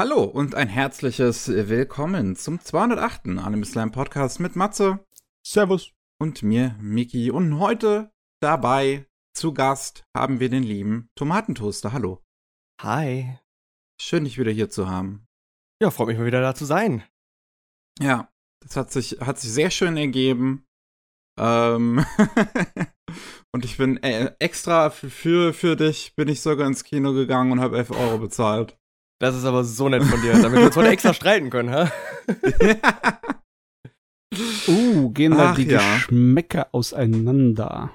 Hallo und ein herzliches Willkommen zum 208. Anime Slam Podcast mit Matze. Servus. Und mir, Miki. Und heute dabei zu Gast haben wir den lieben Tomatentoaster. Hallo. Hi. Schön, dich wieder hier zu haben. Ja, freut mich mal wieder da zu sein. Ja, das hat sich, hat sich sehr schön ergeben. Ähm und ich bin äh, extra für, für dich bin ich sogar ins Kino gegangen und habe 11 Euro bezahlt. Das ist aber so nett von dir, damit wir uns heute extra streiten können, ha? uh, gehen da die ja. Geschmäcker auseinander.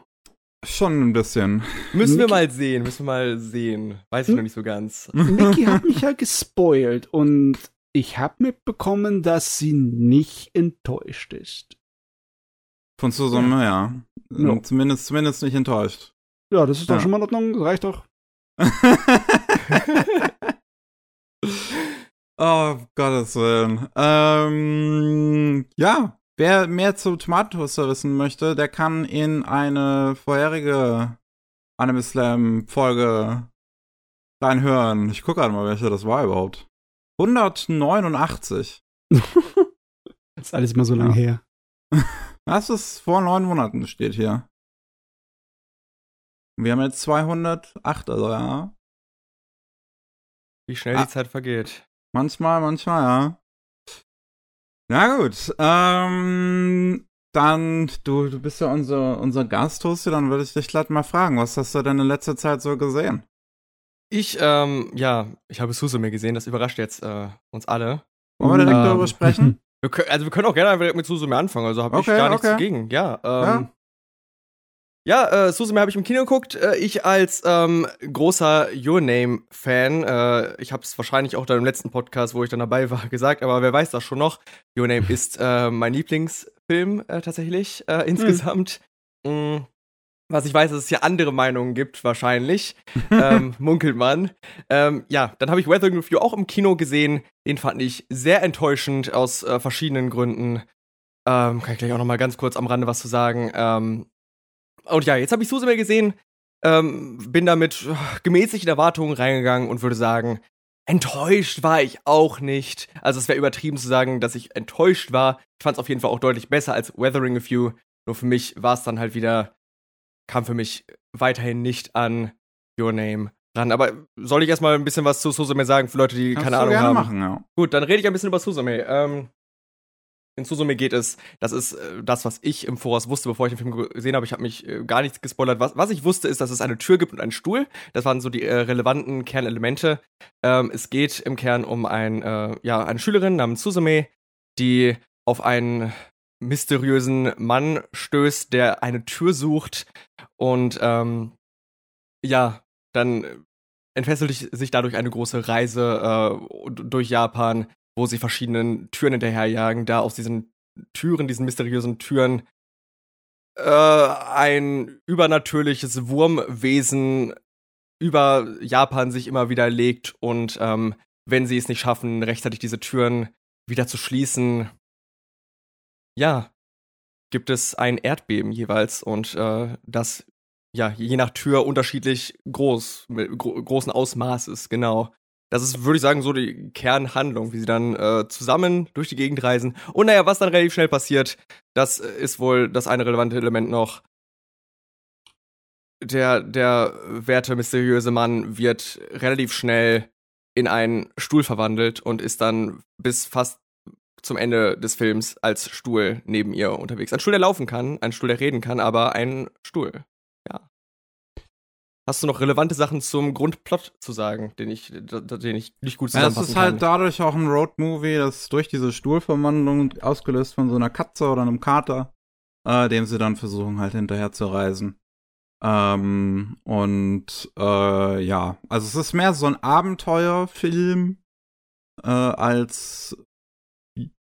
Schon ein bisschen. Müssen wir mal sehen, müssen wir mal sehen. Weiß ich hm? noch nicht so ganz. Niki hat mich ja gespoilt und ich habe mitbekommen, dass sie nicht enttäuscht ist. Von Susanne, ja. ja. ja. Zumindest, zumindest nicht enttäuscht. Ja, das ist doch schon mal in Ordnung, reicht doch. oh, Gottes Willen. Ähm, ja, wer mehr zu Tomatotoaster wissen möchte, der kann in eine vorherige Anime Slam Folge reinhören. Ich gucke gerade mal, welche das war überhaupt. 189. das ist alles immer so lange ja. her. Das ist vor neun Monaten, steht hier. Wir haben jetzt 208, also ja. Wie schnell ah. die Zeit vergeht. Manchmal, manchmal, ja. Na gut, ähm, dann, du, du bist ja unser, unser Gasthost, dann würde ich dich gleich mal fragen, was hast du denn in letzter Zeit so gesehen? Ich, ähm, ja, ich habe Susume gesehen, das überrascht jetzt äh, uns alle. Wollen wir direkt ähm, darüber sprechen? Wir können, also wir können auch gerne mit Susume anfangen, also habe okay, ich gar nichts okay. dagegen. Ja, ähm, ja. Ja, äh, Susume habe ich im Kino geguckt. Äh, ich als ähm, großer Your Name-Fan, äh, ich habe es wahrscheinlich auch dann im letzten Podcast, wo ich dann dabei war, gesagt, aber wer weiß das schon noch. Your Name ist äh, mein Lieblingsfilm äh, tatsächlich äh, hm. insgesamt. Mhm. Mm. Was ich weiß, dass es hier andere Meinungen gibt, wahrscheinlich. ähm, munkelt man. Ähm, ja, dann habe ich Weathering Review auch im Kino gesehen. Den fand ich sehr enttäuschend aus äh, verschiedenen Gründen. Ähm, kann ich gleich auch noch mal ganz kurz am Rande was zu sagen. Ähm, und ja, jetzt habe ich Susume gesehen, ähm, bin da mit uh, gemäßigten Erwartungen reingegangen und würde sagen, enttäuscht war ich auch nicht. Also es wäre übertrieben zu sagen, dass ich enttäuscht war. Ich fand es auf jeden Fall auch deutlich besser als Weathering a Few. Nur für mich war es dann halt wieder, kam für mich weiterhin nicht an Your Name ran. Aber soll ich erstmal ein bisschen was zu Susume sagen für Leute, die Kannst keine Ahnung haben? Machen, ja. Gut, dann rede ich ein bisschen über Susume. Ähm, in Susume geht es, das ist äh, das, was ich im Voraus wusste, bevor ich den Film gesehen habe. Ich habe mich äh, gar nichts gespoilert. Was, was ich wusste, ist, dass es eine Tür gibt und einen Stuhl. Das waren so die äh, relevanten Kernelemente. Ähm, es geht im Kern um ein, äh, ja, eine Schülerin namens Susume, die auf einen mysteriösen Mann stößt, der eine Tür sucht und ähm, ja, dann entfesselt sich dadurch eine große Reise durch Japan, wo sie verschiedenen Türen hinterherjagen, da aus diesen Türen, diesen mysteriösen Türen, äh, ein übernatürliches Wurmwesen über Japan sich immer wieder legt und ähm, wenn sie es nicht schaffen, rechtzeitig diese Türen wieder zu schließen, ja, gibt es ein Erdbeben jeweils und äh, das ja je nach Tür unterschiedlich groß, mit gro großen Ausmaßes, genau. Das ist, würde ich sagen, so die Kernhandlung, wie sie dann äh, zusammen durch die Gegend reisen. Und naja, was dann relativ schnell passiert, das ist wohl das eine relevante Element noch. Der, der werte, mysteriöse Mann wird relativ schnell in einen Stuhl verwandelt und ist dann bis fast zum Ende des Films als Stuhl neben ihr unterwegs. Ein Stuhl, der laufen kann, ein Stuhl, der reden kann, aber ein Stuhl. Hast du noch relevante Sachen zum Grundplot zu sagen, den ich, den ich nicht gut zusammenfassen kann? Es ist halt dadurch auch ein Roadmovie, das durch diese Stuhlverwandlung ausgelöst von so einer Katze oder einem Kater, äh, dem sie dann versuchen halt hinterher zu reisen. Ähm, und äh, ja, also es ist mehr so ein Abenteuerfilm äh, als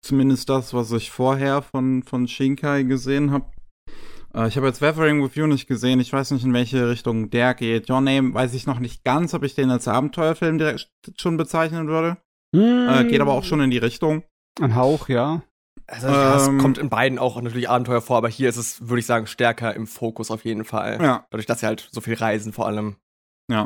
zumindest das, was ich vorher von, von Shinkai gesehen habe. Äh, ich habe jetzt Weathering with You nicht gesehen. Ich weiß nicht, in welche Richtung der geht. Your Name weiß ich noch nicht ganz, ob ich den als Abenteuerfilm direkt schon bezeichnen würde. Hm. Äh, geht aber auch schon in die Richtung. Ein Hauch, ja. Also ja, ähm, es kommt in beiden auch natürlich Abenteuer vor, aber hier ist es, würde ich sagen, stärker im Fokus auf jeden Fall. Ja. Dadurch, dass sie halt so viel reisen vor allem. Ja.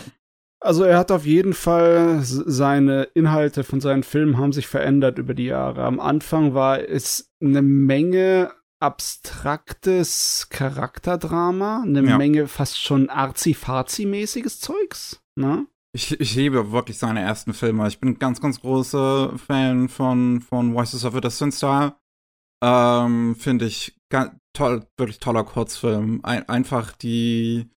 Also er hat auf jeden Fall seine Inhalte von seinen Filmen haben sich verändert über die Jahre. Am Anfang war es eine Menge abstraktes Charakterdrama, eine ja. Menge fast schon arzi-fazi-mäßiges Zeugs. Ne? Ich, ich liebe wirklich seine ersten Filme. Ich bin ein ganz, ganz großer Fan von, von Voices of a Distant Star. Ähm, Finde ich toll, wirklich toller Kurzfilm. Ein, einfach die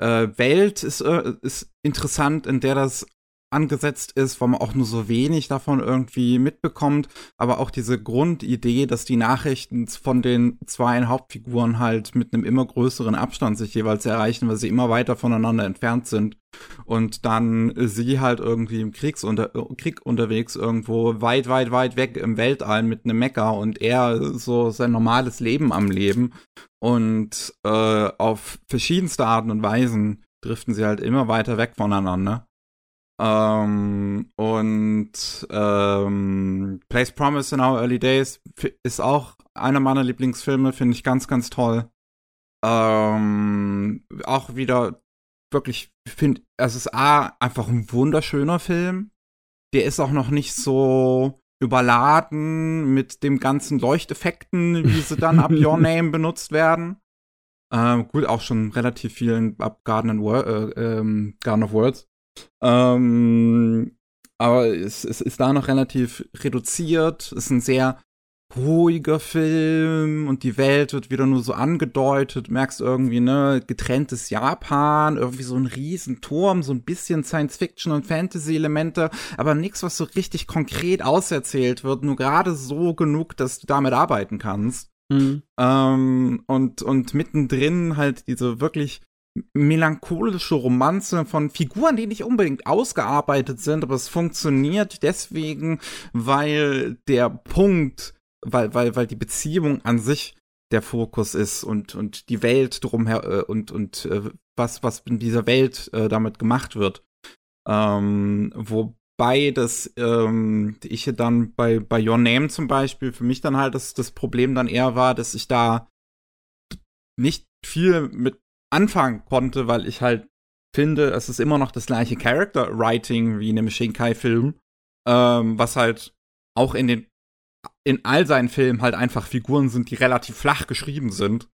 äh, Welt ist, äh, ist interessant, in der das angesetzt ist, weil man auch nur so wenig davon irgendwie mitbekommt, aber auch diese Grundidee, dass die Nachrichten von den zwei Hauptfiguren halt mit einem immer größeren Abstand sich jeweils erreichen, weil sie immer weiter voneinander entfernt sind und dann sie halt irgendwie im Kriegsunter Krieg unterwegs irgendwo weit, weit, weit weg im Weltall mit einem Mecker und er so sein normales Leben am Leben und äh, auf verschiedenste Arten und Weisen driften sie halt immer weiter weg voneinander. Ähm, und ähm, Place Promise in Our Early Days ist auch einer meiner Lieblingsfilme, finde ich ganz, ganz toll. Ähm, auch wieder wirklich, finde, es ist A, einfach ein wunderschöner Film. Der ist auch noch nicht so überladen mit dem ganzen Leuchteffekten, wie sie dann ab Your Name benutzt werden. Ähm, gut, auch schon relativ vielen ab Garden, Wor äh, ähm, Garden of Worlds. Ähm, aber es, es ist da noch relativ reduziert. Es ist ein sehr ruhiger Film und die Welt wird wieder nur so angedeutet. merkst irgendwie, ne, getrenntes Japan, irgendwie so ein Riesenturm, so ein bisschen Science-Fiction und Fantasy-Elemente, aber nichts, was so richtig konkret auserzählt wird, nur gerade so genug, dass du damit arbeiten kannst. Mhm. Ähm, und, und mittendrin halt diese wirklich melancholische Romanze von Figuren, die nicht unbedingt ausgearbeitet sind, aber es funktioniert deswegen, weil der Punkt, weil, weil, weil die Beziehung an sich der Fokus ist und, und die Welt drumher äh, und, und äh, was, was in dieser Welt äh, damit gemacht wird. Ähm, wobei das ähm, ich dann bei, bei Your Name zum Beispiel für mich dann halt das, das Problem dann eher war, dass ich da nicht viel mit anfangen konnte, weil ich halt finde, es ist immer noch das gleiche Character Writing wie in einem Shinkai-Film, ähm, was halt auch in den in all seinen Filmen halt einfach Figuren sind, die relativ flach geschrieben sind.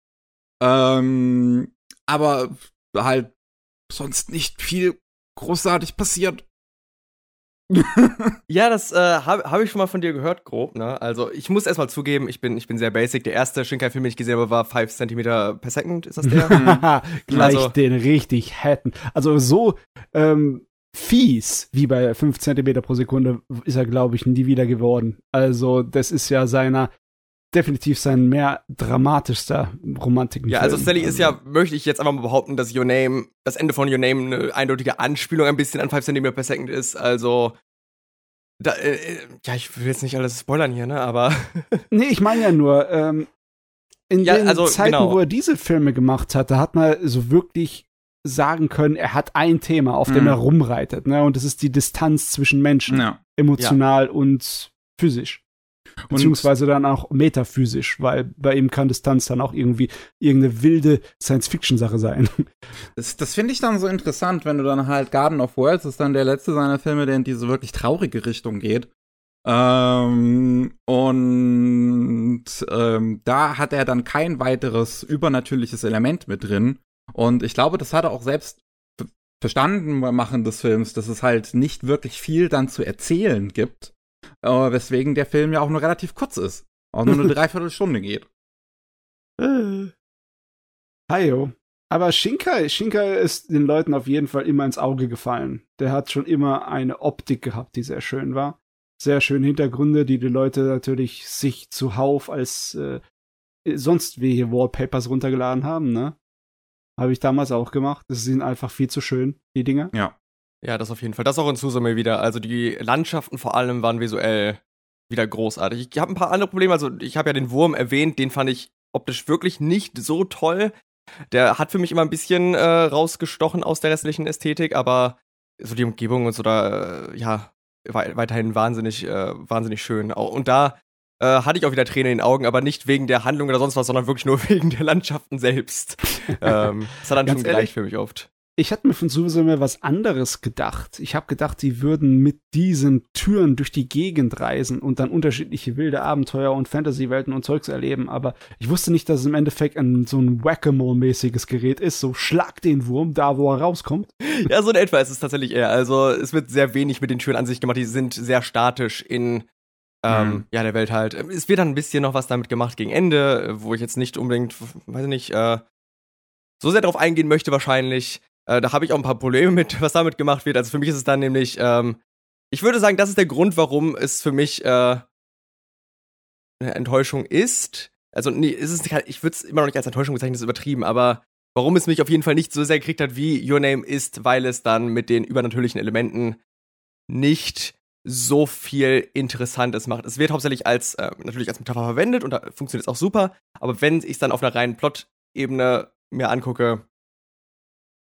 Ähm, aber halt sonst nicht viel großartig passiert. ja, das äh, habe hab ich schon mal von dir gehört, grob, ne? Also, ich muss erstmal zugeben, ich bin, ich bin sehr basic. Der erste Shinkai-Film, den ich gesehen habe, war 5 cm per second, ist das der? Gleich also, den richtig hätten. Also, so ähm, fies wie bei 5 cm pro Sekunde ist er, glaube ich, nie wieder geworden. Also, das ist ja seiner definitiv sein mehr dramatischster Romantik. Ja, also Sally ist ja, möchte ich jetzt einfach mal behaupten, dass Your Name, das Ende von Your Name eine eindeutige Anspielung ein bisschen an 5 cm per second ist. Also, da, äh, äh, ja, ich will jetzt nicht alles spoilern hier, ne, aber. nee, ich meine ja nur, ähm, in ja, den also, Zeiten, genau. wo er diese Filme gemacht hat, da hat man so wirklich sagen können, er hat ein Thema, auf dem mhm. er rumreitet, ne, und das ist die Distanz zwischen Menschen, ja. emotional ja. und physisch. Beziehungsweise dann auch metaphysisch, weil bei ihm kann Distanz dann auch irgendwie irgendeine wilde Science-Fiction-Sache sein. Das, das finde ich dann so interessant, wenn du dann halt Garden of Worlds ist dann der letzte seiner Filme, der in diese wirklich traurige Richtung geht. Ähm, und ähm, da hat er dann kein weiteres übernatürliches Element mit drin. Und ich glaube, das hat er auch selbst verstanden beim Machen des Films, dass es halt nicht wirklich viel dann zu erzählen gibt äh, weswegen der Film ja auch nur relativ kurz ist. Auch nur eine Dreiviertelstunde geht. Äh. Hajo. Aber Shinkai, Shinkai ist den Leuten auf jeden Fall immer ins Auge gefallen. Der hat schon immer eine Optik gehabt, die sehr schön war. Sehr schöne Hintergründe, die die Leute natürlich sich zuhauf als äh, sonst wie hier Wallpapers runtergeladen haben, ne? Habe ich damals auch gemacht. Das sind einfach viel zu schön, die Dinger. Ja. Ja, das auf jeden Fall. Das auch in Susume wieder. Also die Landschaften vor allem waren visuell wieder großartig. Ich habe ein paar andere Probleme. Also ich habe ja den Wurm erwähnt, den fand ich optisch wirklich nicht so toll. Der hat für mich immer ein bisschen äh, rausgestochen aus der restlichen Ästhetik, aber so die Umgebung und so da, äh, ja, weiterhin wahnsinnig, äh, wahnsinnig schön. Und da äh, hatte ich auch wieder Tränen in den Augen, aber nicht wegen der Handlung oder sonst was, sondern wirklich nur wegen der Landschaften selbst. ähm, das hat dann schon gereicht für mich oft Ich hatte mir von Suzume was anderes gedacht. Ich habe gedacht, die würden mit diesen Türen durch die Gegend reisen und dann unterschiedliche wilde Abenteuer und Fantasy-Welten und Zeugs erleben. Aber ich wusste nicht, dass es im Endeffekt ein, so ein Whack-a-Mole-mäßiges Gerät ist. So schlag den Wurm da, wo er rauskommt. Ja, so in etwa ist es tatsächlich eher. Also es wird sehr wenig mit den Türen an sich gemacht. Die sind sehr statisch in ähm, mhm. ja, der Welt halt. Es wird dann ein bisschen noch was damit gemacht gegen Ende, wo ich jetzt nicht unbedingt, weiß ich nicht, äh, so sehr darauf eingehen möchte wahrscheinlich. Äh, da habe ich auch ein paar Probleme mit, was damit gemacht wird. Also für mich ist es dann nämlich, ähm, ich würde sagen, das ist der Grund, warum es für mich äh, eine Enttäuschung ist. Also, nee, ist es ich würde es immer noch nicht als Enttäuschung bezeichnen, das ist übertrieben, aber warum es mich auf jeden Fall nicht so sehr gekriegt hat, wie Your Name ist, weil es dann mit den übernatürlichen Elementen nicht so viel Interessantes macht. Es wird hauptsächlich als, äh, natürlich als Metapher verwendet und da funktioniert es auch super, aber wenn ich es dann auf einer reinen Plot-Ebene mir angucke,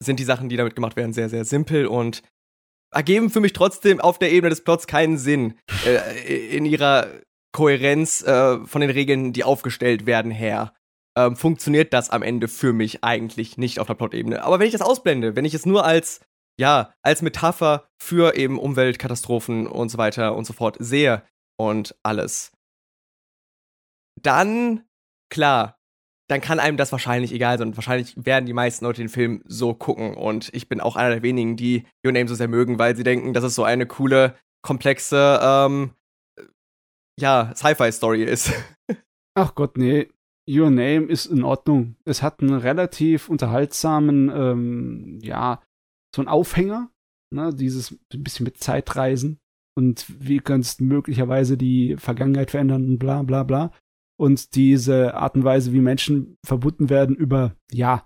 sind die Sachen, die damit gemacht werden, sehr, sehr simpel und ergeben für mich trotzdem auf der Ebene des Plots keinen Sinn äh, in ihrer Kohärenz äh, von den Regeln, die aufgestellt werden, her. Ähm, funktioniert das am Ende für mich eigentlich nicht auf der Plot-Ebene. Aber wenn ich das ausblende, wenn ich es nur als, ja, als Metapher für eben Umweltkatastrophen und so weiter und so fort sehe und alles, dann, klar, dann kann einem das wahrscheinlich egal sein. Und wahrscheinlich werden die meisten Leute den Film so gucken. Und ich bin auch einer der wenigen, die Your Name so sehr mögen, weil sie denken, dass es so eine coole, komplexe, ähm, ja, Sci-Fi-Story ist. Ach Gott, nee. Your Name ist in Ordnung. Es hat einen relativ unterhaltsamen, ähm, ja, so einen Aufhänger. Ne, dieses ein bisschen mit Zeitreisen und wie kannst möglicherweise die Vergangenheit verändern und bla bla bla und diese Art und Weise, wie Menschen verbunden werden über, ja,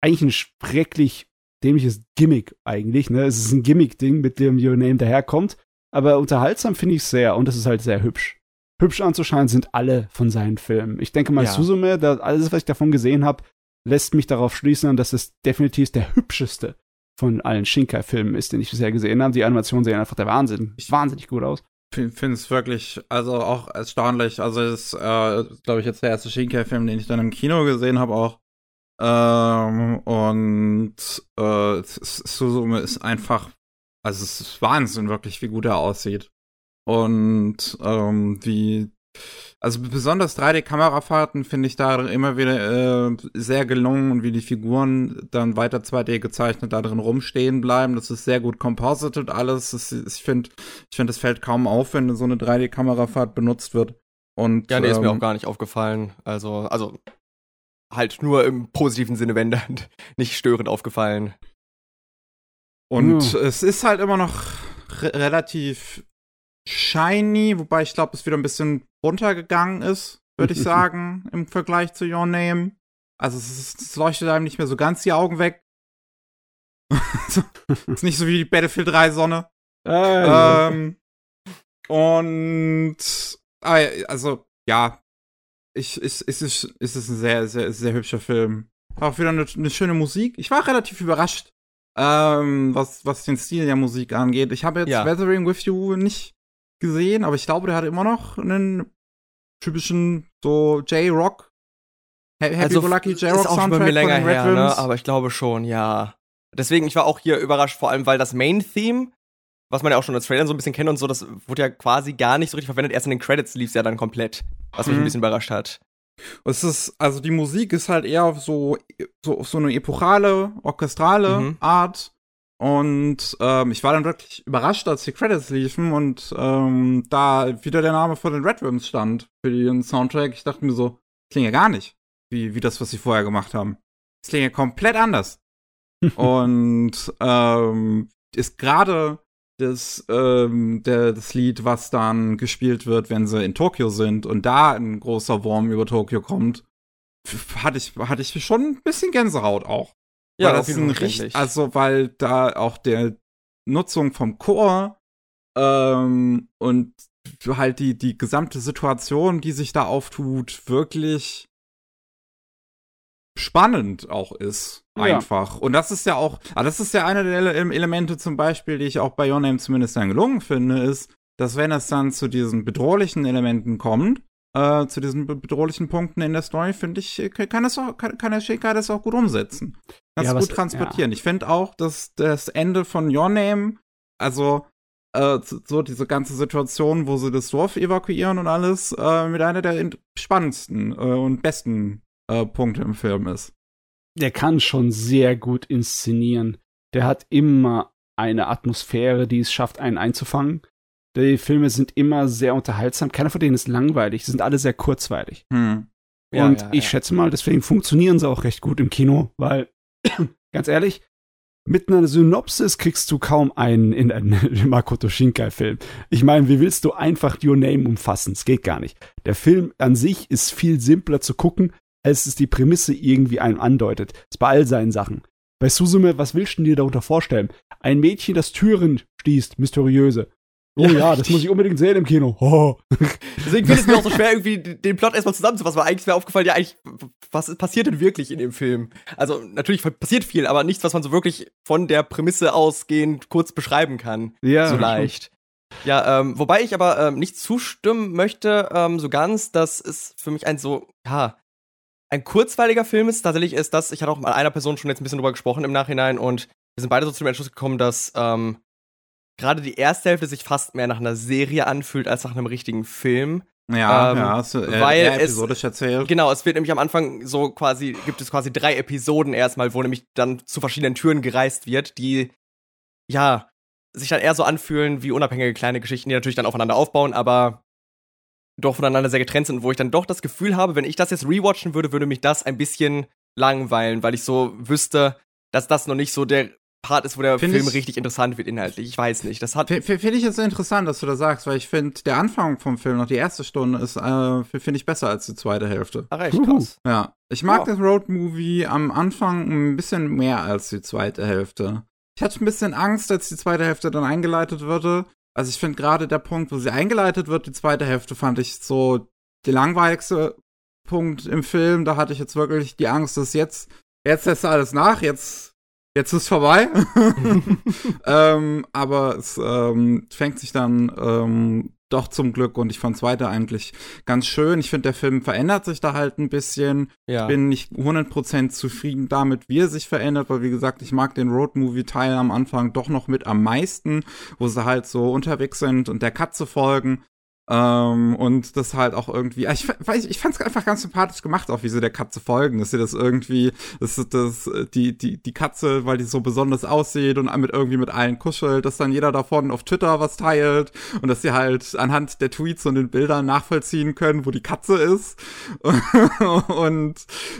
eigentlich ein schrecklich dämliches Gimmick eigentlich, ne? Es ist ein Gimmick-Ding, mit dem Your Name daherkommt, aber unterhaltsam finde ich es sehr und es ist halt sehr hübsch. Hübsch anzuschauen sind alle von seinen Filmen. Ich denke mal, ja. Suzume, da, alles, was ich davon gesehen habe, lässt mich darauf schließen, dass es definitiv der hübscheste von allen Shinkai-Filmen ist, den ich bisher gesehen habe. Die Animationen sehen einfach der Wahnsinn, wahnsinnig gut aus finde es wirklich, also auch erstaunlich. Also ist, äh, glaube ich, jetzt der erste Shinkai-Film, den ich dann im Kino gesehen habe auch. Ähm, und äh, Suzume ist einfach, also es ist Wahnsinn wirklich, wie gut er aussieht. Und ähm, wie also besonders 3D-Kamerafahrten finde ich da immer wieder äh, sehr gelungen und wie die Figuren dann weiter 2D gezeichnet da drin rumstehen bleiben. Das ist sehr gut composited alles. Das, ich finde, ich finde, es fällt kaum auf, wenn so eine 3D-Kamerafahrt benutzt wird. Und, ja, nee, ähm, ist mir ähm, auch gar nicht aufgefallen. Also, also halt nur im positiven Sinne, wenn dann nicht störend aufgefallen. Und mhm. es ist halt immer noch relativ shiny, wobei ich glaube, es wieder ein bisschen runtergegangen ist, würde ich sagen, im Vergleich zu Your Name. Also es, ist, es, leuchtet einem nicht mehr so ganz die Augen weg. ist nicht so wie die Battlefield 3 Sonne. Ah, ähm, und also ja, ich, ich, ist, es ist es ein sehr, sehr, sehr hübscher Film. Auch wieder eine, eine schöne Musik. Ich war relativ überrascht, ähm, was, was den Stil der Musik angeht. Ich habe jetzt ja. Weathering with You nicht gesehen, aber ich glaube, der hat immer noch einen typischen so J-Rock. Happy also, Go Lucky J-Rock Soundtrack schon bei mir länger her, ne? aber ich glaube schon, ja. Deswegen, ich war auch hier überrascht, vor allem, weil das Main-Theme, was man ja auch schon als Trailer so ein bisschen kennt und so, das wurde ja quasi gar nicht so richtig verwendet. Erst in den Credits lief es ja dann komplett, was mich mhm. ein bisschen überrascht hat. Es ist, also die Musik ist halt eher auf so, so, auf so eine epochale, orchestrale mhm. Art. Und ähm, ich war dann wirklich überrascht, als die Credits liefen und ähm, da wieder der Name von den Red Worms stand für den Soundtrack. Ich dachte mir so, klingt ja gar nicht wie, wie das, was sie vorher gemacht haben. Es klingt ja komplett anders. und ähm, ist gerade das, ähm, der, das Lied, was dann gespielt wird, wenn sie in Tokio sind und da ein großer Wurm über Tokio kommt, hatte ich, hatte ich schon ein bisschen Gänsehaut auch. Ja, das ist ein richtig, also weil da auch der Nutzung vom Chor ähm, und halt die, die gesamte Situation, die sich da auftut, wirklich spannend auch ist. Einfach. Ja. Und das ist ja auch, ah, das ist ja eine der Elemente zum Beispiel, die ich auch bei Your Name zumindest dann gelungen finde, ist, dass wenn es dann zu diesen bedrohlichen Elementen kommt, äh, zu diesen bedrohlichen Punkten in der Story, finde ich, kann, das auch, kann, kann der Shaker das auch gut umsetzen. Ganz Ja, gut was- transportieren. Ich finde auch, dass das Ende von Your Name, also äh, so diese ganze Situation, wo sie das Dorf evakuieren und alles, äh, mit einer der spannendsten äh, und besten äh, Punkte im Film ist. der kann schon sehr gut inszenieren. Der hat immer eine Atmosphäre, die es schafft, einen einzufangen. Die Filme sind immer sehr unterhaltsam. Keiner von denen ist langweilig. Sie sind alle sehr kurzweilig. Hm. Ja, und ja, ich ja. schätze mal, deswegen funktionieren sie auch recht gut im Kino, weil, ganz ehrlich, mit einer Synopsis kriegst du kaum einen in einen Makoto Shinkai-Film. Ich meine, wie willst du einfach Your Name umfassen? Es geht gar nicht. Der Film an sich ist viel simpler zu gucken, als es die Prämisse irgendwie einem andeutet. Das ist bei all seinen Sachen. Bei Suzume, was willst du dir darunter vorstellen? Ein Mädchen, das Türen schließt, mysteriöse. Oh Ja, ja, das muss ich unbedingt sehen im Kino. Oh. Deswegen fiel es mir auch so schwer, irgendwie den Plot erstmal zusammenzufassen, weil eigentlich ist mir aufgefallen, ja, eigentlich, was passiert denn wirklich in dem Film? Also, natürlich passiert viel, aber nichts, was man so wirklich von der Prämisse ausgehend kurz beschreiben kann. Ja, so leicht. Ja, ähm, wobei ich aber ähm, nicht zustimmen möchte, ähm, so ganz, dass es für mich ein so, ja, ein kurzweiliger Film ist. Tatsächlich ist das, ich hatte auch mit einer Person schon jetzt ein bisschen drüber gesprochen im Nachhinein und wir sind beide so zu dem Entschluss gekommen, dass ähm, gerade die erste Hälfte sich fast mehr nach einer Serie anfühlt als nach einem richtigen Film. Ja, Ähm, ja, hast du äh, weil eher es- episodisch erzählt. Genau, es wird nämlich am Anfang so quasi, gibt es quasi drei Episoden erstmal, wo nämlich dann zu verschiedenen Türen gereist wird, die, ja, sich dann eher so anfühlen wie unabhängige kleine Geschichten, die natürlich dann aufeinander aufbauen, aber doch voneinander sehr getrennt sind, wo ich dann doch das Gefühl habe, wenn ich das jetzt rewatchen würde, würde mich das ein bisschen langweilen, weil ich so wüsste, dass das noch nicht so der Part ist, wo der Find Film ich- richtig interessant wird inhaltlich. Ich weiß nicht. Das hat. Finde ich jetzt interessant, dass du das sagst, weil ich finde, der Anfang vom Film, noch die erste Stunde, ist, äh, finde ich besser als die zweite Hälfte. Ach, echt krass. Ja. Ich mag Ja. das Road-Movie am Anfang ein bisschen mehr als die zweite Hälfte. Ich hatte ein bisschen Angst, als die zweite Hälfte dann eingeleitet wurde. Also ich finde gerade der Punkt, wo sie eingeleitet wird, die zweite Hälfte, fand ich so der langweiligste Punkt im Film. Da hatte ich jetzt wirklich die Angst, dass jetzt, jetzt lässt alles nach, jetzt, jetzt ist vorbei. ähm, aber es ähm, fängt sich dann ähm, doch zum Glück und ich fand zweite eigentlich ganz schön. Ich finde, der Film verändert sich da halt ein bisschen. Ja. Bin nicht 100% zufrieden damit, wie er sich verändert, weil wie gesagt, ich mag den Road-Movie-Teil am Anfang doch noch mit am meisten, wo sie halt so unterwegs sind und der Katze folgen. Ähm, und das halt auch irgendwie, ich, weiß, ich fand es einfach ganz sympathisch gemacht, auch wie sie der Katze folgen, dass sie das irgendwie, dass das, die, die, die Katze, weil die so besonders aussieht und mit irgendwie mit allen kuschelt, dass dann jeder davon auf Twitter was teilt und dass sie halt anhand der Tweets und den Bildern nachvollziehen können, wo die Katze ist und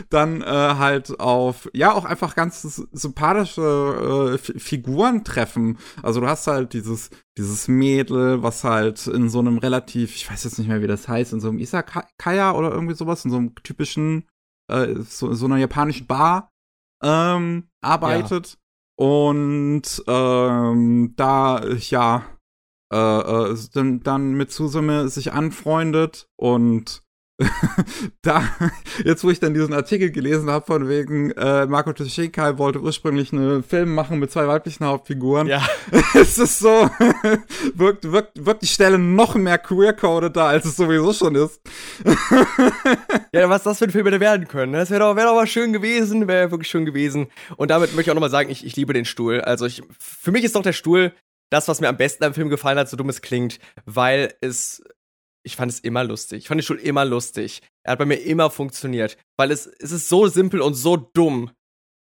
dann äh, halt auf, ja, auch einfach ganz sympathische äh, Figuren treffen. Also du hast halt dieses, dieses Mädel, was halt in so einem relativ, ich weiß jetzt nicht mehr, wie das heißt, in so einem Isakaya oder irgendwie sowas, in so einem typischen, äh, so, so einer japanischen Bar ähm, arbeitet. Und ähm, da, ja, äh, äh, dann, dann mit Susume sich anfreundet und da, jetzt wo ich dann diesen Artikel gelesen habe, von wegen, äh, Marco Shinkai wollte ursprünglich einen Film machen mit zwei weiblichen Hauptfiguren. Ja. es ist so, wirkt, wirkt, wirkt die Stelle noch mehr queer-coded da, als es sowieso schon ist. Ja, was das für ein Film hätte werden können. ne? Das wäre doch, wär doch mal schön gewesen, wäre wirklich schön gewesen. Und damit möchte ich auch nochmal sagen, ich, ich liebe den Stuhl. Also ich, für mich ist doch der Stuhl das, was mir am besten am Film gefallen hat, so dumm es klingt, weil es, ich fand es immer lustig. Ich fand den Stuhl immer lustig. Er hat bei mir immer funktioniert, weil es, es ist so simpel und so dumm.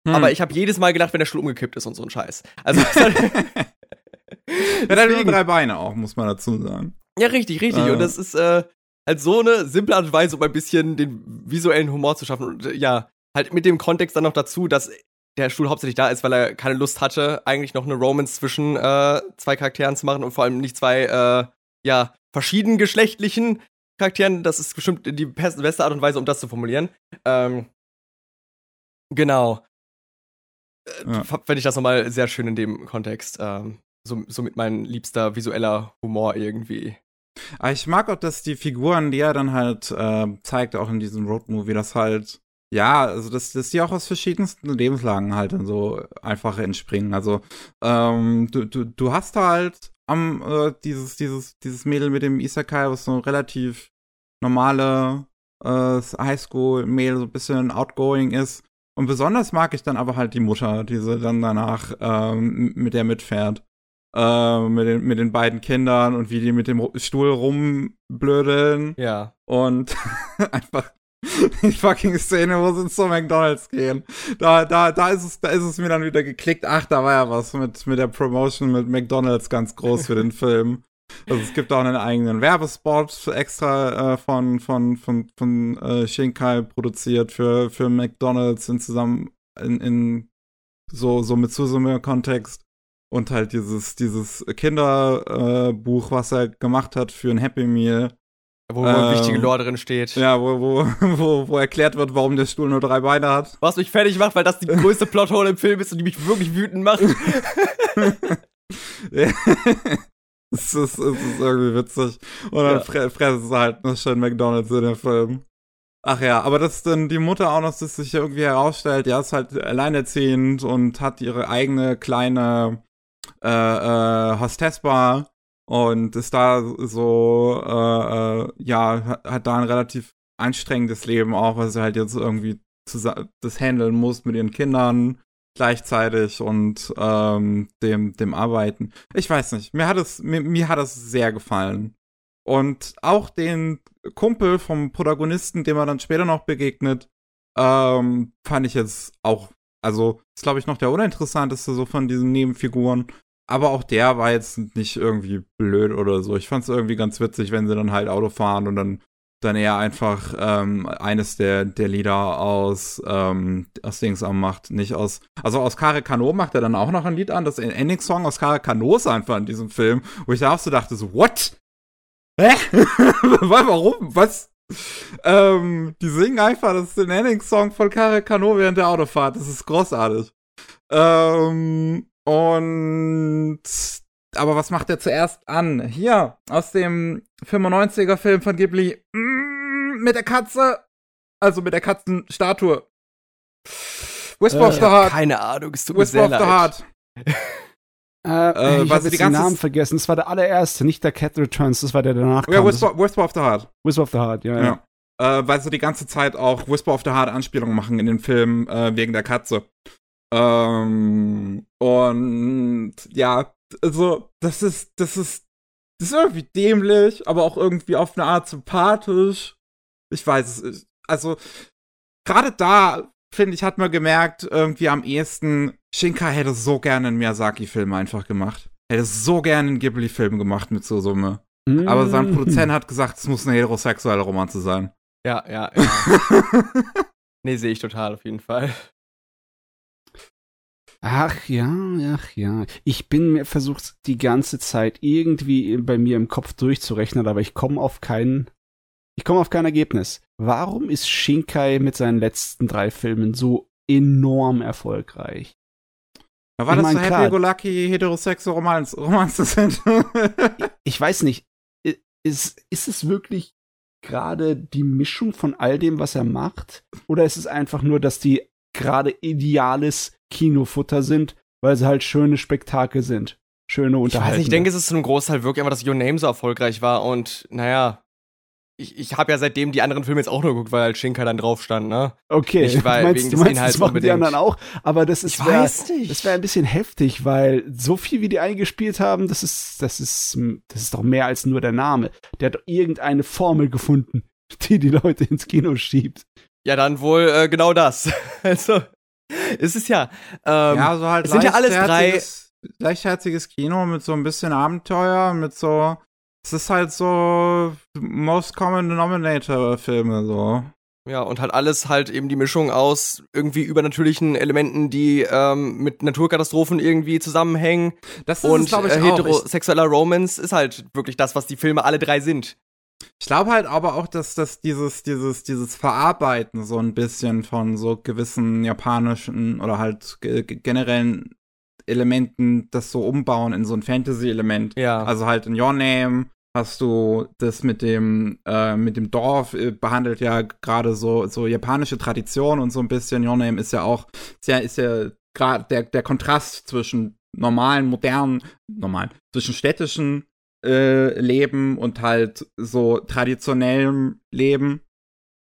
Hm. Aber ich habe jedes Mal gedacht, wenn der Stuhl umgekippt ist und so ein Scheiß. Also, Er hat halt nur drei Beine auch, muss man dazu sagen. Ja, richtig, richtig. Äh. Und das ist äh, halt so eine simple Art und Weise, um ein bisschen den visuellen Humor zu schaffen. Und äh, ja, halt mit dem Kontext dann noch dazu, dass der Stuhl hauptsächlich da ist, weil er keine Lust hatte, eigentlich noch eine Romance zwischen äh, zwei Charakteren zu machen und vor allem nicht zwei, äh, ja, verschieden geschlechtlichen Charakteren. Das ist bestimmt die best- beste Art und Weise, um das zu formulieren. Ähm, genau. Äh, Ja. Fände ich das nochmal sehr schön in dem Kontext. Ähm, so, somit mein liebster visueller Humor irgendwie. Aber ich mag auch, dass die Figuren, die er dann halt äh, zeigt, auch in diesem Roadmovie, das halt, ja, also dass, dass die auch aus verschiedensten Lebenslagen halt dann so einfach entspringen. Also ähm, du, du, du hast halt am äh, dieses, dieses, dieses Mädel mit dem Isekai, was so relativ normale äh, Highschool-Mädel, so ein bisschen outgoing ist. Und besonders mag ich dann aber halt die Mutter, die sie dann danach ähm, mit der mitfährt. Äh, mit, den, mit den beiden Kindern und wie die mit dem Stuhl rumblödeln. Ja. Und einfach die fucking Szene, wo sie zu McDonalds gehen. Da, da, da ist es, da ist es mir dann wieder geklickt. Ach, da war ja was mit, mit der Promotion mit McDonalds ganz groß für den Film. Also es gibt auch einen eigenen Werbespot extra äh, von, von, von, von äh, Shinkai produziert für, für McDonalds in zusammen in, in so, so mit Susume-Kontext. Und halt dieses, dieses Kinderbuch, äh, was er gemacht hat für ein Happy Meal. Wo, wo ähm, wichtige Lore drin steht. Ja, wo, wo, wo, wo erklärt wird, warum der Stuhl nur drei Beine hat. Was mich fertig macht, weil das die größte Plothole im Film ist und die mich wirklich wütend macht. Es ist, es ist irgendwie witzig. Und dann ja. fre fressen sie halt nur schön McDonalds in dem Film. Ach ja, aber dass dann die Mutter auch noch, dass sich irgendwie herausstellt, ja, ist halt alleinerziehend und hat ihre eigene kleine äh, äh, Hostessbar und ist da so, äh, äh, ja, hat da ein relativ anstrengendes Leben auch, weil sie halt jetzt irgendwie das handeln muss mit ihren Kindern gleichzeitig und ähm, dem, dem Arbeiten. Ich weiß nicht, mir hat es, mir, mir hat es sehr gefallen. Und auch den Kumpel vom Protagonisten, dem er dann später noch begegnet, ähm, fand ich jetzt auch, also ist glaube ich noch der uninteressanteste so von diesen Nebenfiguren. Aber auch der war jetzt nicht irgendwie blöd oder so. Ich fand es irgendwie ganz witzig, wenn sie dann halt Auto fahren und dann dann eher einfach ähm, eines der, der Lieder aus, ähm, aus Dings am macht, nicht aus, also aus Kare Kano macht er dann auch noch ein Lied an, das Ending-Song aus Kare Kano ist einfach in diesem Film, wo ich da auch so dachte, so, what? Hä? Warum? Was? Ähm, die singen einfach, das ist ein Ending-Song von Kare Kano während der Autofahrt, das ist großartig. Ähm, und aber was macht er zuerst an? Hier, aus dem 95er Film von Ghibli. Mm, mit der Katze. Also mit der Katzenstatue. Whisper äh, of the Heart. Keine Ahnung, es tut Whisper mir sehr leid. Äh, äh, ich habe den Namen vergessen. Das war der allererste, nicht der Cat Returns, das war der danach. Ja, Whisper, Whisper of the Heart. Whisper of the Heart, ja. ja. ja. Äh, weil sie die ganze Zeit auch Whisper of the Heart Anspielungen machen in den Film äh, wegen der Katze. Ähm, und ja, also, das ist, das ist, das ist irgendwie dämlich, aber auch irgendwie auf eine Art sympathisch. Ich weiß es, also, gerade da, finde ich, hat man gemerkt, irgendwie am ehesten, Shinka hätte so gerne einen Miyazaki-Film einfach gemacht. Hätte so gerne einen Ghibli-Film gemacht mit so Summe. Mm. Aber sein Produzent hat gesagt, es muss eine heterosexuelle Romanze sein. Ja, ja, ja. nee, sehe ich total auf jeden Fall. Ach ja, ach ja. Ich bin mir versucht die ganze Zeit irgendwie bei mir im Kopf durchzurechnen, aber ich komme auf keinen ich komme auf kein Ergebnis. Warum ist Shinkai mit seinen letzten drei Filmen so enorm erfolgreich? Ja, war ich das mein, so Happy Go Lucky heterosexuelle Romanze, Romanze sind? ich weiß nicht. Ist, ist es wirklich gerade die Mischung von all dem, was er macht? Oder ist es einfach nur, dass die gerade ideales Kinofutter sind, weil sie halt schöne Spektakel sind. Schöne Unterhaltung. Ich, weiß, ich denke, es ist zum Großteil wirklich einfach, dass Your Name so erfolgreich war und naja, ich, ich habe ja seitdem die anderen Filme jetzt auch nur geguckt, weil halt Shinkai dann drauf stand, ne? Okay, ich war, meinst, wegen du meinst, das machen die anderen auch, aber das ist wär, das wäre ein bisschen heftig, weil so viel wie die eingespielt haben, das ist das ist das ist doch mehr als nur der Name. Der hat irgendeine Formel gefunden, die die Leute ins Kino schiebt. Ja, dann wohl äh, genau das. also ist es ja. Ähm, ja, so halt. Es sind ja alles drei. Leichtherziges Kino mit so ein bisschen Abenteuer, mit so. Es ist halt so Most Common Denominator Filme, so. Ja, und halt alles halt eben die Mischung aus irgendwie übernatürlichen Elementen, die ähm, mit Naturkatastrophen irgendwie zusammenhängen. Das ist und glaube ich, äh, heterosexueller Romance ist halt wirklich das, was die Filme alle drei sind. Ich glaube halt aber auch, dass das dieses, dieses, dieses Verarbeiten so ein bisschen von so gewissen japanischen oder halt generellen Elementen, das so umbauen in so ein Fantasy-Element. Ja. Also halt in Your Name hast du das mit dem, äh, mit dem Dorf äh, behandelt ja gerade so, so japanische Tradition und so ein bisschen. Your Name ist ja auch, ist ja, ist ja gerade der, der Kontrast zwischen normalen, modernen, normalen, zwischen städtischen äh, Leben und halt so traditionellem Leben.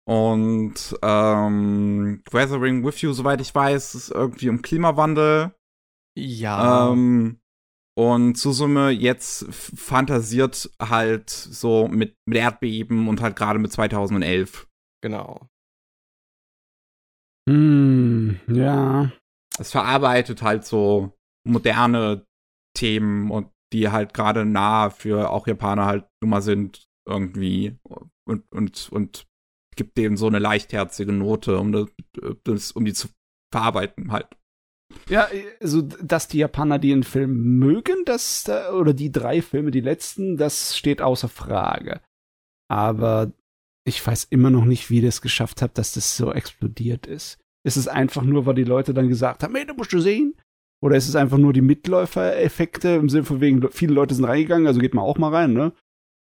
Und ähm, Weathering with You, soweit ich weiß, ist irgendwie um Klimawandel. Ja. Ähm, und Susume jetzt fantasiert halt so mit, mit Erdbeben und halt gerade mit 2011. genau. Hm, ja. Es verarbeitet halt so moderne Themen und die halt gerade nah für auch Japaner halt Nummer sind irgendwie und, und, und gibt denen so eine leichtherzige Note, um das, um die zu verarbeiten halt. Ja, also, dass die Japaner den Film mögen, das, da- oder die drei Filme, die letzten, das steht außer Frage. Aber ich weiß immer noch nicht, wie das geschafft hat, dass das so explodiert ist. Ist es einfach nur, weil die Leute dann gesagt haben, hey, du musst du sehen? Oder ist es einfach nur die Mitläufereffekte im Sinne von wegen, viele Leute sind reingegangen, also geht man auch mal rein, ne?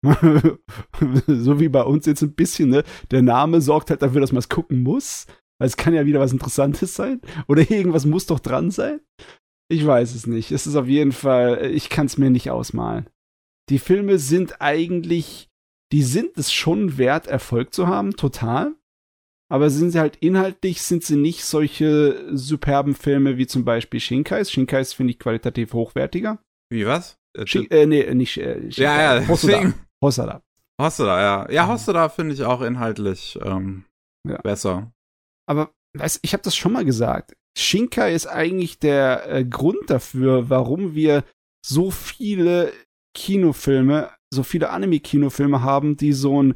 so wie bei uns jetzt ein bisschen, ne? Der Name sorgt halt dafür, dass man es gucken muss. Weil es kann ja wieder was Interessantes sein. Oder irgendwas muss doch dran sein. Ich weiß es nicht. Es ist auf jeden Fall, ich kann es mir nicht ausmalen. Die Filme sind eigentlich, die sind es schon wert, Erfolg zu haben, total. Aber sind sie halt inhaltlich, sind sie nicht solche superben Filme wie zum Beispiel Shinkais. Shinkais finde ich qualitativ hochwertiger. Wie was? Äh, Shin, äh, nee, nicht äh, Shinkai. ja, ja, Hosoda. Hosoda. Hosoda, ja. Ja, Mhm. Hosoda finde ich auch inhaltlich ähm, Ja. besser. Aber weißt, ich habe das schon mal gesagt. Shinkai ist eigentlich der äh, Grund dafür, warum wir so viele Kinofilme, so viele Anime-Kinofilme haben, die so ein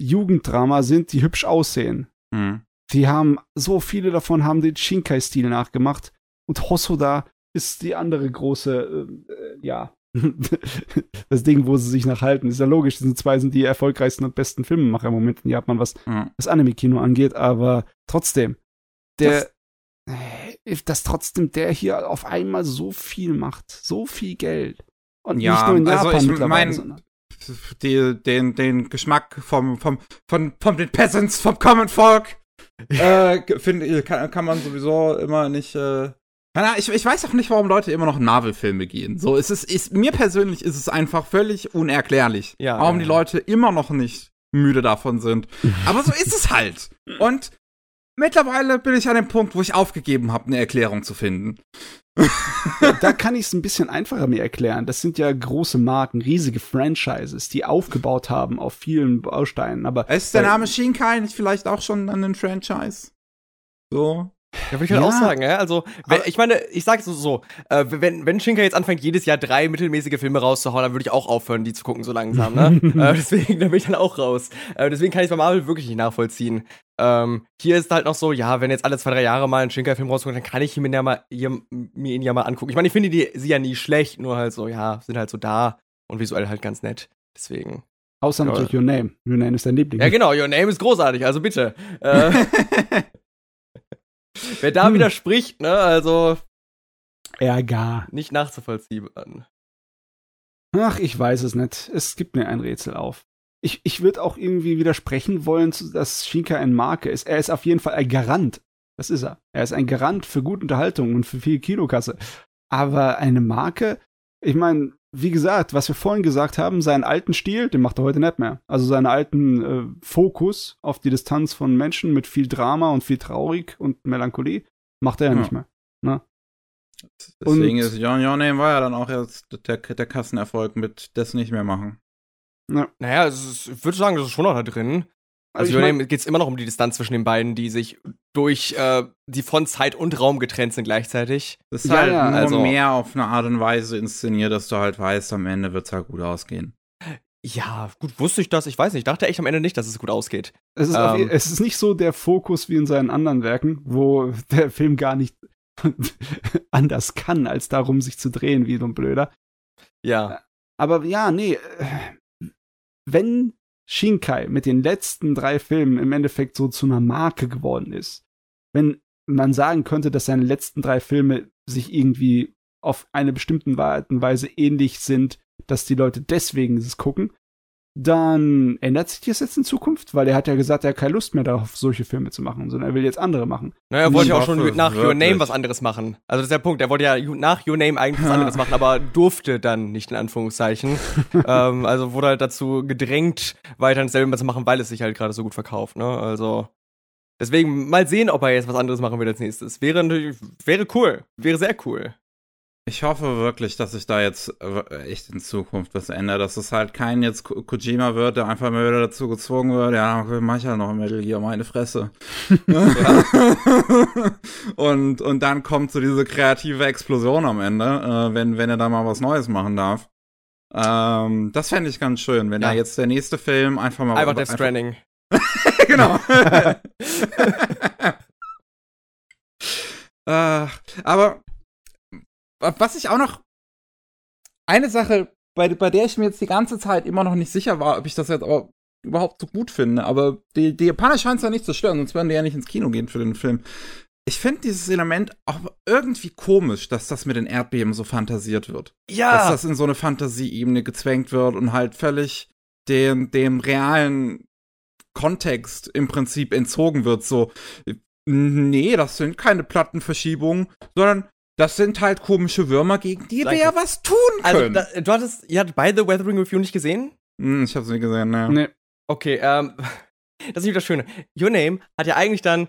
Jugenddrama sind, die hübsch aussehen. Hm. Die haben, so viele davon haben den Shinkai-Stil nachgemacht. Und Hosoda ist die andere große, äh, äh, ja, das Ding, wo sie sich nachhalten. Ist ja logisch, diese zwei sind die erfolgreichsten und besten Filmemacher im Moment in Japan, was Ja. das Anime-Kino angeht, aber trotzdem, der, äh, dass trotzdem der hier auf einmal so viel macht, so viel Geld. Und Ja, nicht nur in also Japan ich mittlerweile, mein- sondern. Die, den, den Geschmack vom, vom, von, von den Peasants, vom Common Folk, äh, finde ich, kann, kann man sowieso immer nicht, äh, ich, ich weiß auch nicht, warum Leute immer noch in Marvel-Filme gehen. So, es ist, ist, mir persönlich ist es einfach völlig unerklärlich, Ja, warum ja, die. Leute immer noch nicht müde davon sind. Aber so ist es halt. Und mittlerweile bin ich an dem Punkt, wo ich aufgegeben habe, eine Erklärung zu finden. Da kann ich es ein bisschen einfacher mir erklären. Das sind ja große Marken, riesige Franchises, die aufgebaut haben auf vielen Bausteinen. Aber Ist der Name Shinkai nicht vielleicht auch schon an den Franchise? So. Ja, würde ich halt Ja. auch sagen, ja. Also, wenn, ich meine, ich sage so, so äh, wenn, wenn Shinkai jetzt anfängt, jedes Jahr drei mittelmäßige Filme rauszuhauen, dann würde ich auch aufhören, die zu gucken, so langsam, ne? äh, deswegen, da bin ich dann auch raus. Äh, deswegen kann ich bei Marvel wirklich nicht nachvollziehen. Ähm, hier ist halt noch so, ja, wenn jetzt alle zwei, drei Jahre mal ein Shinkai-Film rauskommt, dann kann ich ihn mir, ja mal, hier, mir ihn ja mal angucken. Ich meine, ich finde die, sie ja nie schlecht, nur halt so, ja, sind halt so da und visuell halt ganz nett. Deswegen. außer natürlich Your Name. Your Name ist dein Liebling. Ja, genau, Your Name ist großartig, also bitte. Äh, wer da Hm. widerspricht, ne, also Ärger. nicht nachzuvollziehen. Ach, ich weiß es nicht. Es gibt mir ein Rätsel auf. Ich, ich würde auch irgendwie widersprechen wollen, dass Shinkai ein Marke ist. Er ist auf jeden Fall ein Garant. Das ist er. Er ist ein Garant für gute Unterhaltung und für viel Kinokasse. Aber eine Marke, ich meine, wie gesagt, was wir vorhin gesagt haben, seinen alten Stil, den macht er heute nicht mehr. Also seinen alten äh, Fokus auf die Distanz von Menschen mit viel Drama und viel Traurig und Melancholie, macht er ja, Ja. nicht mehr. Deswegen Und- ist Your, Your Name war ja dann auch jetzt der, der Kassenerfolg mit das nicht mehr machen. Naja, es ist, ich würde sagen, das ist schon noch da drin. Also, ich Your mein- geht es immer noch um die Distanz zwischen den beiden, die sich durch, äh, die von Zeit und Raum getrennt sind gleichzeitig. Das ist Ja, halt ja, nur also- mehr auf eine Art und Weise inszeniert, dass du halt weißt, am Ende wird's halt gut ausgehen. Ja, gut, wusste ich das? Ich weiß nicht. Ich dachte echt am Ende nicht, dass es gut ausgeht. Es ist, auf, Ähm. je- es ist nicht so der Fokus wie in seinen anderen Werken, wo der Film gar nicht anders kann, als darum, sich zu drehen, wie so ein Blöder. Ja. Aber ja, nee, äh, wenn Shinkai mit den letzten drei Filmen im Endeffekt so zu einer Marke geworden ist, wenn man sagen könnte, dass seine letzten drei Filme sich irgendwie auf eine bestimmte Art und Weise ähnlich sind, dass die Leute deswegen es gucken, dann ändert sich das jetzt in Zukunft, weil er hat ja gesagt, er hat keine Lust mehr darauf, solche Filme zu machen, sondern er will jetzt andere machen. Naja, er wollte ja auch schon nach Your. Name was anderes machen. Also das ist der Punkt. Er wollte ja nach Your Name eigentlich was anderes machen, aber durfte dann nicht in Anführungszeichen. ähm, also wurde halt dazu gedrängt, weiter dasselbe zu machen, weil es sich halt gerade so gut verkauft. Ne? Also deswegen mal sehen, ob er jetzt was anderes machen will als nächstes. Wäre natürlich, wäre cool, wäre sehr cool. Ich hoffe wirklich, dass sich da jetzt äh, echt in Zukunft was ändert, dass es halt kein jetzt Ko- Kojima wird, der einfach mal wieder dazu gezwungen wird, ja, mach ich halt noch Metal Gear, meine Fresse. und, und dann kommt so diese kreative Explosion am Ende, äh, wenn, wenn er da mal was Neues machen darf. Ähm, das fände ich ganz schön, wenn Ja. da jetzt der nächste Film einfach mal Einfach Death Stranding. genau. äh, aber was ich auch noch eine Sache, bei, bei der ich mir jetzt die ganze Zeit immer noch nicht sicher war, ob ich das jetzt auch überhaupt so gut finde, aber die, die Japaner scheinen es ja nicht zu stören, sonst würden die ja nicht ins Kino gehen für den Film. Ich finde dieses Element auch irgendwie komisch, dass das mit den Erdbeben so fantasiert wird dass Ja, das in so eine Fantasieebene gezwängt wird und halt völlig dem, dem realen Kontext im Prinzip entzogen wird. So, nee, das sind keine Plattenverschiebungen, sondern das sind halt komische Würmer, gegen die wir Danke. ja was tun also können. da, du hattest, ihr hattet beide Weathering Review nicht gesehen? hm, ich hab's nicht gesehen, ne. Nee. Okay, ähm, das ist nicht das Schöne. Your Name hat ja eigentlich dann,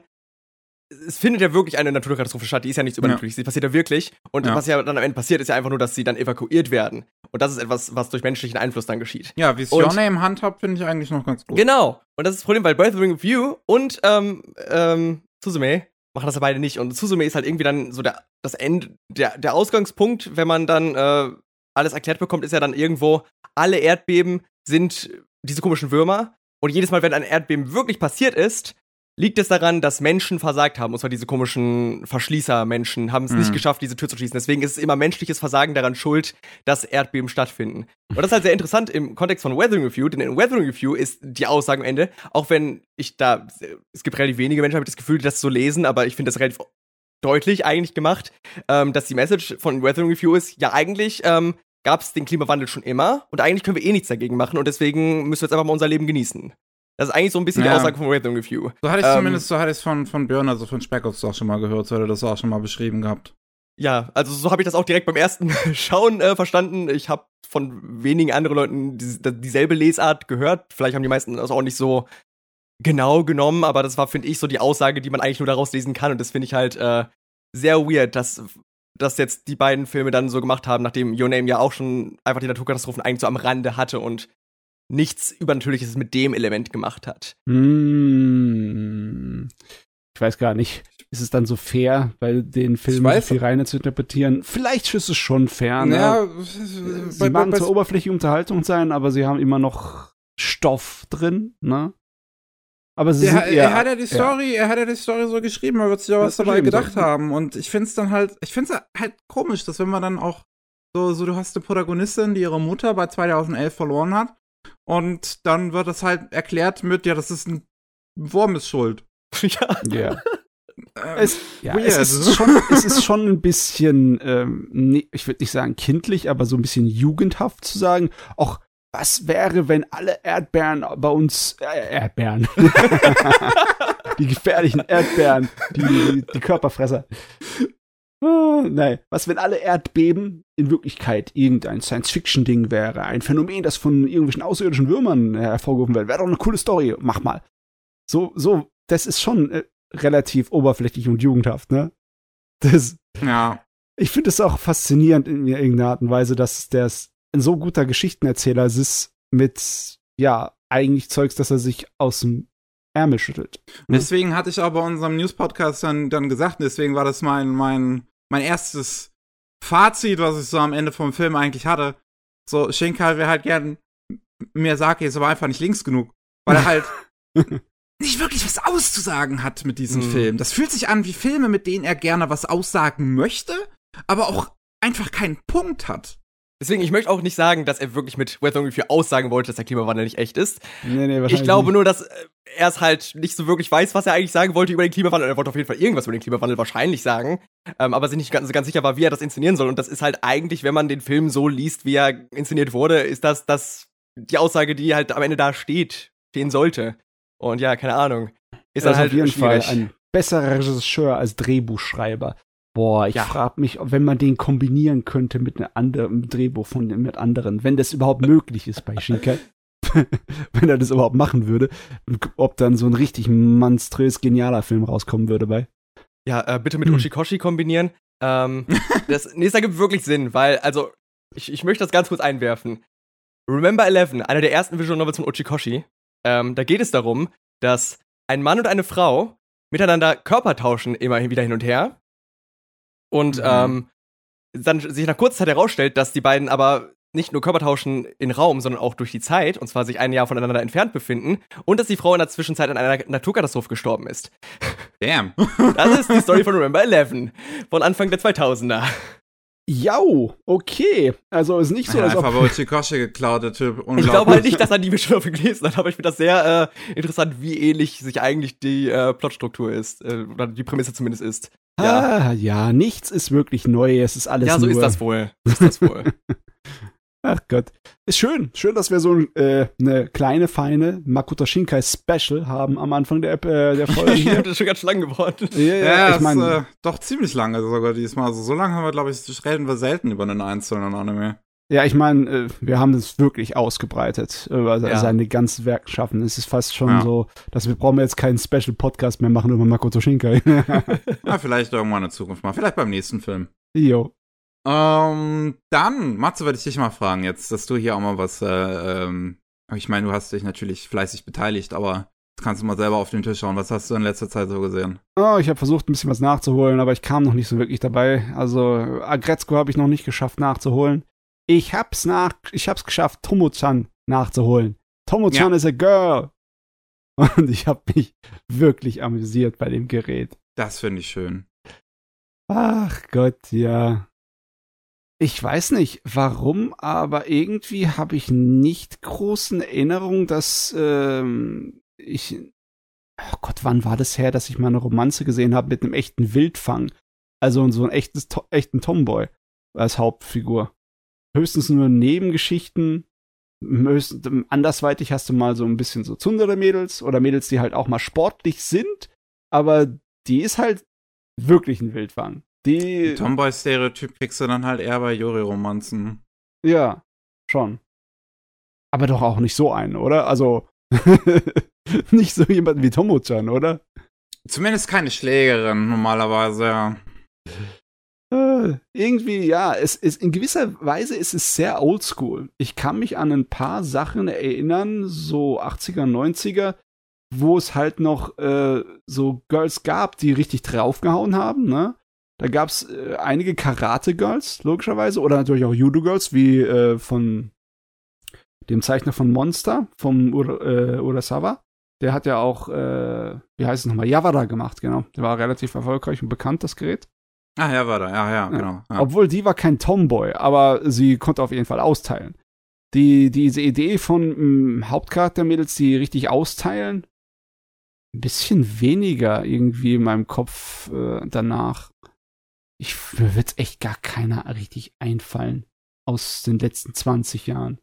es findet ja wirklich eine Naturkatastrophe statt, die ist ja nichts übernatürliches, die passiert ja wirklich. Und Ja. was ja dann am Ende passiert, ist ja einfach nur, dass sie dann evakuiert werden. Und das ist etwas, was durch menschlichen Einfluss dann geschieht. Ja, wie es Your Name handhabt, finde ich eigentlich noch ganz gut. Genau. Und das ist das Problem, weil Birth of Ring of You und ähm, ähm, Suzume machen das ja beide nicht. Und Suzume ist halt irgendwie dann so der, das End, der, der Ausgangspunkt, wenn man dann äh, alles erklärt bekommt, ist ja dann irgendwo, alle Erdbeben sind diese komischen Würmer. Und jedes Mal, wenn ein Erdbeben wirklich passiert ist, liegt es daran, dass Menschen versagt haben. Und zwar diese komischen Verschließer-Menschen haben es Mhm. nicht geschafft, diese Tür zu schließen. Deswegen ist es immer menschliches Versagen daran schuld, dass Erdbeben stattfinden. Und das ist halt sehr interessant im Kontext von Weathering Review, denn in Weathering Review ist die Aussage am Ende, auch wenn ich da, es gibt relativ wenige Menschen, habe ich das Gefühl, die das so lesen, aber ich finde das relativ deutlich eigentlich gemacht, ähm, dass die Message von Weathering Review ist, ja eigentlich ähm, gab es den Klimawandel schon immer und eigentlich können wir eh nichts dagegen machen und deswegen müssen wir jetzt einfach mal unser Leben genießen. Das ist eigentlich so ein bisschen die Ja. Aussage von Weathering Review. So hatte ich Ähm, zumindest, so hatte ich es von, von Björn, also von Speckoffs auch schon mal gehört, so hat er das auch schon mal beschrieben gehabt. Ja, also so habe ich das auch direkt beim ersten Schauen äh, verstanden. Ich habe von wenigen anderen Leuten dies- dieselbe Lesart gehört. Vielleicht haben die meisten das auch nicht so genau genommen, aber das war, finde ich, so die Aussage, die man eigentlich nur daraus lesen kann. Und das finde ich halt äh, sehr weird, dass, dass jetzt die beiden Filme dann so gemacht haben, nachdem Your Name ja auch schon einfach die Naturkatastrophen eigentlich so am Rande hatte und nichts Übernatürliches mit dem Element gemacht hat. Hm. Ich weiß gar nicht. Ist es dann so fair, bei den Filmen so viel rein zu interpretieren? Vielleicht ist es schon fair. Ne? Ja, sie bei- machen bei- zwar oberflächliche Unterhaltung sein, aber sie haben immer noch Stoff drin, ne? Aber sie Der, sind eher, er hat ja die Story, er hat ja die Story so geschrieben, er wird sich ja was dabei gedacht so. haben. Und ich find's dann halt, ich find's halt komisch, dass wenn man dann auch so, so du hast eine Protagonistin, die ihre Mutter bei 2011 verloren hat. Und dann wird das halt erklärt mit, ja, das ist ein Wurm ist schuld. ja. Ja. Ähm, Es, ja, es, ist schon, es ist schon ein bisschen, ähm, nee, ich würde nicht sagen kindlich, aber so ein bisschen jugendhaft zu sagen, auch was wäre, wenn alle Erdbeeren bei uns, äh, Erdbeeren, die gefährlichen Erdbeeren, die, die Körperfresser. Ah, nein, was, wenn alle Erdbeben in Wirklichkeit irgendein Science-Fiction-Ding wäre, ein Phänomen, das von irgendwelchen außerirdischen Würmern äh, hervorgerufen wird, wäre doch eine coole Story, mach mal. So, so, das ist schon äh, relativ oberflächlich und jugendhaft, ne? Das, ja. ich finde es auch faszinierend in irgendeiner Art und Weise, dass der ein so guter Geschichtenerzähler ist mit, ja, eigentlich Zeugs, dass er sich aus dem Ärmel schüttelt. Deswegen hatte ich auch bei unserem News-Podcast dann, dann gesagt, deswegen war das mein, mein, mein erstes Fazit, was ich so am Ende vom Film eigentlich hatte. So, Shinkai wäre halt gern Miyazaki, ist aber einfach nicht links genug. Weil er halt nicht wirklich was auszusagen hat mit diesem Mhm. Film. Das fühlt sich an wie Filme, mit denen er gerne was aussagen möchte, aber auch einfach keinen Punkt hat. Deswegen, ich möchte auch nicht sagen, dass er wirklich mit Weathering Review aussagen wollte, dass der Klimawandel nicht echt ist. Nee, nee, Ich glaube nur, dass äh, er es halt nicht so wirklich weiß, was er eigentlich sagen wollte über den Klimawandel. Er wollte auf jeden Fall irgendwas über den Klimawandel wahrscheinlich sagen, ähm, aber sich nicht ganz, ganz sicher war, wie er das inszenieren soll. Und das ist halt eigentlich, wenn man den Film so liest, wie er inszeniert wurde, ist das das die Aussage, die halt am Ende da steht, stehen sollte. Und ja, keine Ahnung. Ist dann halt auf jeden schwierig. Fall ein besserer Regisseur als Drehbuchschreiber. Boah, ich ja. frage mich, wenn man den kombinieren könnte mit einem anderen Drehbuch von mit anderen, wenn das überhaupt möglich ist bei Shinkai. wenn er das überhaupt machen würde, ob dann so ein richtig monströs genialer Film rauskommen würde bei. Ja, äh, bitte mit hm. Ushikoshi kombinieren. Ähm, das, nee, das ergibt wirklich Sinn, weil, also, ich, ich möchte das ganz kurz einwerfen. Remember Eleven, einer der ersten Visual Novels von Uchikoshi, ähm, da geht es darum, dass ein Mann und eine Frau miteinander Körper tauschen, immer wieder hin und her. Und mhm. ähm, dann sich nach kurzer Zeit herausstellt, dass die beiden aber nicht nur Körper tauschen in Raum, sondern auch durch die Zeit, und zwar sich ein Jahr voneinander entfernt befinden, und dass die Frau in der Zwischenzeit an einer Naturkatastrophe gestorben ist. Damn. Das ist die Story von Remember 11 von Anfang der 2000er. Jau, okay. Also ist nicht so, ja, als ob... Einfach Uchikoshi geklaut, der Typ. Ich glaube halt nicht, dass er die Bischöfe gelesen hat, aber ich finde das sehr äh, interessant, wie ähnlich sich eigentlich die äh, Plotstruktur ist. Äh, oder die Prämisse zumindest ist. Ja. Ah, ja, nichts ist wirklich neu, es ist alles Ja, so nur... ist das wohl. Ist das wohl. Ach Gott. Ist schön. Schön, dass wir so äh, eine kleine, feine Makoto Shinkai Special haben am Anfang der, äh, der Folge. Hier. das ist schon ganz lang geworden. Ja, ja, ja ich meine. Äh, doch ziemlich lange sogar diesmal. Also so lange haben wir, glaube ich, reden wir selten über einen einzelnen Anime. Ja, ich meine, äh, wir haben es wirklich ausgebreitet über ja. seine ganzen Werke schaffen. Es ist fast schon ja. so, dass wir brauchen jetzt keinen Special Podcast mehr machen über Makoto Shinkai. ja, vielleicht irgendwann in Zukunft mal. Vielleicht beim nächsten Film. Jo. Ähm, dann, Matze, würde ich dich mal fragen jetzt, dass du hier auch mal was, äh, ähm, ich meine, du hast dich natürlich fleißig beteiligt, aber jetzt kannst du mal selber auf den Tisch schauen. Was hast du in letzter Zeit so gesehen? Oh, ich habe versucht, ein bisschen was nachzuholen, aber ich kam noch nicht so wirklich dabei. Also, Agretzko habe ich noch nicht geschafft nachzuholen. Ich hab's nach, ich hab's geschafft, Tomo-chan nachzuholen. Tomo-chan ja. is a girl. Und ich habe mich wirklich amüsiert bei dem Gerät. Das finde ich schön. Ach Gott, ja. Ich weiß nicht, warum, aber irgendwie habe ich nicht großen Erinnerungen, dass ähm, ich. Oh Gott, wann war das her, dass ich mal eine Romanze gesehen habe mit einem echten Wildfang? Also so ein echtes, echten Tomboy als Hauptfigur. Höchstens nur Nebengeschichten. Höchstens, andersweitig hast du mal so ein bisschen so Zundere-Mädels oder Mädels, die halt auch mal sportlich sind, aber die ist halt wirklich ein Wildfang. Die. Tomboy-Stereotyp kriegst du dann halt eher bei Yuri-Romanzen. Ja, schon. Aber doch auch nicht so einen, oder? Also. nicht so jemand wie Tomo-chan, oder? Zumindest keine Schlägerin, normalerweise, ja. Irgendwie, ja, es ist in gewisser Weise ist es sehr oldschool. Ich kann mich an ein paar Sachen erinnern, so 80er, 90er, wo es halt noch äh, so Girls gab, die richtig draufgehauen haben, ne? Da gab es äh, einige Karate-Girls, logischerweise, oder natürlich auch Judo-Girls, wie äh, von dem Zeichner von Monster, vom Ur äh, Urasawa. Der hat ja auch, äh, wie heißt es nochmal, Yavada gemacht, genau. Der war relativ erfolgreich und bekannt, das Gerät. Ah, Yavada, ja, ja, genau. Ja. Obwohl die war kein Tomboy, aber sie konnte auf jeden Fall austeilen. Die, diese Idee von hm, Hauptcharaktermädels, die richtig austeilen, ein bisschen weniger irgendwie in meinem Kopf äh, danach ich, mir wird echt gar keiner richtig einfallen aus den letzten 20 Jahren.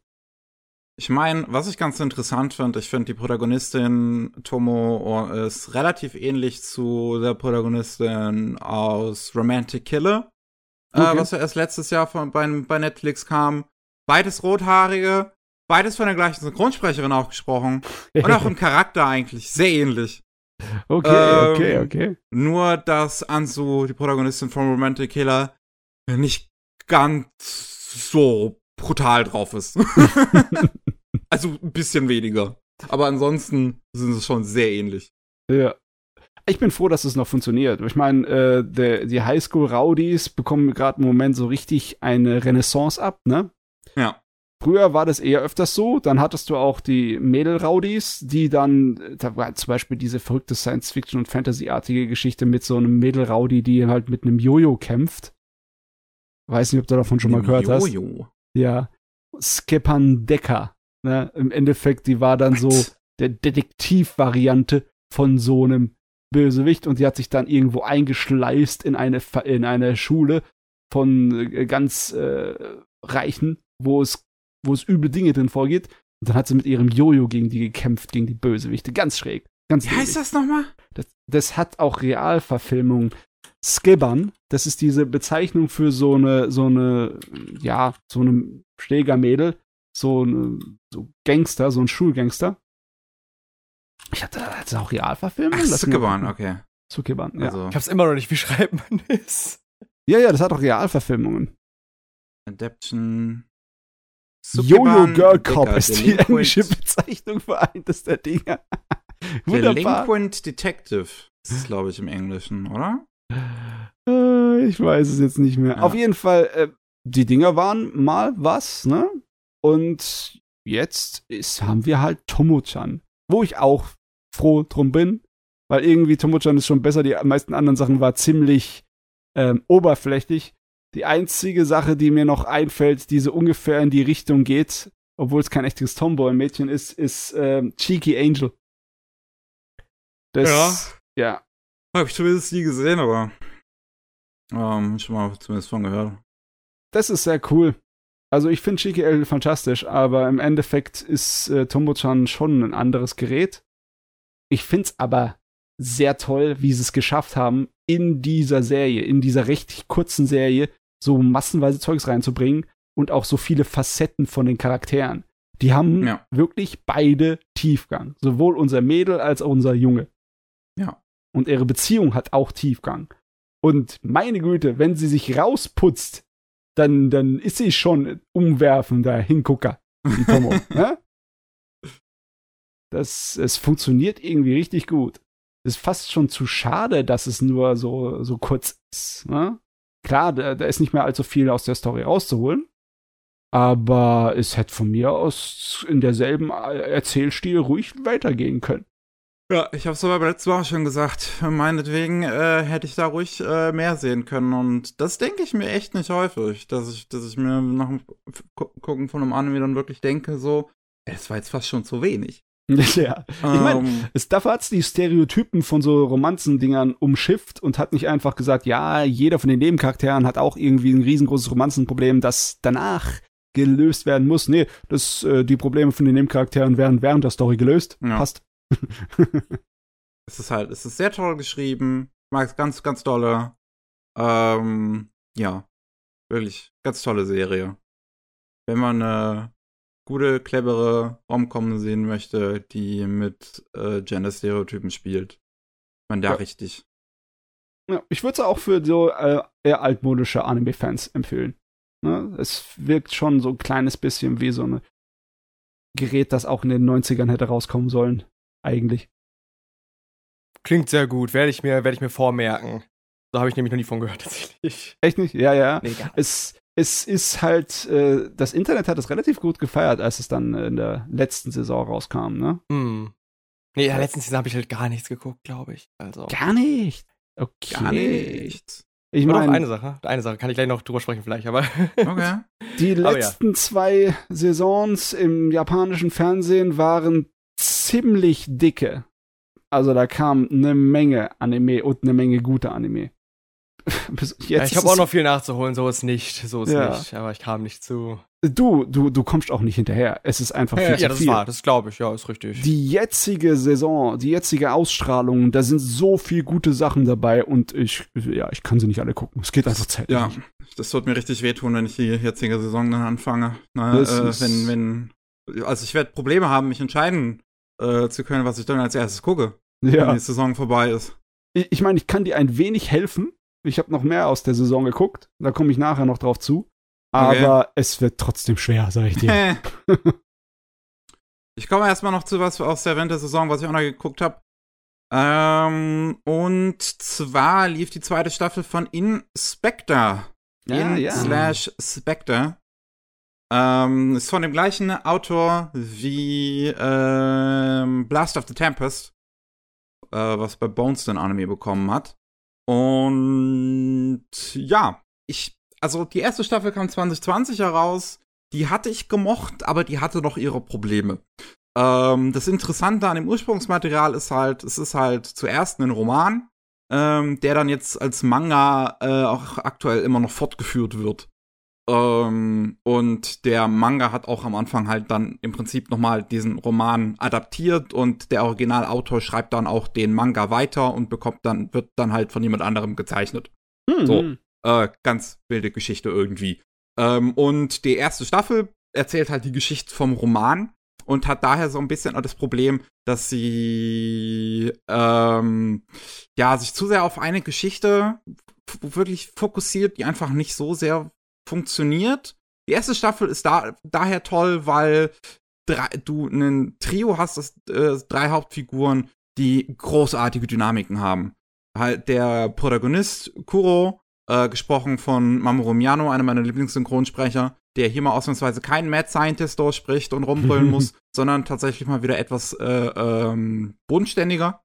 Ich meine, was ich ganz interessant finde, ich finde die Protagonistin Tomo ist relativ ähnlich zu der Protagonistin aus Romantic Killer, äh, okay. äh, was ja erst letztes Jahr von, bei, bei Netflix kam. Beides rothaarige, beides von der gleichen Synchronsprecherin auch gesprochen und auch im Charakter eigentlich sehr ähnlich. Okay, ähm, okay, okay. Nur, dass Ansu, die Protagonistin von Romantic Killer, nicht ganz so brutal drauf ist. also ein bisschen weniger. Aber ansonsten sind sie schon sehr ähnlich. Ja. Ich bin froh, dass es noch funktioniert. Ich meine, äh, die Highschool-Rowdies bekommen gerade im Moment so richtig eine Renaissance ab, ne? Ja. Früher war das eher öfters so. Dann hattest du auch die Mädel-Raudis, die dann, da war zum Beispiel diese verrückte Science-Fiction- und Fantasy-artige Geschichte mit so einem Mädel-Raudi, die halt mit einem Jojo kämpft. Weiß nicht, ob du davon schon mal gehört Jojo. hast. Jojo? Ja. Skepandeka. Ne? Im Endeffekt, die war dann so der Detektiv-Variante von so einem Bösewicht und die hat sich dann irgendwo eingeschleist in eine, in eine Schule von äh, ganz äh, Reichen, wo es wo es üble Dinge drin vorgeht. Und dann hat sie mit ihrem Jojo gegen die gekämpft, gegen die Bösewichte. Ganz schräg. Ganz Wie heißt das nochmal? Das, das hat auch Realverfilmung. Skibbern, das ist diese Bezeichnung für so eine, so eine, ja, so eine Schlägermädel, so eine so Gangster, so ein Schulgangster. Ich hatte das auch Realverfilmung. Ach, Skibbern, okay. Skibbern, ja. Also. Ich hab's immer noch nicht, wie schreibt man das? Ja, ja, das hat auch Realverfilmungen. Adaption. Jojo Girl Cop ist die englische Bezeichnung für eines der Dinge. Wunderbar. Delinquent Detective ist es, glaube ich, im Englischen, oder? Äh, ich weiß es jetzt nicht mehr. Ja. Auf jeden Fall, äh, die Dinger waren mal was, ne? Und jetzt ist, haben wir halt Tomo-chan, wo ich auch froh drum bin, weil irgendwie Tomo-chan ist schon besser. Die meisten anderen Sachen war ziemlich ähm, oberflächlich. Die einzige Sache, die mir noch einfällt, die so ungefähr in die Richtung geht, obwohl es kein echtes Tomboy-Mädchen ist, ist ähm, Cheeky Angel. Das, ja. ja. Habe ich zumindest nie gesehen, aber ähm, schon mal zumindest von gehört. Das ist sehr cool. Also ich finde Cheeky Angel fantastisch, aber im Endeffekt ist äh, Tombo-chan schon ein anderes Gerät. Ich finde es aber sehr toll, wie sie es geschafft haben, in dieser Serie, in dieser recht kurzen Serie, so massenweise Zeugs reinzubringen und auch so viele Facetten von den Charakteren. Die haben ja. wirklich beide Tiefgang. Sowohl unser Mädel als auch unser Junge. Ja. Und ihre Beziehung hat auch Tiefgang. Und meine Güte, wenn sie sich rausputzt, dann, dann ist sie schon umwerfender Hingucker, die Tomo. ne? Das, es funktioniert irgendwie richtig gut. Ist fast schon zu schade, dass es nur so, so kurz ist. Ne? Klar, da, da ist nicht mehr allzu viel aus der Story rauszuholen. Aber es hätte von mir aus in derselben Erzählstil ruhig weitergehen können. Ja, ich habe es aber letztes Mal schon gesagt. Meinetwegen äh, hätte ich da ruhig äh, mehr sehen können. Und das denke ich mir echt nicht häufig, dass ich, dass ich mir nach dem Gucken von einem Anime dann wirklich denke, so, es war jetzt fast schon zu wenig. Ja, ich meine, um, ähm. dafür hat es die Stereotypen von so Romanzendingern umschifft und hat nicht einfach gesagt, ja, jeder von den Nebencharakteren hat auch irgendwie ein riesengroßes Romanzenproblem, das danach gelöst werden muss. Nee, das, äh, die Probleme von den Nebencharakteren werden während der Story gelöst. Ja. Passt. es ist halt, es ist sehr toll geschrieben. Ich mag es ganz, ganz tolle. Ähm, ja, wirklich ganz tolle Serie. Wenn man eine gute, clevere Romcom sehen möchte, die mit äh, Gender-Stereotypen spielt, man da ja. richtig. Ja, ich würde es auch für so äh, eher altmodische Anime-Fans empfehlen. Ne? Es wirkt schon so ein kleines bisschen wie so ein Gerät, das auch in den 90ern hätte rauskommen sollen eigentlich. Klingt sehr gut, werde ich mir, werde ich mir vormerken. Da habe ich nämlich noch nie von gehört, tatsächlich. Echt nicht? Ja, ja. Nee, es, es ist halt, äh, das Internet hat es relativ gut gefeiert, als es dann in der letzten Saison rauskam, ne? Hm. Nee, in der letzten Saison habe ich halt gar nichts geguckt, glaube ich. Also. Gar nicht? Okay. Gar nichts. Ich meine, eine Sache, eine Sache kann ich gleich noch drüber sprechen vielleicht, aber okay. die letzten ja. zwei Saisons im japanischen Fernsehen waren ziemlich dicke. Also da kam eine Menge Anime und eine Menge gute Anime. ja, ich habe auch noch viel nachzuholen, so ist nicht, so ist ja. nicht, aber ich kam nicht zu. Du, du, du kommst auch nicht hinterher. Es ist einfach viel ja, zu ja, das viel. war, das glaube ich, ja, ist richtig. Die jetzige Saison, die jetzige Ausstrahlung, da sind so viel gute Sachen dabei und ich, ja, ich kann sie nicht alle gucken. Es geht einfach Zeit. Ja, das wird mir richtig wehtun, wenn ich die jetzige Saison dann anfange. Na, äh, wenn, wenn, also ich werde Probleme haben, mich entscheiden äh, zu können, was ich dann als erstes gucke, ja. wenn die Saison vorbei ist. Ich, ich meine, ich kann dir ein wenig helfen. Ich habe noch mehr aus der Saison geguckt. Da komme ich nachher noch drauf zu. Aber okay. es wird trotzdem schwer, sag ich dir. ich komme erstmal noch zu was aus der Wintersaison, was ich auch noch geguckt habe. Ähm, und zwar lief die zweite Staffel von Inspector. Ja, in ja. slash Spectre. Ähm, ist von dem gleichen Autor wie ähm, Blast of the Tempest, äh, was bei Bones den Anime bekommen hat. Und ja, ich, also die erste Staffel kam 2020 heraus. Die hatte ich gemocht, aber die hatte noch ihre Probleme. Ähm, das Interessante an dem Ursprungsmaterial ist halt, es ist halt zuerst ein Roman, ähm, der dann jetzt als Manga äh, auch aktuell immer noch fortgeführt wird. Ähm, und der Manga hat auch am Anfang halt dann im Prinzip nochmal diesen Roman adaptiert und der Originalautor schreibt dann auch den Manga weiter und bekommt dann, wird dann halt von jemand anderem gezeichnet. Hm. So. Äh, ganz wilde Geschichte irgendwie. Ähm, und die erste Staffel erzählt halt die Geschichte vom Roman und hat daher so ein bisschen auch das Problem, dass sie ähm, ja sich zu sehr auf eine Geschichte wirklich fokussiert, die einfach nicht so sehr funktioniert. Die erste Staffel ist da daher toll, weil drei, du ein Trio hast, das äh, drei Hauptfiguren, die großartige Dynamiken haben. Halt der Protagonist Kuro, äh, gesprochen von Mamoru Miano, einer meiner Lieblingssynchronsprecher, der hier mal ausnahmsweise keinen Mad Scientist durchspricht und rumbrüllen muss, sondern tatsächlich mal wieder etwas äh, ähm, bodenständiger.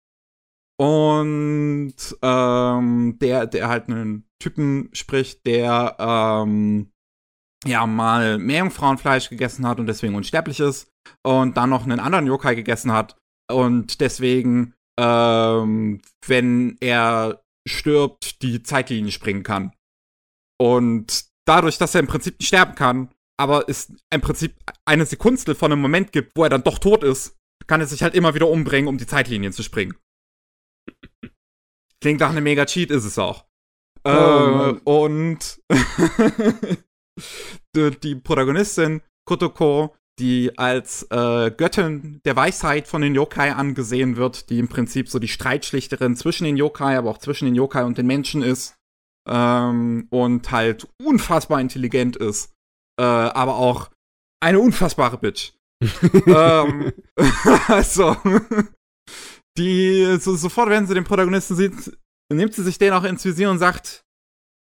Und ähm, der, der halt einen Typen spricht, der ähm, ja mal Meerjungfrauenfleisch gegessen hat und deswegen unsterblich ist. Und dann noch einen anderen Yokai gegessen hat und deswegen, ähm, wenn er stirbt, die Zeitlinie springen kann. Und dadurch, dass er im Prinzip nicht sterben kann, aber es im Prinzip eine Sekunde von einem Moment gibt, wo er dann doch tot ist, kann er sich halt immer wieder umbringen, um die Zeitlinien zu springen. Klingt nach einem Mega-Cheat, ist es auch. Oh, äh, und die, die Protagonistin Kotoko, die als äh, Göttin der Weisheit von den Yokai angesehen wird, die im Prinzip so die Streitschlichterin zwischen den Yokai, aber auch zwischen den Yokai und den Menschen ist. Ähm, und halt unfassbar intelligent ist. Äh, aber auch eine unfassbare Bitch. ähm, also, die so, sofort, wenn sie den Protagonisten sieht, nimmt sie sich den auch ins Visier und sagt,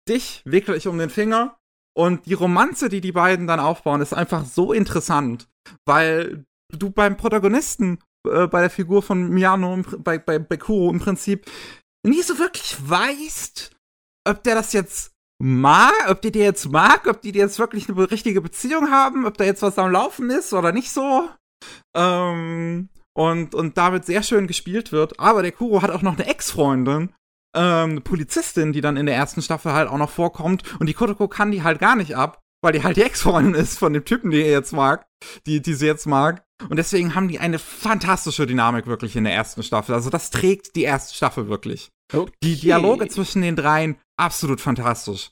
dich wickle ich um den Finger. Und die Romanze, die die beiden dann aufbauen, ist einfach so interessant, weil du beim Protagonisten, äh, bei der Figur von Miano, bei, bei, bei Kuro im Prinzip, nie so wirklich weißt, ob der das jetzt mag, ob die dir jetzt mag, ob die dir jetzt wirklich eine richtige Beziehung haben, ob da jetzt was am Laufen ist oder nicht so. Ähm, und, und damit sehr schön gespielt wird. Aber der Kuro hat auch noch eine Ex-Freundin, ähm, eine Polizistin, die dann in der ersten Staffel halt auch noch vorkommt. Und die Kotoko kann die halt gar nicht ab, weil die halt die Ex-Freundin ist von dem Typen, den er jetzt mag, die, die sie jetzt mag. Und deswegen haben die eine fantastische Dynamik wirklich in der ersten Staffel. Also das trägt die erste Staffel wirklich. Okay. Die Dialoge zwischen den dreien, absolut fantastisch.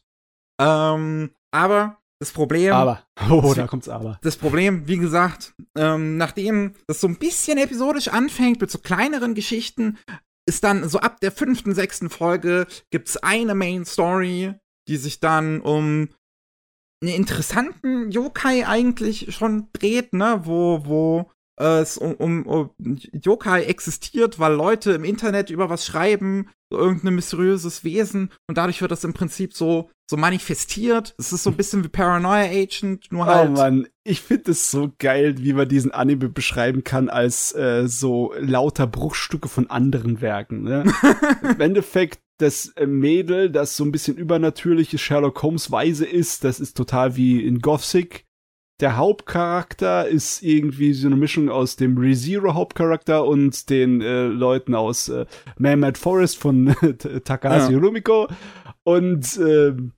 Ähm, aber das Problem. Aber. Oh, da kommt's aber. Das Problem, wie gesagt, ähm, nachdem das so ein bisschen episodisch anfängt mit so kleineren Geschichten, ist dann so ab der fünften, sechsten Folge gibt's eine Main Story, die sich dann um einen interessanten Yokai eigentlich schon dreht, ne, wo, wo äh, es um, um, um Yokai existiert, weil Leute im Internet über was schreiben, so irgendein mysteriöses Wesen und dadurch wird das im Prinzip so so manifestiert. Es ist so ein bisschen wie Paranoia Agent, nur halt. Oh Mann, ich finde es so geil, wie man diesen Anime beschreiben kann als äh, so lauter Bruchstücke von anderen Werken. Ne? Im Endeffekt das äh, Mädel, das so ein bisschen übernatürliche Sherlock Holmes Weise ist, das ist total wie in Gothic. Der Hauptcharakter ist irgendwie so eine Mischung aus dem ReZero Hauptcharakter und den äh, Leuten aus äh, Man Mad Forest von Takahashi Ja. Rumiko. Und ähm,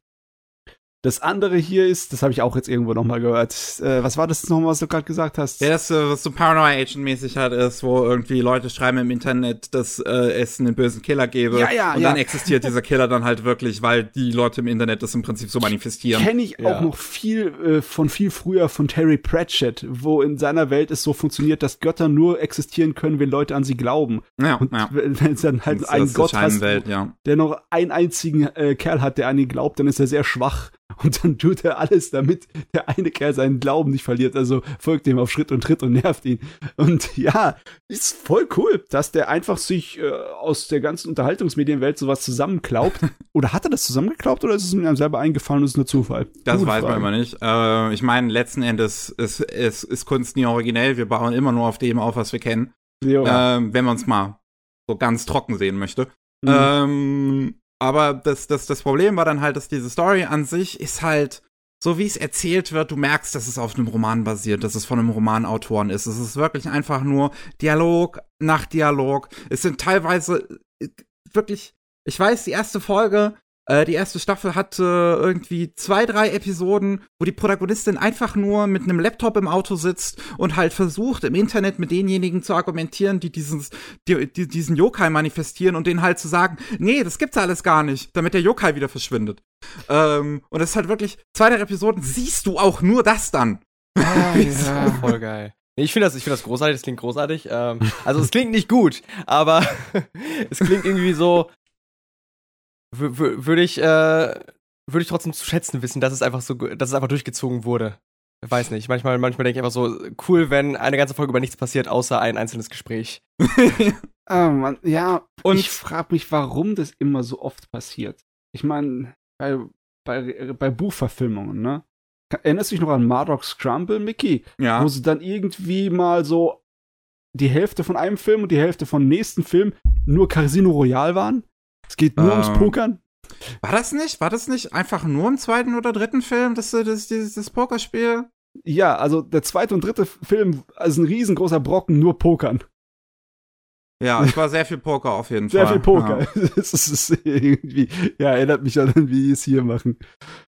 das andere hier ist, das habe ich auch jetzt irgendwo noch mal gehört. Äh, was war das nochmal, was du gerade gesagt hast? Ja, das, äh, was so Paranoia Agent-mäßig halt ist, wo irgendwie Leute schreiben im Internet, dass äh, es einen bösen Killer gäbe. Ja, ja, und ja. dann existiert dieser Killer dann halt wirklich, weil die Leute im Internet das im Prinzip so manifestieren. Kenne ich Ja. auch noch viel äh, von viel früher von Terry Pratchett, wo in seiner Welt es so funktioniert, dass Götter nur existieren können, wenn Leute an sie glauben. Ja, Und ja. wenn wenn es dann halt Das einen ist Gott hast, der noch einen einzigen äh, Kerl hat, der an ihn glaubt, dann ist er sehr schwach. Und dann tut er alles, damit der eine Kerl seinen Glauben nicht verliert. Also folgt ihm auf Schritt und Tritt und nervt ihn. Und ja, ist voll cool, dass der einfach sich äh, aus der ganzen Unterhaltungsmedienwelt sowas zusammenklaubt. oder hat er das zusammengeklaubt oder ist es ihm selber eingefallen und ist nur Zufall? Das Gute weiß man Frage. immer nicht. Äh, ich meine, letzten Endes ist, ist, ist Kunst nie originell. Wir bauen immer nur auf dem auf, was wir kennen. Ähm, wenn man es mal so ganz trocken sehen möchte. Mhm. Ähm, aber das, das, das Problem war dann halt, dass diese Story an sich ist halt, so wie es erzählt wird, du merkst, dass es auf einem Roman basiert, dass es von einem Romanautoren ist. Es ist wirklich einfach nur Dialog nach Dialog. Es sind teilweise äh, wirklich, ich weiß, die erste Folge Äh, die erste Staffel hatte irgendwie zwei, drei Episoden, wo die Protagonistin einfach nur mit einem Laptop im Auto sitzt und halt versucht, im Internet mit denjenigen zu argumentieren, die, dieses, die, die diesen Yokai manifestieren und denen halt zu sagen, nee, das gibt's alles gar nicht, damit der Yokai wieder verschwindet. Ähm, und das ist halt wirklich, zwei, drei Episoden siehst du auch nur das dann. Ah, ja, voll geil. Ich finde das, ich finde das großartig, das klingt großartig. Ähm, also es klingt nicht gut, aber es klingt irgendwie so, würde ich, äh, würde ich trotzdem zu schätzen wissen, dass es einfach so, dass es einfach durchgezogen wurde. Ich weiß nicht. Manchmal, manchmal denke ich einfach so, cool, wenn eine ganze Folge über nichts passiert, außer ein einzelnes Gespräch. oh Mann, ja. Und ich frage mich, warum das immer so oft passiert. Ich meine, bei, bei, bei Buchverfilmungen, ne? Erinnerst du dich noch an Mardok Scrumble, Mickey? Ja. Wo sie dann irgendwie mal so die Hälfte von einem Film und die Hälfte vom nächsten Film nur Casino Royale waren? Es geht nur ähm, ums Pokern. War das nicht? War das nicht einfach nur im zweiten oder dritten Film, das, das, das, das Pokerspiel? Ja, also der zweite und dritte Film, also ein riesengroßer Brocken, nur Pokern. Ja, es war sehr viel Poker auf jeden sehr Fall. Sehr viel Poker. Ja. das ist irgendwie, ja, erinnert mich an, wie die es hier machen.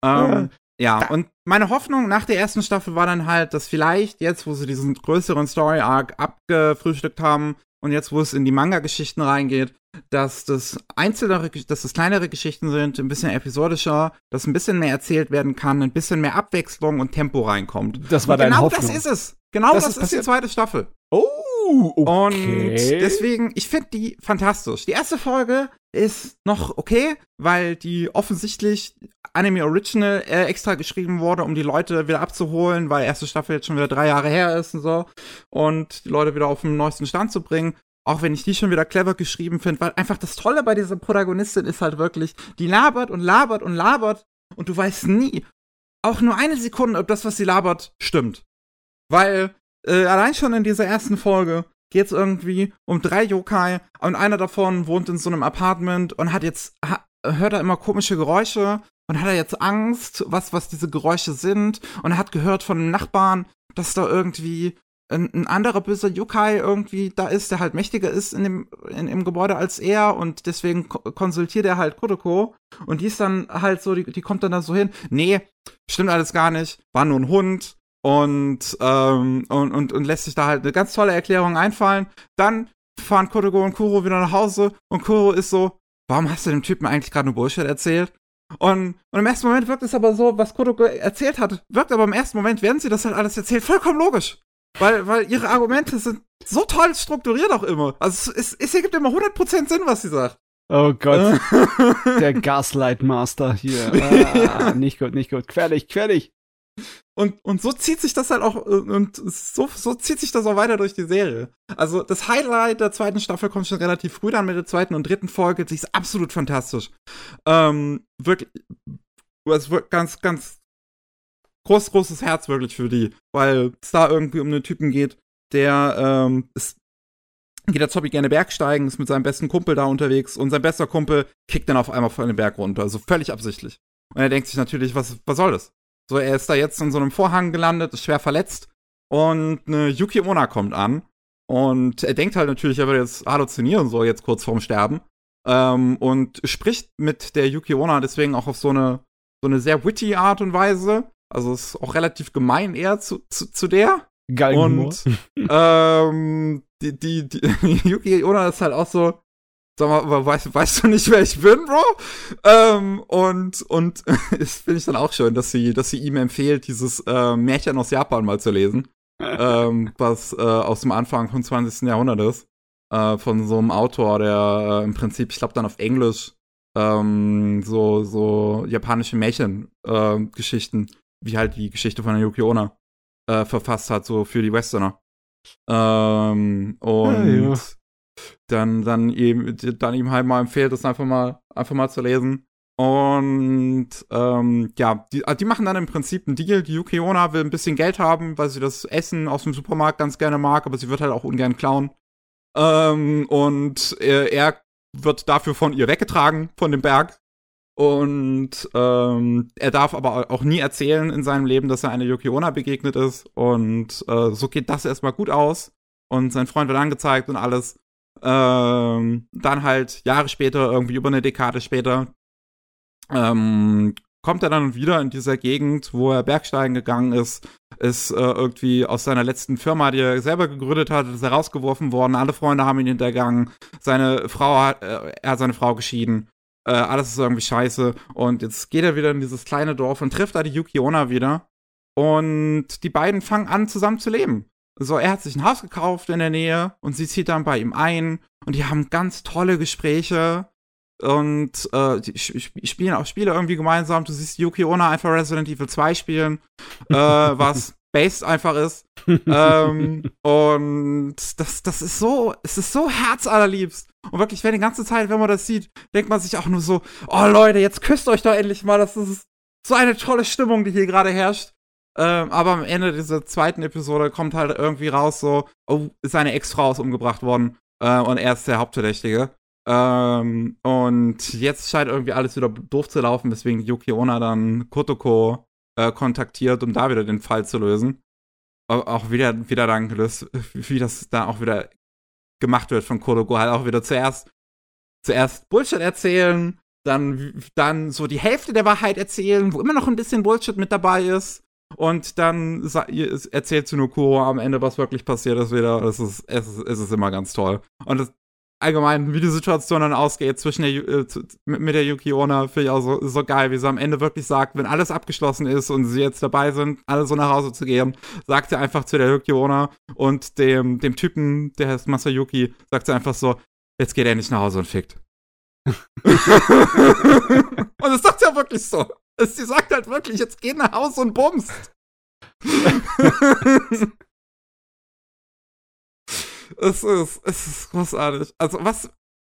Ähm, ja, ja, und meine Hoffnung nach der ersten Staffel war dann halt, dass vielleicht jetzt, wo sie diesen größeren Story-Arc abgefrühstückt haben, und jetzt, wo es in die Manga-Geschichten reingeht, dass das einzelne, dass das kleinere Geschichten sind, ein bisschen episodischer, dass ein bisschen mehr erzählt werden kann, ein bisschen mehr Abwechslung und Tempo reinkommt. Das war deine genau Hoffnung. das ist es. Genau das, das ist, ist die zweite Staffel. Oh, okay. Und deswegen, ich finde die fantastisch. Die erste Folge ist noch okay, weil die offensichtlich Anime Original äh, extra geschrieben wurde, um die Leute wieder abzuholen, weil erste Staffel jetzt schon wieder drei Jahre her ist und so. Und die Leute wieder auf den neuesten Stand zu bringen. Auch wenn ich die schon wieder clever geschrieben finde, weil einfach das Tolle bei dieser Protagonistin ist halt wirklich, die labert und labert und labert und du weißt nie, auch nur eine Sekunde, ob das, was sie labert, stimmt. Weil äh, allein schon in dieser ersten Folge geht es irgendwie um drei Yokai und einer davon wohnt in so einem Apartment und hat jetzt ha, hört er immer komische Geräusche und hat er jetzt Angst, was was diese Geräusche sind und er hat gehört von einem Nachbarn, dass da irgendwie ein, ein anderer böser Yokai irgendwie da ist, der halt mächtiger ist in dem in, im Gebäude als er und deswegen ko konsultiert er halt Kodoko und die ist dann halt so, die, die kommt dann da so hin, nee, stimmt alles gar nicht, war nur ein Hund und, ähm, und, und, und lässt sich da halt eine ganz tolle Erklärung einfallen. Dann fahren Kodoko und Kuro wieder nach Hause und Kuro ist so, warum hast du dem Typen eigentlich gerade nur Bullshit erzählt? Und, und im ersten Moment wirkt es aber so, was Kodoko erzählt hat, wirkt aber im ersten Moment, während sie das halt alles erzählt, vollkommen logisch. Weil, weil ihre Argumente sind so toll strukturiert auch immer. Also es, es, ergibt immer 100% Sinn, was sie sagt. Oh Gott. Der Gaslight Master hier. Ah, nicht gut, nicht gut. Gefährlich, gefährlich. Und, und so zieht sich das halt auch, und so, so zieht sich das auch weiter durch die Serie. Also das Highlight der zweiten Staffel kommt schon relativ früh dann mit der zweiten und dritten Folge. Die ist absolut fantastisch. Ähm, wirklich, es wird ganz, ganz groß, großes Herz wirklich für die, weil es da irgendwie um einen Typen geht, der ähm, ist, geht als Hobby gerne Bergsteigen, ist mit seinem besten Kumpel da unterwegs und sein bester Kumpel kickt dann auf einmal von den Berg runter, also völlig absichtlich. Und er denkt sich natürlich, was, was soll das? So, er ist da jetzt in so einem Vorhang gelandet, ist schwer verletzt und eine Yuki Onna kommt an und er denkt halt natürlich, er würde jetzt halluzinieren, so jetzt kurz vorm Sterben ähm, und spricht mit der Yuki Onna deswegen auch auf so eine, so eine sehr witty Art und Weise. Also ist auch relativ gemein eher zu, zu, zu der. Galgenhumor. Und ähm, die, die, die Yuki Onna ist halt auch so, Sag mal, weißt, weißt du nicht, wer ich bin, Bro? Ähm, und und das finde ich dann auch schön, dass sie, dass sie ihm empfiehlt, dieses äh, Märchen aus Japan mal zu lesen, ähm, was äh, aus dem Anfang vom 20. Jahrhundert ist. Äh, von so einem Autor, der äh, im Prinzip, ich glaube, dann auf Englisch ähm, so, so japanische Märchengeschichten, äh, wie halt die Geschichte von der Yuki Onna, äh, verfasst hat, so für die Westerner. Ähm, und ja, ja dann, dann ihm, dann ihm halt mal empfiehlt, das einfach mal, einfach mal zu lesen. Und ähm, ja, die, die machen dann im Prinzip einen Deal. Die Yuki Onna will ein bisschen Geld haben, weil sie das Essen aus dem Supermarkt ganz gerne mag, aber sie wird halt auch ungern klauen. Ähm, und er, er wird dafür von ihr weggetragen, von dem Berg. Und ähm, er darf aber auch nie erzählen in seinem Leben, dass er eine Yuki Onna begegnet ist. Und äh, so geht das erstmal gut aus. Und sein Freund wird angezeigt und alles. Ähm, dann halt Jahre später, irgendwie über eine Dekade später, ähm, kommt er dann wieder in dieser Gegend, wo er Bergsteigen gegangen ist, ist äh, irgendwie aus seiner letzten Firma, die er selber gegründet hat, ist er rausgeworfen worden. Alle Freunde haben ihn hintergangen. Seine Frau hat, äh, er hat seine Frau geschieden. Äh, alles ist irgendwie scheiße. Und jetzt geht er wieder in dieses kleine Dorf und trifft da die Yuki Onna wieder. Und die beiden fangen an, zusammen zu leben. So, er hat sich ein Haus gekauft in der Nähe und sie zieht dann bei ihm ein und die haben ganz tolle Gespräche und äh, die spielen auch Spiele irgendwie gemeinsam. Du siehst Yuki Onna einfach Resident Evil 2 spielen, äh, was based einfach ist. ähm, und das, das ist so, es ist so herzallerliebst. Und wirklich, wenn die ganze Zeit, wenn man das sieht, denkt man sich auch nur so, oh Leute, jetzt küsst euch doch endlich mal. Das ist so eine tolle Stimmung, die hier gerade herrscht. Ähm, aber am Ende dieser zweiten Episode kommt halt irgendwie raus so, oh, seine Ex-Frau ist umgebracht worden. Äh, und er ist der Hauptverdächtige. Ähm, und jetzt scheint irgendwie alles wieder doof zu laufen, weswegen Yuki Onna dann Kotoko äh, kontaktiert, um da wieder den Fall zu lösen. Auch wieder, wieder dann gelöst, wie das da auch wieder gemacht wird von Kotoko. Halt auch wieder zuerst, zuerst Bullshit erzählen, dann, dann so die Hälfte der Wahrheit erzählen, wo immer noch ein bisschen Bullshit mit dabei ist. Und dann erzählt Tsunokuro am Ende, was wirklich passiert ist wieder. Es ist, es ist, es ist immer ganz toll. Und das, allgemein, wie die Situation dann ausgeht zwischen der, äh, mit der Yuki Onna, finde ich auch so, so geil, wie sie am Ende wirklich sagt, wenn alles abgeschlossen ist und sie jetzt dabei sind, alle so nach Hause zu gehen, sagt sie einfach zu der Yuki Onna und dem, dem Typen, der heißt Masayuki, sagt sie einfach so, jetzt geht er nicht nach Hause und fickt. und das sagt sie ja wirklich so. Sie sagt halt wirklich, jetzt geh nach Hause und bummst. es ist, es ist großartig. Also was,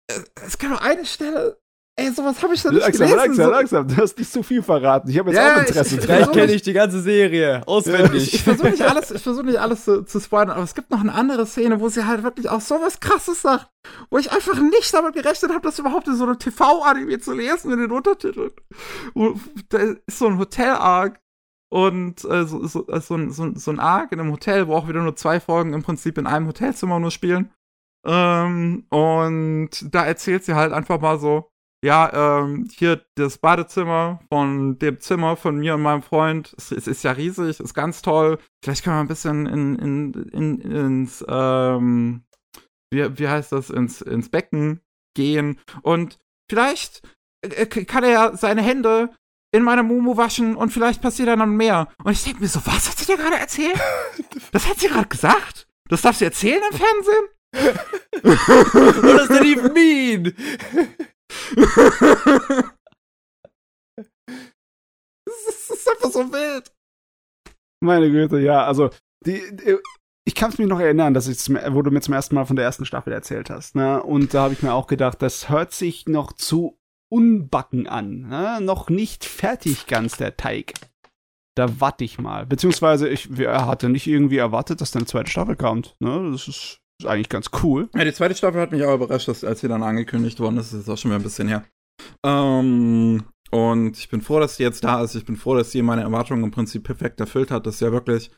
es nur eine Stelle, Ey, sowas habe ich noch nicht langsam, gelesen. Langsam, so. langsam, du hast nicht zu viel verraten. Ich habe jetzt ja, auch Interesse dran. Vielleicht kenne ich die ganze Serie auswendig. ich, ich versuche nicht alles, ich versuche nicht alles zu, zu spoilern, aber es gibt noch eine andere Szene, wo sie halt wirklich auch sowas krasses sagt, wo ich einfach nicht damit gerechnet habe, das überhaupt in so einem TV-Anime zu lesen in den Untertiteln. Da ist so ein Hotel-Arc und äh, so, so, so, so, so ein Arc in einem Hotel, wo auch wieder nur zwei Folgen im Prinzip in einem Hotelzimmer nur spielen. Ähm, und da erzählt sie halt einfach mal so, ja, ähm, hier das Badezimmer von dem Zimmer von mir und meinem Freund, es, es, ist ja riesig, ist ganz toll. Vielleicht können wir ein bisschen in, in, in, ins, ähm, wie, wie heißt das, ins, ins Becken gehen. Und vielleicht äh, kann er seine Hände in meiner Mumu waschen und vielleicht passiert dann noch mehr. Und ich denke mir so, was hat sie dir gerade erzählt? Das hat sie gerade gesagt? Das darfst du erzählen im Fernsehen? What does that even mean? Das ist einfach so wild. Meine Güte, ja, also die, die ich kann es mich noch erinnern, dass ich wo du mir zum ersten Mal von der ersten Staffel erzählt hast, ne? Und da habe ich mir auch gedacht, das hört sich noch zu unbacken an, ne? Noch nicht fertig ganz der Teig. Da warte ich mal. Beziehungsweise ich hatte nicht irgendwie erwartet, dass da eine zweite Staffel kommt. Ne? Das ist ist eigentlich ganz cool. Ja, die zweite Staffel hat mich auch überrascht, dass, als sie dann angekündigt worden ist. Das ist auch schon mal ein bisschen her. Ähm, und ich bin froh, dass sie jetzt da ist. Ich bin froh, dass sie meine Erwartungen im Prinzip perfekt erfüllt hat. Das ist ja wirklich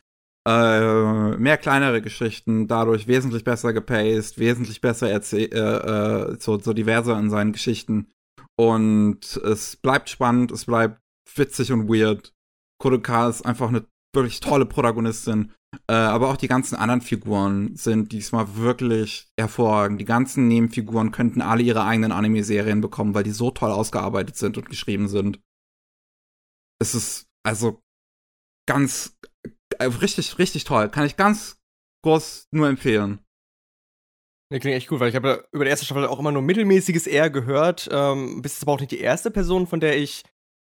äh, mehr kleinere Geschichten, dadurch wesentlich besser gepaced, wesentlich besser erzählt, äh, äh, so, so diverser in seinen Geschichten. Und es bleibt spannend, es bleibt witzig und weird. Kodoka ist einfach eine wirklich tolle Protagonistin. Äh, aber auch die ganzen anderen Figuren sind diesmal wirklich hervorragend. Die ganzen Nebenfiguren könnten alle ihre eigenen Anime-Serien bekommen, weil die so toll ausgearbeitet sind und geschrieben sind. Es ist also ganz äh, richtig, richtig toll. Kann ich ganz groß nur empfehlen. Ja, klingt echt cool, weil ich habe über die erste Staffel auch immer nur mittelmäßiges R gehört. Ähm, bist aber auch nicht die erste Person, von der ich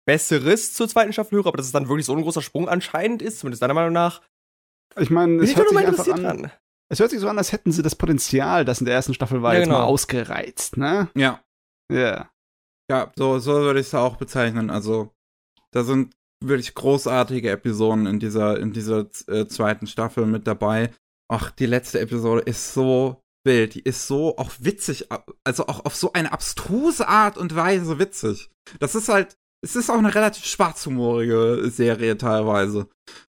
Besseres zur zweiten Staffel höre, aber dass es dann wirklich so ein großer Sprung anscheinend ist, zumindest deiner Meinung nach. Ich meine, es hört sich einfach an. Dran. Es hört sich so an, als hätten sie das Potenzial, das in der ersten Staffel war, ja, jetzt genau. mal ausgereizt, ne? Ja. Ja. Yeah. Ja, so, so würde ich es auch bezeichnen. Also, da sind wirklich großartige Episoden in dieser, in dieser äh, zweiten Staffel mit dabei. Ach, die letzte Episode ist so wild. Die ist so auch witzig, also auch auf so eine abstruse Art und Weise witzig. Das ist halt, es ist auch eine relativ schwarzhumorige Serie teilweise.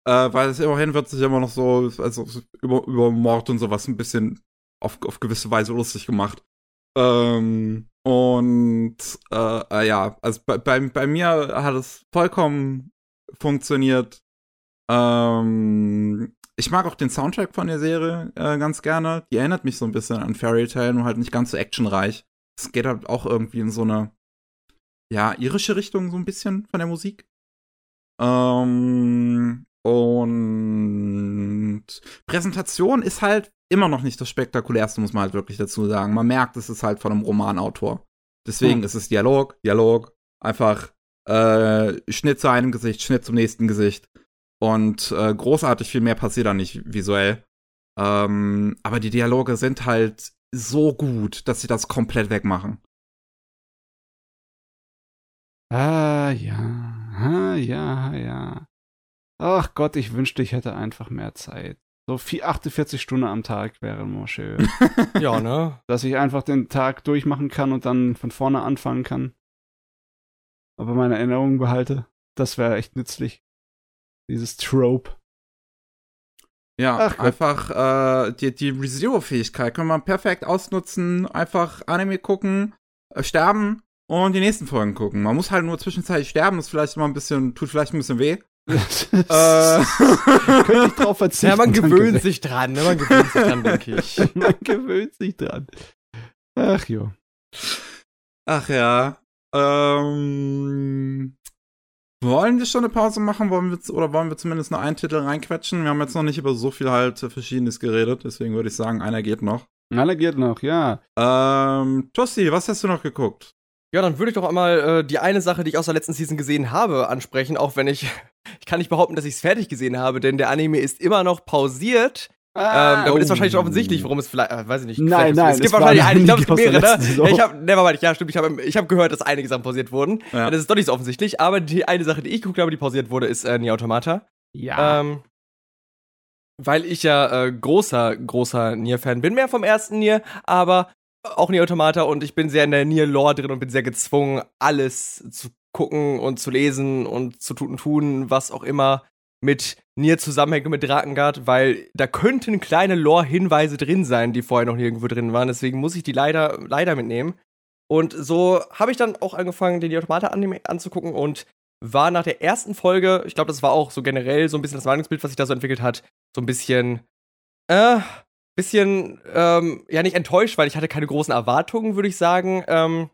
Äh, weil es immerhin wird sich immer noch so, also über, über Mord und sowas ein bisschen auf, auf gewisse Weise lustig gemacht. Ähm, Und äh, äh, ja, also bei, bei, bei mir hat es vollkommen funktioniert. Ähm, ich mag auch den Soundtrack von der Serie äh, ganz gerne. Die erinnert mich so ein bisschen an Fairy Tail, nur halt nicht ganz so actionreich. Es geht halt auch irgendwie in so eine, ja, irische Richtung so ein bisschen von der Musik. Ähm, und Präsentation ist halt immer noch nicht das spektakulärste, muss man halt wirklich dazu sagen. Man merkt, es ist halt von einem Romanautor. Deswegen hm. ist es Dialog, Dialog, einfach äh, Schnitt zu einem Gesicht, Schnitt zum nächsten Gesicht. Und äh, großartig viel mehr passiert da nicht visuell. Ähm, aber die Dialoge sind halt so gut, dass sie das komplett wegmachen. Ah, ja. Ah, ja, ja. Ach Gott, ich wünschte, ich hätte einfach mehr Zeit. So 48 Stunden am Tag wäre immer schön. ja, ne? Dass ich einfach den Tag durchmachen kann und dann von vorne anfangen kann. Aber meine Erinnerungen behalte. Das wäre echt nützlich. Dieses Trope. Ja, Ach, einfach äh, die, die ReZero-Fähigkeit kann man perfekt ausnutzen. Einfach Anime gucken, äh, sterben und die nächsten Folgen gucken. Man muss halt nur zwischenzeitlich sterben, ist vielleicht mal ein bisschen, tut vielleicht ein bisschen weh. äh, könnte ich drauf verzichten. Ja, man gewöhnt sich dran, ne? Man gewöhnt sich dran, denke ich. man gewöhnt sich dran. Ach jo. Ach ja. Ähm, wollen wir schon eine Pause machen? Wollen wir, oder wollen wir zumindest nur einen Titel reinquetschen? Wir haben jetzt noch nicht über so viel halt Verschiedenes geredet, deswegen würde ich sagen, einer geht noch. Einer geht noch, ja. Ähm, Tossi, was hast du noch geguckt? Ja, dann würde ich doch einmal äh, die eine Sache, die ich aus der letzten Season gesehen habe, ansprechen, auch wenn ich, ich kann nicht behaupten, dass ich es fertig gesehen habe, denn der Anime ist immer noch pausiert. Ah, ähm, damit oh. ist wahrscheinlich wahrscheinlich offensichtlich, worum es vielleicht, äh, weiß ich nicht. Nein, nein, es gibt wahrscheinlich einige, ich glaube, es gibt mehrere. Ne? Ja, ich habe, nevermind, ja, stimmt, ich habe ich hab gehört, dass einige Sachen pausiert wurden. Ja. Das ist doch nicht so offensichtlich, aber die eine Sache, die ich geguckt habe, die pausiert wurde, ist äh, Nier Automata. Ja. Ähm, weil ich ja äh, großer, großer Nier-Fan bin, mehr vom ersten Nier, aber auch Nier Automata und ich bin sehr in der Nier-Lore drin und bin sehr gezwungen, alles zu gucken und zu lesen und zu tun, tun was auch immer mit Nier zusammenhängt und mit Drakengard, weil da könnten kleine Lore-Hinweise drin sein, die vorher noch nirgendwo drin waren. Deswegen muss ich die leider, leider mitnehmen. Und so habe ich dann auch angefangen, den Automata-Anime anzugucken und war nach der ersten Folge, ich glaube, das war auch so generell so ein bisschen das Meinungsbild, was sich da so entwickelt hat, so ein bisschen, äh, bisschen, ähm, ja, nicht enttäuscht, weil ich hatte keine großen Erwartungen, würde ich sagen. Ähm,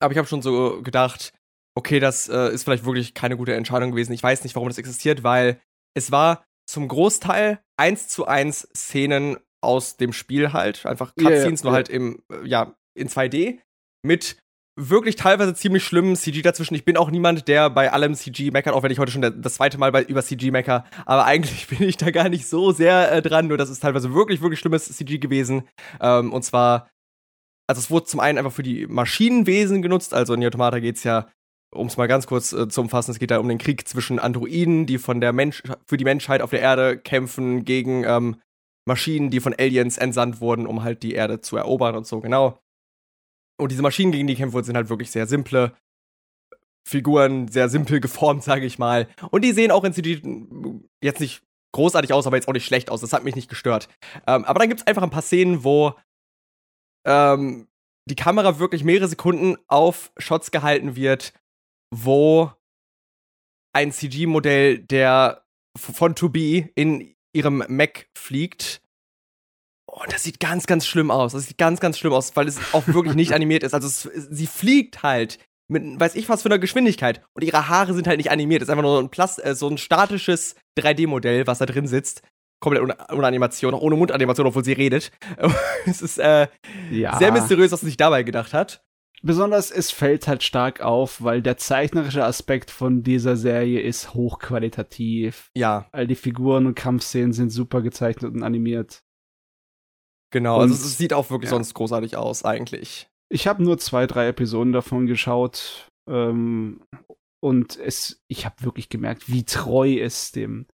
aber ich habe schon so gedacht, okay, das äh, ist vielleicht wirklich keine gute Entscheidung gewesen. Ich weiß nicht, warum das existiert, weil es war zum Großteil eins zu eins Szenen aus dem Spiel halt, einfach Cutscenes, yeah, yeah, nur halt im, äh, ja, in 2D mit wirklich teilweise ziemlich schlimmen CG dazwischen. Ich bin auch niemand, der bei allem CG meckert, auch wenn ich heute schon das zweite Mal bei, über CG mecker. Aber eigentlich bin ich da gar nicht so sehr äh, dran. Nur das ist teilweise wirklich, wirklich schlimmes CG gewesen. Ähm, und zwar, also es wurde zum einen einfach für die Maschinenwesen genutzt. Also in Automata geht's ja um es mal ganz kurz äh, zu umfassen, es geht da um den Krieg zwischen Androiden, die von der Mensch für die Menschheit auf der Erde kämpfen, gegen ähm, Maschinen, die von Aliens entsandt wurden, um halt die Erde zu erobern und so, genau. Und diese Maschinen, gegen die kämpfen wurden, sind halt wirklich sehr simple Figuren, sehr simpel geformt, sage ich mal. Und die sehen auch in CG jetzt nicht großartig aus, aber jetzt auch nicht schlecht aus. Das hat mich nicht gestört. Ähm, aber dann gibt es einfach ein paar Szenen, wo ähm, die Kamera wirklich mehrere Sekunden auf Shots gehalten wird, wo ein CG-Modell, der von To Be in ihrem Mac fliegt. Und das sieht ganz, ganz schlimm aus. Das sieht ganz, ganz schlimm aus, weil es auch wirklich nicht animiert ist. Also es, sie fliegt halt mit, weiß ich was für einer Geschwindigkeit. Und ihre Haare sind halt nicht animiert. Das ist einfach nur ein Plast äh, so ein statisches 3D-Modell, was da drin sitzt. Komplett ohne, ohne Animation, auch ohne Mundanimation, obwohl sie redet. es ist äh, ja. sehr mysteriös, was sie sich dabei gedacht hat besonders es fällt halt stark auf, weil der zeichnerische Aspekt von dieser Serie ist hochqualitativ. Ja. All die Figuren und Kampfszenen sind super gezeichnet und animiert. Genau, und, also es sieht auch wirklich ja. sonst großartig aus, eigentlich. Ich habe nur zwei, drei Episoden davon geschaut. Ähm, und es, ich habe wirklich gemerkt, wie treu es dem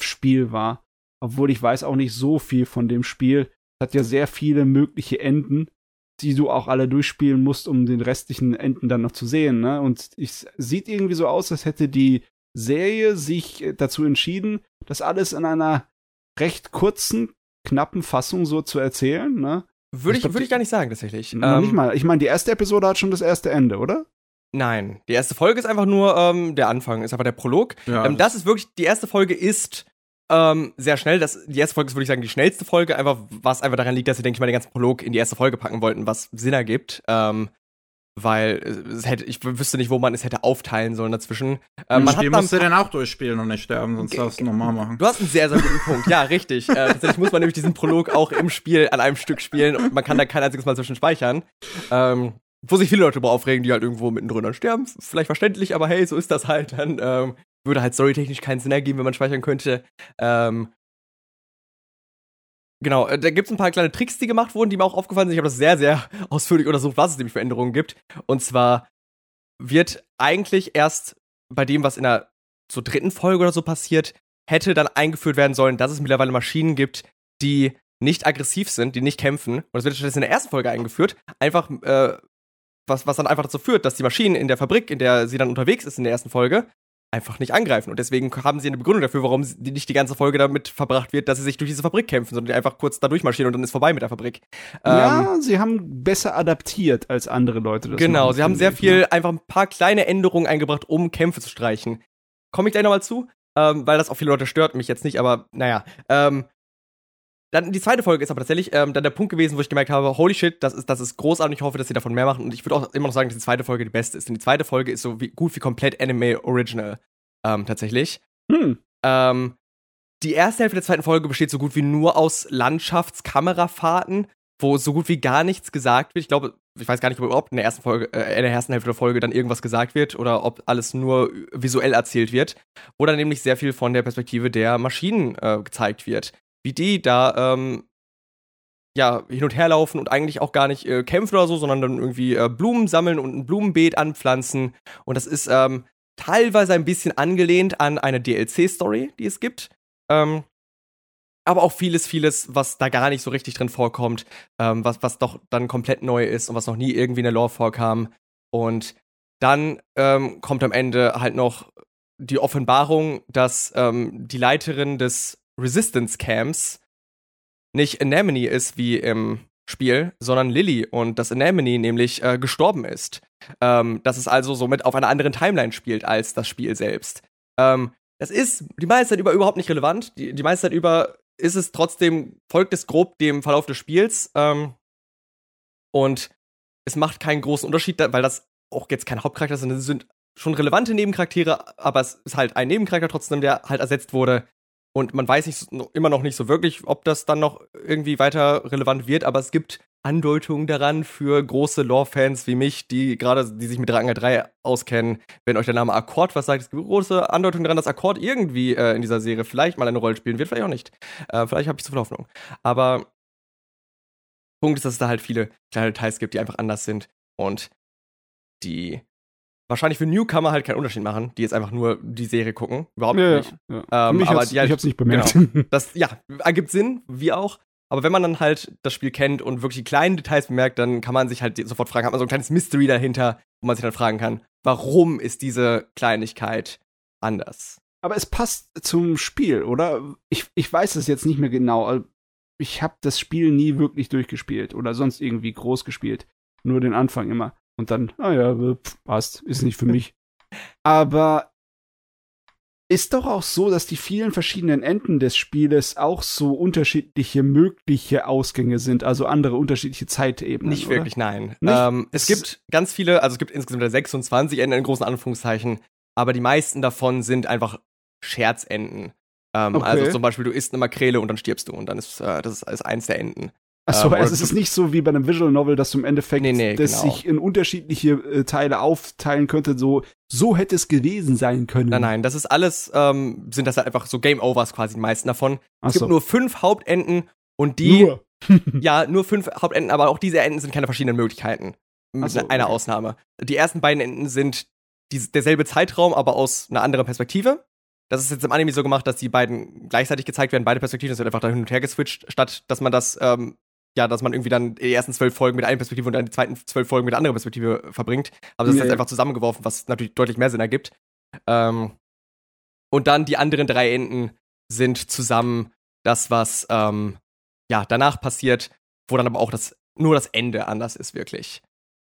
Spiel war. Obwohl ich weiß auch nicht so viel von dem Spiel. Es hat ja sehr viele mögliche Enden die du auch alle durchspielen musst, um den restlichen Enden dann noch zu sehen. Ne? Und es sieht irgendwie so aus, als hätte die Serie sich äh, dazu entschieden, das alles in einer recht kurzen, knappen Fassung so zu erzählen. Ne? Würde Ich ich, würde ich gar nicht sagen, tatsächlich. Noch Ähm, nicht mal. Ich meine, die erste Episode hat schon das erste Ende, oder? Nein, die erste Folge ist einfach nur ähm, der Anfang, ist einfach der Prolog. Ja, ähm, das ist wirklich, die erste Folge ist ähm, sehr schnell. Das, die erste Folge ist, würde ich sagen, die schnellste Folge, einfach, was einfach daran liegt, dass sie, denke ich mal, den ganzen Prolog in die erste Folge packen wollten, was Sinn ergibt. Ähm, weil es hätte, ich wüsste nicht, wo man es hätte aufteilen sollen dazwischen. Man Spiel musst du den auch durchspielen und nicht sterben, sonst darfst du normal machen. Du hast einen sehr, sehr guten Punkt. Ja, richtig. Äh, tatsächlich muss man nämlich diesen Prolog auch im Spiel an einem Stück spielen und man kann da kein einziges Mal zwischen speichern. Ähm, wo sich viele Leute darüber aufregen, die halt irgendwo mittendrin dann sterben. Vielleicht verständlich, aber hey, so ist das halt. Dann ähm, würde halt storytechnisch keinen Sinn ergeben, wenn man speichern könnte. Ähm, genau, äh, da gibt's ein paar kleine Tricks, die gemacht wurden, die mir auch aufgefallen sind. Ich habe das sehr, sehr ausführlich untersucht, was es nämlich für Änderungen gibt. Und zwar wird eigentlich erst bei dem, was in der so dritten Folge oder so passiert, hätte dann eingeführt werden sollen, dass es mittlerweile Maschinen gibt, die nicht aggressiv sind, die nicht kämpfen. Und das wird stattdessen in der ersten Folge eingeführt. Einfach, äh, was, was dann einfach dazu führt, dass die Maschinen in der Fabrik, in der sie dann unterwegs ist in der ersten Folge, einfach nicht angreifen. Und deswegen haben sie eine Begründung dafür, warum nicht die ganze Folge damit verbracht wird, dass sie sich durch diese Fabrik kämpfen, sondern die einfach kurz da durchmarschieren und dann ist vorbei mit der Fabrik. Ähm, ja, sie haben besser adaptiert als andere Leute. Das Genau, machen, sie haben sehr viel, ne? einfach ein paar kleine Änderungen eingebracht, um Kämpfe zu streichen. Komme ich gleich nochmal zu, ähm, weil das auch viele Leute stört, mich jetzt nicht, aber naja. Ähm, dann die zweite Folge ist aber tatsächlich ähm, dann der Punkt gewesen, wo ich gemerkt habe, holy shit, das ist, das ist großartig, ich hoffe, dass sie davon mehr machen. Und ich würde auch immer noch sagen, dass die zweite Folge die beste ist. Denn die zweite Folge ist so wie, gut wie komplett Anime Original. Ähm, tatsächlich. Hm. Ähm, die erste Hälfte der zweiten Folge besteht so gut wie nur aus Landschaftskamerafahrten, wo so gut wie gar nichts gesagt wird. Ich glaube, ich weiß gar nicht, ob überhaupt in der ersten Folge, äh, in der ersten Hälfte der Folge dann irgendwas gesagt wird oder ob alles nur visuell erzählt wird. Wo dann nämlich sehr viel von der Perspektive der Maschinen äh, gezeigt wird. Wie die da ähm, ja, hin und her laufen und eigentlich auch gar nicht äh, kämpfen oder so, sondern dann irgendwie äh, Blumen sammeln und ein Blumenbeet anpflanzen. Und das ist ähm, teilweise ein bisschen angelehnt an eine DLC-Story, die es gibt. Ähm, aber auch vieles, vieles, was da gar nicht so richtig drin vorkommt, ähm, was, was doch dann komplett neu ist und was noch nie irgendwie in der Lore vorkam. Und dann ähm, kommt am Ende halt noch die Offenbarung, dass ähm, die Leiterin des Resistance Camps nicht Anemone ist wie im Spiel, sondern Lily und dass Anemone nämlich äh, gestorben ist. Ähm, dass es also somit auf einer anderen Timeline spielt als das Spiel selbst. Ähm, das ist die meiste Zeit über überhaupt nicht relevant. Die, die meiste Zeit über ist es trotzdem, folgt es grob dem Verlauf des Spiels. Ähm, und es macht keinen großen Unterschied, weil das auch jetzt kein Hauptcharakter sind. Das sind schon relevante Nebencharaktere, aber es ist halt ein Nebencharakter trotzdem, der halt ersetzt wurde. Und man weiß nicht, immer noch nicht so wirklich, ob das dann noch irgendwie weiter relevant wird, aber es gibt Andeutungen daran für große Lore-Fans wie mich, die gerade, die sich mit Dragon 3 auskennen. Wenn euch der Name Akkord was sagt, es gibt große Andeutungen daran, dass Akkord irgendwie äh, in dieser Serie vielleicht mal eine Rolle spielen wird, vielleicht auch nicht. Äh, vielleicht habe ich zu viel Hoffnung. Aber Punkt ist, dass es da halt viele kleine Details gibt, die einfach anders sind und die wahrscheinlich für Newcomer halt keinen Unterschied machen, die jetzt einfach nur die Serie gucken. Überhaupt Ja, nicht. ja. Ähm, mich aber die halt- ich hab's nicht bemerkt. Das, ja, ergibt Sinn, wie auch. Aber wenn man dann halt das Spiel kennt und wirklich die kleinen Details bemerkt, dann kann man sich halt sofort fragen, hat man so ein kleines Mystery dahinter, wo man sich dann fragen kann, warum ist diese Kleinigkeit anders? Aber es passt zum Spiel, oder? Ich, ich weiß es jetzt nicht mehr genau. Also, Ich habe das Spiel nie wirklich durchgespielt oder sonst irgendwie groß gespielt. Nur den Anfang immer. Und dann, naja, pff, passt, ist nicht für mich. Aber ist doch auch so, dass die vielen verschiedenen Enden des Spieles auch so unterschiedliche mögliche Ausgänge sind, also andere unterschiedliche Zeitebenen. Nicht oder? wirklich, nein. Nicht? Ähm, es Es- gibt ganz viele, also es gibt insgesamt 26 Enden in großen Anführungszeichen, aber die meisten davon sind einfach Scherzenden. Ähm, Okay. Also zum Beispiel, du isst eine Makrele und dann stirbst du und dann ist äh, das ist, ist eins der Enden. Achso, Ähm, also es ist nicht so wie bei einem Visual Novel, dass du im Endeffekt Nee, nee, das genau. sich in unterschiedliche äh, Teile aufteilen könnte, so, so hätte es gewesen sein können. Nein, nein, das ist alles, ähm, sind das halt einfach so Game Overs quasi, die meisten davon. Es Achso. gibt nur fünf Hauptenden und die, Nur. ja, nur fünf Hauptenden, aber auch diese Enden sind keine verschiedenen Möglichkeiten. Mit Ach so, einer okay. Ausnahme. Die ersten beiden Enden sind die, derselbe Zeitraum, aber aus einer anderen Perspektive. Das ist jetzt im Anime so gemacht, dass die beiden gleichzeitig gezeigt werden, beide Perspektiven. Das wird einfach da hin und her geswitcht, statt dass man das, ähm, ja, dass man irgendwie dann die ersten zwölf Folgen mit einer Perspektive und dann die zweiten zwölf Folgen mit einer anderen Perspektive verbringt. Aber das ist Ja, jetzt einfach zusammengeworfen, was natürlich deutlich mehr Sinn ergibt. Ähm, und dann die anderen drei Enden sind zusammen das, was ähm, ja danach passiert, wo dann aber auch das nur das Ende anders ist, wirklich.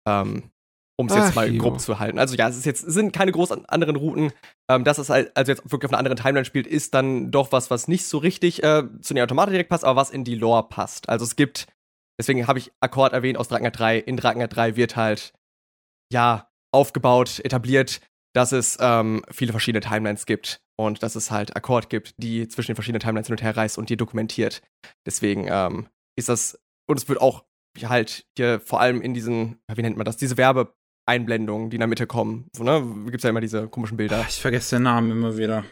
Ähm, um es jetzt mal jo. grob zu halten. Also ja, es ist jetzt, sind keine groß an- anderen Routen. Ähm, dass es halt, also jetzt wirklich auf einer anderen Timeline spielt, ist dann doch was, was nicht so richtig äh, zu den Automaten direkt passt, aber was in die Lore passt. Also es gibt, deswegen habe ich Akkord erwähnt aus Drakengard 3. In Drakengard 3 wird halt, ja, aufgebaut, etabliert, dass es ähm, viele verschiedene Timelines gibt und dass es halt Akkord gibt, die zwischen den verschiedenen Timelines hin und her reist und die dokumentiert. Deswegen ähm, ist das, und es wird auch halt hier vor allem in diesen, wie nennt man das, diese Werbeeinblendungen, die in der Mitte kommen. So, ne? Gibt's ja immer diese komischen Bilder. Ich vergesse den Namen immer wieder.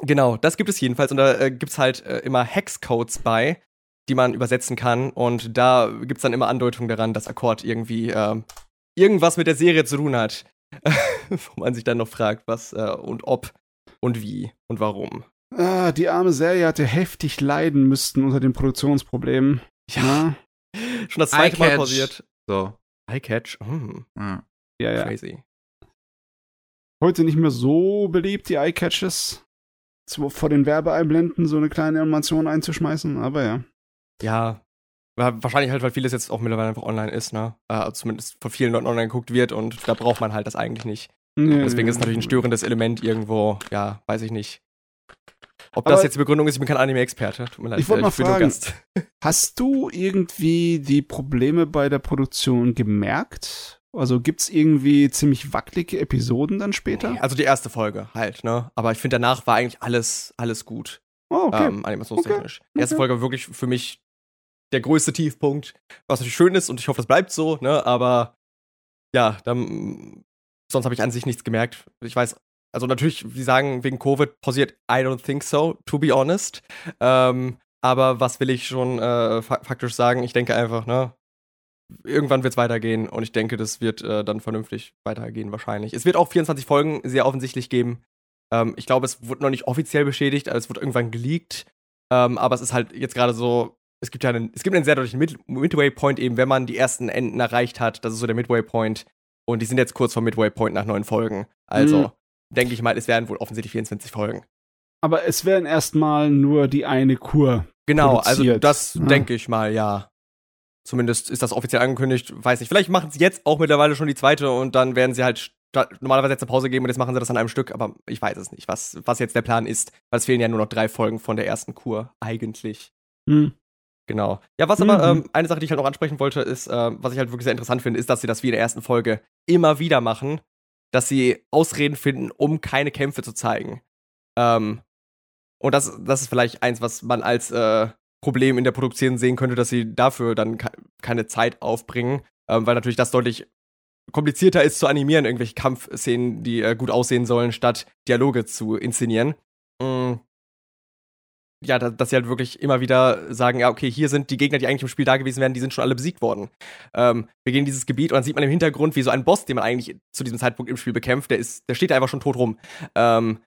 Genau, das gibt es jedenfalls und da äh, gibt's halt äh, immer Hexcodes bei, die man übersetzen kann und da gibt's dann immer Andeutungen daran, dass Akkord irgendwie ähm, irgendwas mit der Serie zu tun hat. Wo man sich dann noch fragt, was äh, und ob und wie und warum. Ah, die arme Serie hatte heftig leiden müssten unter den Produktionsproblemen. Ja, schon das zweite Mal Eyecatch. pausiert. So. Eyecatch, hm, Ja. Ja, ja. crazy. Heute nicht mehr so beliebt, die Eyecatches. Vor den Werbeeinblenden so eine kleine Animation einzuschmeißen, aber ja. Ja, wa- wahrscheinlich halt, weil vieles jetzt auch mittlerweile einfach online ist, ne? Äh, zumindest von vielen Leuten online geguckt wird und da braucht man halt das eigentlich nicht. Nee, Deswegen nee, ist es natürlich ein störendes Element irgendwo, ja, weiß ich nicht. Ob Aber- das jetzt die Begründung ist, ich bin kein Anime-Experte. Tut mir leid, Ich wollte äh, mal fragen. Hast du irgendwie die Probleme bei der Produktion gemerkt? Also gibt's irgendwie ziemlich wackelige Episoden dann später? Nee, Also die erste Folge halt, ne? Aber ich finde, danach war eigentlich alles, alles gut. Oh, okay. ähm, animationstechnisch. Die erste Okay. Folge war wirklich für mich der größte Tiefpunkt, was natürlich schön ist und ich hoffe, das bleibt so, ne? Aber ja, dann, sonst habe ich an sich nichts gemerkt. Ich weiß, also natürlich, sie sagen wegen Covid pausiert, I don't think so, to be honest. Ähm, aber was will ich schon äh, fa faktisch sagen? Ich denke einfach, ne? Irgendwann wird es weitergehen und ich denke, das wird äh, dann vernünftig weitergehen wahrscheinlich. Es wird auch 24 Folgen sehr offensichtlich geben. Ähm, ich glaube, es wurde noch nicht offiziell bestätigt, also es wurde irgendwann geleakt. Ähm, aber es ist halt jetzt gerade so, es gibt ja einen, es gibt einen sehr deutlichen Mid Midway Point eben, wenn man die ersten Enden erreicht hat. Das ist so der Midway Point. Und die sind jetzt kurz vor Midway Point nach neun Folgen. Also Mhm. denke ich mal, es werden wohl offensichtlich 24 Folgen. Aber es werden erstmal nur die eine Kur. Genau, also Produziert. das Ja. denke ich mal, ja. Zumindest ist das offiziell angekündigt. Weiß nicht, vielleicht machen sie jetzt auch mittlerweile schon die zweite und dann werden sie halt normalerweise jetzt eine Pause geben und jetzt machen sie das an einem Stück, aber ich weiß es nicht, was, was jetzt der Plan ist, weil es fehlen ja nur noch drei Folgen von der ersten Kur, eigentlich. Hm. Genau. Ja, was aber Mhm. ähm, eine Sache, die ich halt noch ansprechen wollte, ist, ähm, was ich halt wirklich sehr interessant finde, ist, dass sie das wie in der ersten Folge immer wieder machen, dass sie Ausreden finden, um keine Kämpfe zu zeigen. Ähm, und das, das ist vielleicht eins, was man als äh, Problem in der Produktion sehen könnte, dass sie dafür dann ke keine Zeit aufbringen, ähm, weil natürlich das deutlich komplizierter ist zu animieren, irgendwelche Kampfszenen, die äh, gut aussehen sollen, statt Dialoge zu inszenieren. Mm. Ja, da, dass sie halt wirklich immer wieder sagen, ja, okay, hier sind die Gegner, die eigentlich im Spiel da gewesen wären, die sind schon alle besiegt worden. Ähm, wir gehen in dieses Gebiet und dann sieht man im Hintergrund, wie so ein Boss, den man eigentlich zu diesem Zeitpunkt im Spiel bekämpft, der ist, der steht da einfach schon tot rum. Ähm,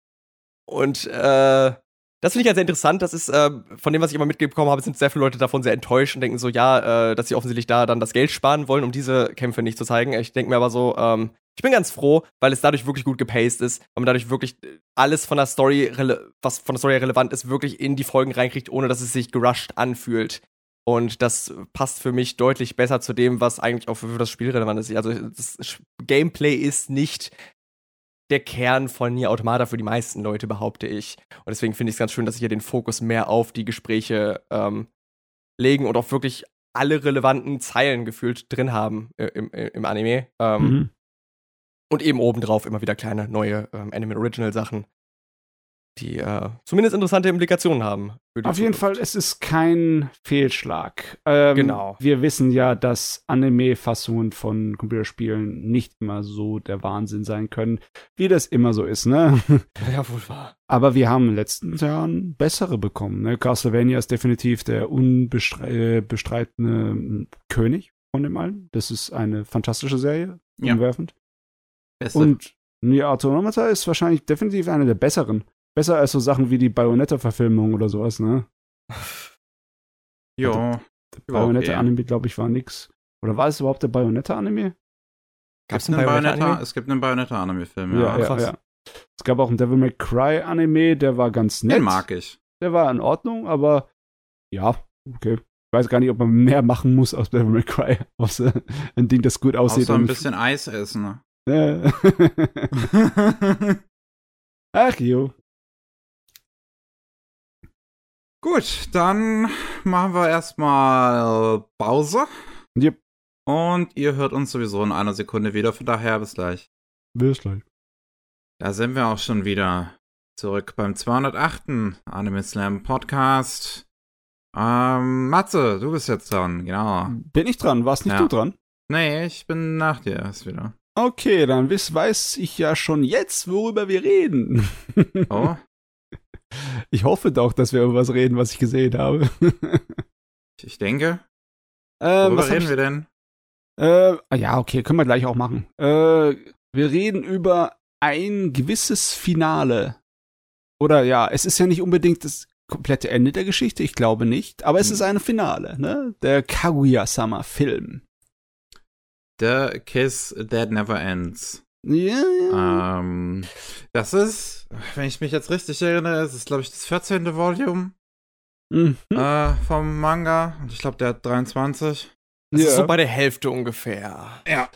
und äh, das finde ich halt sehr interessant. Das ist, äh, von dem, was ich immer mitbekommen habe, sind sehr viele Leute davon sehr enttäuscht und denken so, ja, äh, dass sie offensichtlich da dann das Geld sparen wollen, um diese Kämpfe nicht zu zeigen. Ich denke mir aber so, ähm, ich bin ganz froh, weil es dadurch wirklich gut gepaced ist, weil man dadurch wirklich alles von der Story, was von der Story relevant ist, wirklich in die Folgen reinkriegt, ohne dass es sich gerusht anfühlt. Und das passt für mich deutlich besser zu dem, was eigentlich auch für das Spiel relevant ist. Also das Gameplay ist nicht der Kern von Nier Automata für die meisten Leute, behaupte ich. Und deswegen finde ich es ganz schön, dass sie hier den Fokus mehr auf die Gespräche ähm, legen und auch wirklich alle relevanten Zeilen gefühlt drin haben äh, im, im Anime. Ähm, Mhm. Und eben obendrauf immer wieder kleine neue ähm, Anime Original Sachen, die äh, zumindest interessante Implikationen haben. für die Auf jeden Fall, es ist kein Fehlschlag. Ähm, Genau. Wir wissen ja, dass Anime-Fassungen von Computerspielen nicht immer so der Wahnsinn sein können, wie das immer so ist, ne? Ja, wohl wahr. Aber wir haben in den letzten Jahren bessere bekommen. Ne? Castlevania ist definitiv der unbestreitene König von dem allen. Das ist eine fantastische Serie, Ja. umwerfend. Beste. Und Nier Automata ist wahrscheinlich definitiv eine der besseren. Besser als so Sachen wie die Bayonetta-Verfilmung oder sowas, ne? jo. Der Ja, okay. Bayonetta-Anime, glaube ich, war nix. Oder war es überhaupt der Bayonetta-Anime? Gab's Gibt's einen? Bayonetta? Es gibt einen Bayonetta-Anime-Film, Ja, ja. ja, krass. ja. Es gab auch einen Devil May Cry-Anime, der war ganz nett. Den mag ich. Der war in Ordnung, aber ja, okay. Ich weiß gar nicht, ob man mehr machen muss aus Devil May Cry, außer ein Ding, das gut aussieht. Außer ein bisschen Eis essen. Ne? Ach jo. Gut, dann machen wir erstmal Pause. Yep. Und ihr hört uns sowieso in einer Sekunde wieder. Von daher bis gleich. Bis gleich. Da sind wir auch schon wieder zurück beim 208. Anime Slam Podcast. Ähm, Matze, du bist jetzt dran, genau. Bin ich dran? Warst nicht Ja. du dran? Nee, ich bin nach dir erst wieder. Okay, dann weiß ich ja schon jetzt, worüber wir reden. Oh, Ich hoffe doch, dass wir über was reden, was ich gesehen habe. ich denke. ähm, Worüber was reden ich, wir denn? Äh, ah ja, okay, können wir gleich auch machen. Äh, wir reden über ein gewisses Finale. Oder ja, es ist ja nicht unbedingt das komplette Ende der Geschichte, ich glaube nicht, aber es ist ein Finale, ne? Der Kaguya-sama-Film. The Kiss That Never Ends. Ja, ja. Ähm, das ist, wenn ich mich jetzt richtig erinnere, es ist, glaube ich, das 14. Volume Mhm. äh, vom Manga. Und ich glaube, der hat 23. Das ja. ist so bei der Hälfte ungefähr. Ja.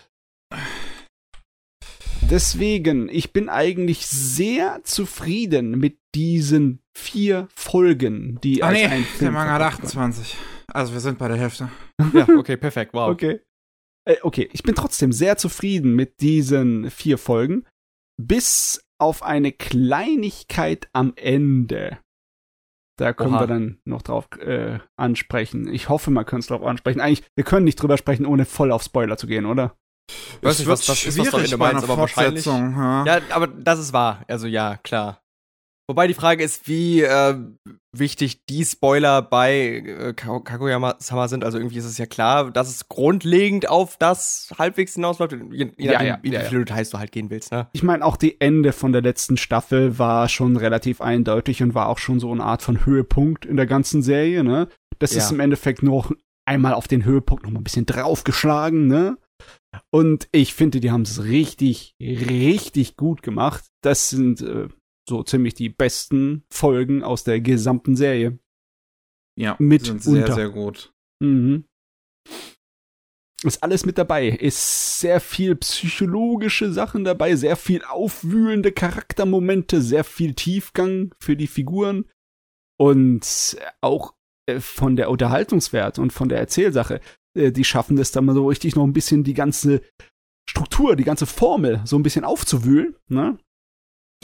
Deswegen, ich bin eigentlich sehr zufrieden mit diesen vier Folgen, die Ah, als nee, ein der Manga hat verpackt waren. 28. Also, wir sind bei der Hälfte. Ja, okay, perfekt, wow. Okay. Äh, okay, ich bin trotzdem sehr zufrieden mit diesen vier Folgen, bis auf eine Kleinigkeit am Ende. Da können Oha. wir dann noch drauf äh, ansprechen. Ich hoffe, man könnte es drauf ansprechen. Eigentlich, wir können nicht drüber sprechen, ohne voll auf Spoiler zu gehen, oder? Weiß nicht, wird was- was ist das doch schwierig Ende bei einer meinst, aber wahrscheinlich- Fortsetzung. Ja. Ja, aber das ist wahr. Also ja, klar. Wobei die Frage ist, wie äh, wichtig die Spoiler bei äh, Ka- Kaguya-sama sind. Also irgendwie ist es ja klar, dass es grundlegend auf das halbwegs hinausläuft. Je, je Ja, nachdem, ja, wie ja, viele Details du halt gehen willst, ne? Ich meine, auch die Ende von der letzten Staffel war schon relativ eindeutig und war auch schon so eine Art von Höhepunkt in der ganzen Serie, ne? Das Ja. ist im Endeffekt noch einmal auf den Höhepunkt noch mal ein bisschen draufgeschlagen, ne? Und ich finde, die haben es richtig, richtig gut gemacht. Das sind äh, so ziemlich die besten Folgen aus der gesamten Serie. ja, mit sind sehr, unter. sehr gut. Mhm. Ist alles mit dabei. Ist sehr viel psychologische Sachen dabei, sehr viel aufwühlende Charaktermomente, sehr viel Tiefgang für die Figuren und auch äh, von der Unterhaltungswert und von der Erzählsache. Äh, die schaffen es dann mal so richtig noch ein bisschen die ganze Struktur, die ganze Formel so ein bisschen aufzuwühlen, ne?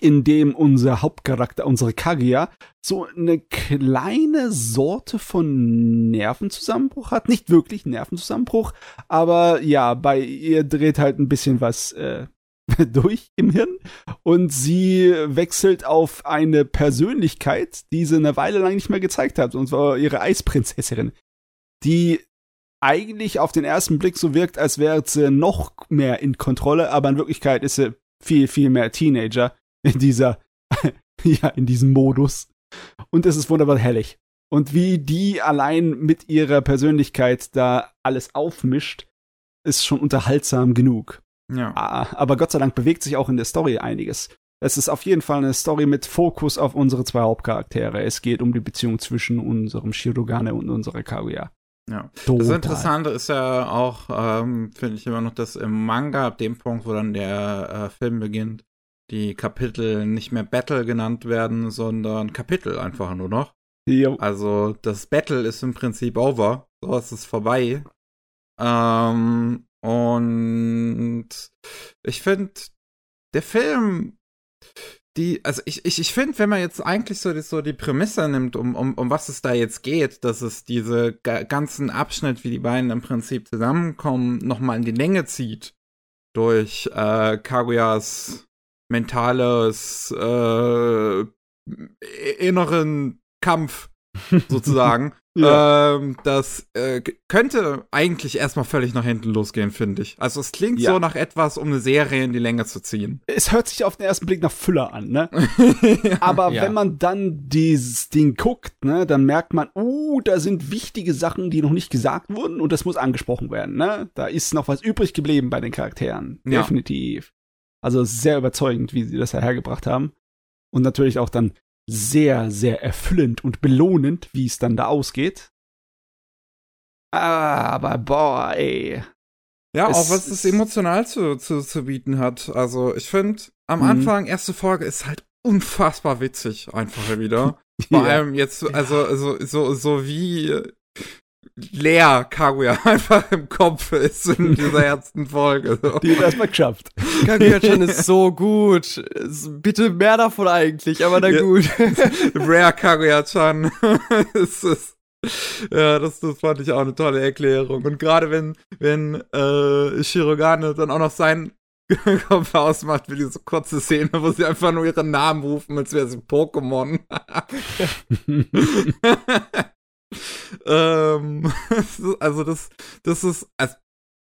Indem unser Hauptcharakter, unsere Kaguya, so eine kleine Sorte von Nervenzusammenbruch hat. Nicht wirklich Nervenzusammenbruch, aber ja, bei ihr dreht halt ein bisschen was äh, durch im Hirn und sie wechselt auf eine Persönlichkeit, die sie eine Weile lang nicht mehr gezeigt hat, und zwar ihre Eisprinzessin, die eigentlich auf den ersten Blick so wirkt, als wäre sie noch mehr in Kontrolle, aber in Wirklichkeit ist sie viel, viel mehr Teenager in dieser, ja, in diesem Modus. Und es ist wunderbar herrlich. Und wie die allein mit ihrer Persönlichkeit da alles aufmischt, ist schon unterhaltsam genug. Ja. Ah, Aber Gott sei Dank bewegt sich auch in der Story einiges. Es ist auf jeden Fall eine Story mit Fokus auf unsere zwei Hauptcharaktere. Es geht um die Beziehung zwischen unserem Shirogane und unserer Kaguya. Ja. Total. Das Interessante ist ja auch, ähm, finde ich immer noch, dass im Manga, ab dem Punkt, wo dann der äh, Film beginnt, die Kapitel nicht mehr Battle genannt werden, sondern Kapitel einfach nur noch. Jo. Also das Battle ist im Prinzip over. So ist es vorbei. Ähm, und ich finde, der Film, die, also ich, ich, ich finde, wenn man jetzt eigentlich so die, so die Prämisse nimmt, um, um, um was es da jetzt geht, dass es diese ga- ganzen Abschnitt, wie die beiden im Prinzip zusammenkommen, nochmal in die Länge zieht. Durch äh, Kaguyas mentales äh, inneren Kampf sozusagen. Ja. Ähm, das äh, könnte eigentlich erstmal völlig nach hinten losgehen, finde ich. Also es klingt Ja. so nach etwas, um eine Serie in die Länge zu ziehen. Es hört sich auf den ersten Blick nach Füller an, ne? Aber Ja. wenn man dann dieses Ding guckt, ne, dann merkt man, uh, da sind wichtige Sachen, die noch nicht gesagt wurden und das muss angesprochen werden, ne? Da ist noch was übrig geblieben bei den Charakteren. Ja. Definitiv. Also sehr überzeugend, wie sie das hergebracht haben. Und natürlich auch dann sehr, sehr erfüllend und belohnend, wie es dann da ausgeht. Ah, aber boah, ey. Ja, Es auch was es emotional zu, zu, zu bieten hat. Also ich finde, am Mhm. Anfang, erste Folge ist halt unfassbar witzig, einfach wieder. Vor Ja. allem jetzt, also, also so, so wie leer Kaguya einfach im Kopf ist in dieser ersten Folge. So. Die hat erstmal geschafft. Kaguya-chan ist so gut. Bitte mehr davon eigentlich, aber na gut. Rare Kaguya-chan. es ist, ja, das, das fand ich auch eine tolle Erklärung. Und gerade wenn, wenn äh, Shirogane dann auch noch seinen Kopf ausmacht für diese kurze Szene, wo sie einfach nur ihren Namen rufen, als wäre sie Pokémon. Ähm, also das, das ist, also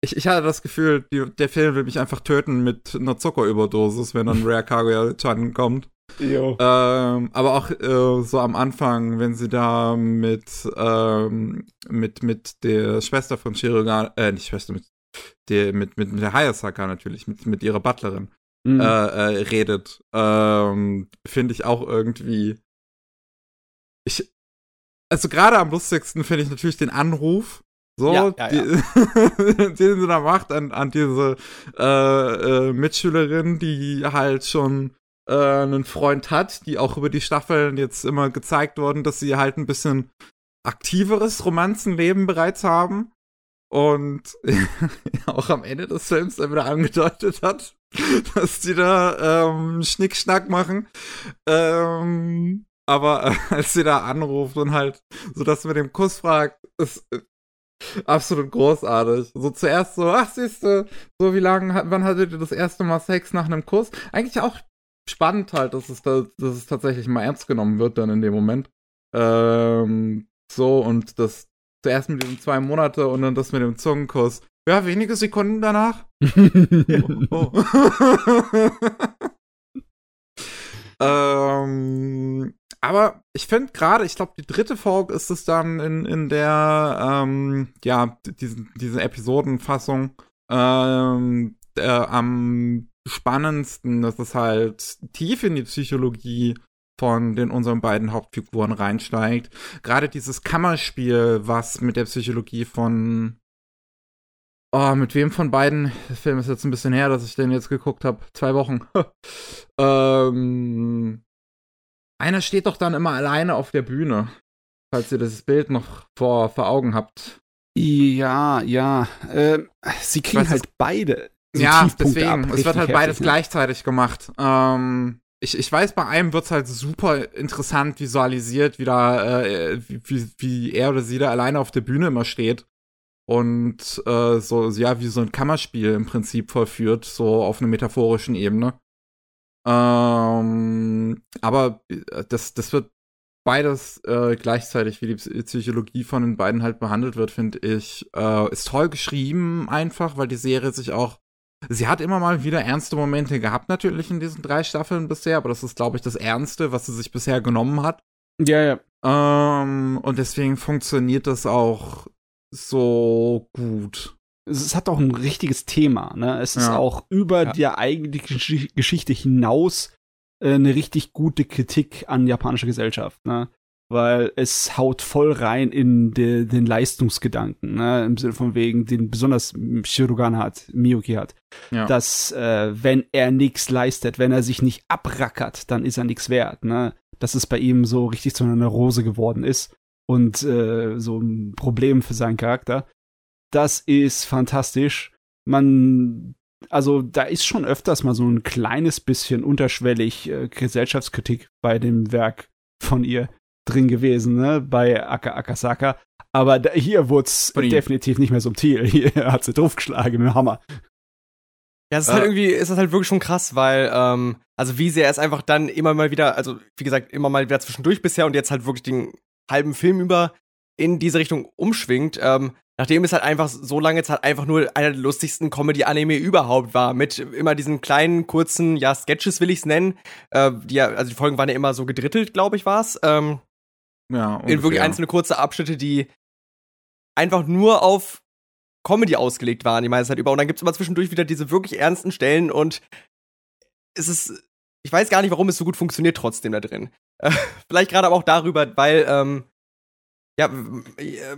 ich, ich hatte das Gefühl, die, der Film will mich einfach töten mit einer Zuckerüberdosis, wenn dann Rare Kaguya-chan kommt. Jo. Ähm, aber auch äh, so am Anfang, wenn sie da mit, ähm, mit, mit der Schwester von Shirogane, äh, nicht Schwester, mit der, mit, mit, mit der Hayasaka natürlich, mit, mit ihrer Butlerin, Mhm. äh, äh, redet, ähm, finde ich auch irgendwie. Ich, also gerade am lustigsten finde ich natürlich den Anruf. So, Ja, ja, die, den sie da macht an, an diese äh, äh, Mitschülerin, die halt schon äh, einen Freund hat, die auch über die Staffeln jetzt immer gezeigt worden, dass sie halt ein bisschen aktiveres Romanzenleben bereits haben. Und auch am Ende des Films dann wieder angedeutet hat, dass die da ähm, Schnickschnack machen. Ähm, aber äh, als sie da anruft und halt so das mit dem Kuss fragt, ist äh, absolut großartig. So zuerst so, ach siehste, so wie lange, wann hattet ihr das erste Mal Sex nach einem Kuss? Eigentlich auch spannend halt, dass es, da, dass es tatsächlich mal ernst genommen wird dann in dem Moment. Ähm, so und das zuerst mit diesen zwei Monate und dann das mit dem Zungenkuss. Ja, wenige Sekunden danach. Oh. ähm, aber ich finde gerade, ich glaube, die dritte Folge ist es dann in, in der, ähm, ja, diesen, diese Episodenfassung ähm, äh, am spannendsten, dass es halt tief in die Psychologie von den unseren beiden Hauptfiguren reinsteigt. Gerade dieses Kammerspiel, was mit der Psychologie von Oh, mit wem von beiden? Der Film ist jetzt ein bisschen her, dass ich den jetzt geguckt habe. Zwei Wochen. ähm, einer steht doch dann immer alleine auf der Bühne. Falls ihr das Bild noch vor, vor Augen habt. Ja, ja. Ähm, sie kriegen weiß, halt beide. so ja, deswegen. ab, es wird halt beides ne? gleichzeitig gemacht. Ähm, ich, ich weiß, bei einem wird's halt super interessant visualisiert, wie, da, äh, wie, wie, wie er oder sie da alleine auf der Bühne immer steht. Und äh, so, ja, wie so ein Kammerspiel im Prinzip vollführt, so auf einer metaphorischen Ebene. Ähm, aber äh, das, das wird beides äh, gleichzeitig, wie die Psy- Psychologie von den beiden halt behandelt wird, finde ich, äh, ist toll geschrieben einfach, weil die Serie sich auch Sie hat immer mal wieder ernste Momente gehabt, natürlich in diesen drei Staffeln bisher, aber das ist, glaube ich, das Ernste, was sie sich bisher genommen hat. Ja, ja. Ähm, und deswegen funktioniert das auch so gut. Es hat auch ein richtiges Thema, ne? Es ist Ja. auch über Ja. die eigentliche Gesch- Geschichte hinaus äh, eine richtig gute Kritik an japanischer Gesellschaft, ne? Weil es haut voll rein in de, den Leistungsgedanken, ne? Im Sinne von wegen, den besonders Shirogan hat, Miyuki hat. Ja. dass äh, wenn er nichts leistet, wenn er sich nicht abrackert, dann ist er nichts wert. Ne? Dass es bei ihm so richtig zu einer Neurose geworden ist und äh, so ein Problem für seinen Charakter. Das ist fantastisch. Man, also da ist schon öfters mal so ein kleines bisschen unterschwellig äh, Gesellschaftskritik bei dem Werk von ihr drin gewesen, ne? bei Aka Akasaka. Aber da, hier wurde es definitiv nicht mehr subtil. Hier hat sie draufgeschlagen mit dem Hammer. Ja, es ist halt Äh. irgendwie, ist das halt wirklich schon krass, weil, ähm, also wie sehr es einfach dann immer mal wieder, also wie gesagt, immer mal wieder zwischendurch bisher und jetzt halt wirklich den halben Film über in diese Richtung umschwingt, ähm, nachdem es halt einfach so lange Zeit einfach nur einer der lustigsten Comedy-Anime überhaupt war, mit immer diesen kleinen, kurzen, ja, Sketches will ich's nennen, äh, die also die Folgen waren ja immer so gedrittelt, glaube ich, war's, ähm, ja, in wirklich ungefähr. einzelne kurze Abschnitte, die einfach nur auf Comedy ausgelegt waren die meiste Zeit über. Und dann gibt's immer zwischendurch wieder diese wirklich ernsten Stellen und es ist, ich weiß gar nicht, warum es so gut funktioniert trotzdem da drin. Äh, vielleicht gerade aber auch darüber, weil ähm, Ja,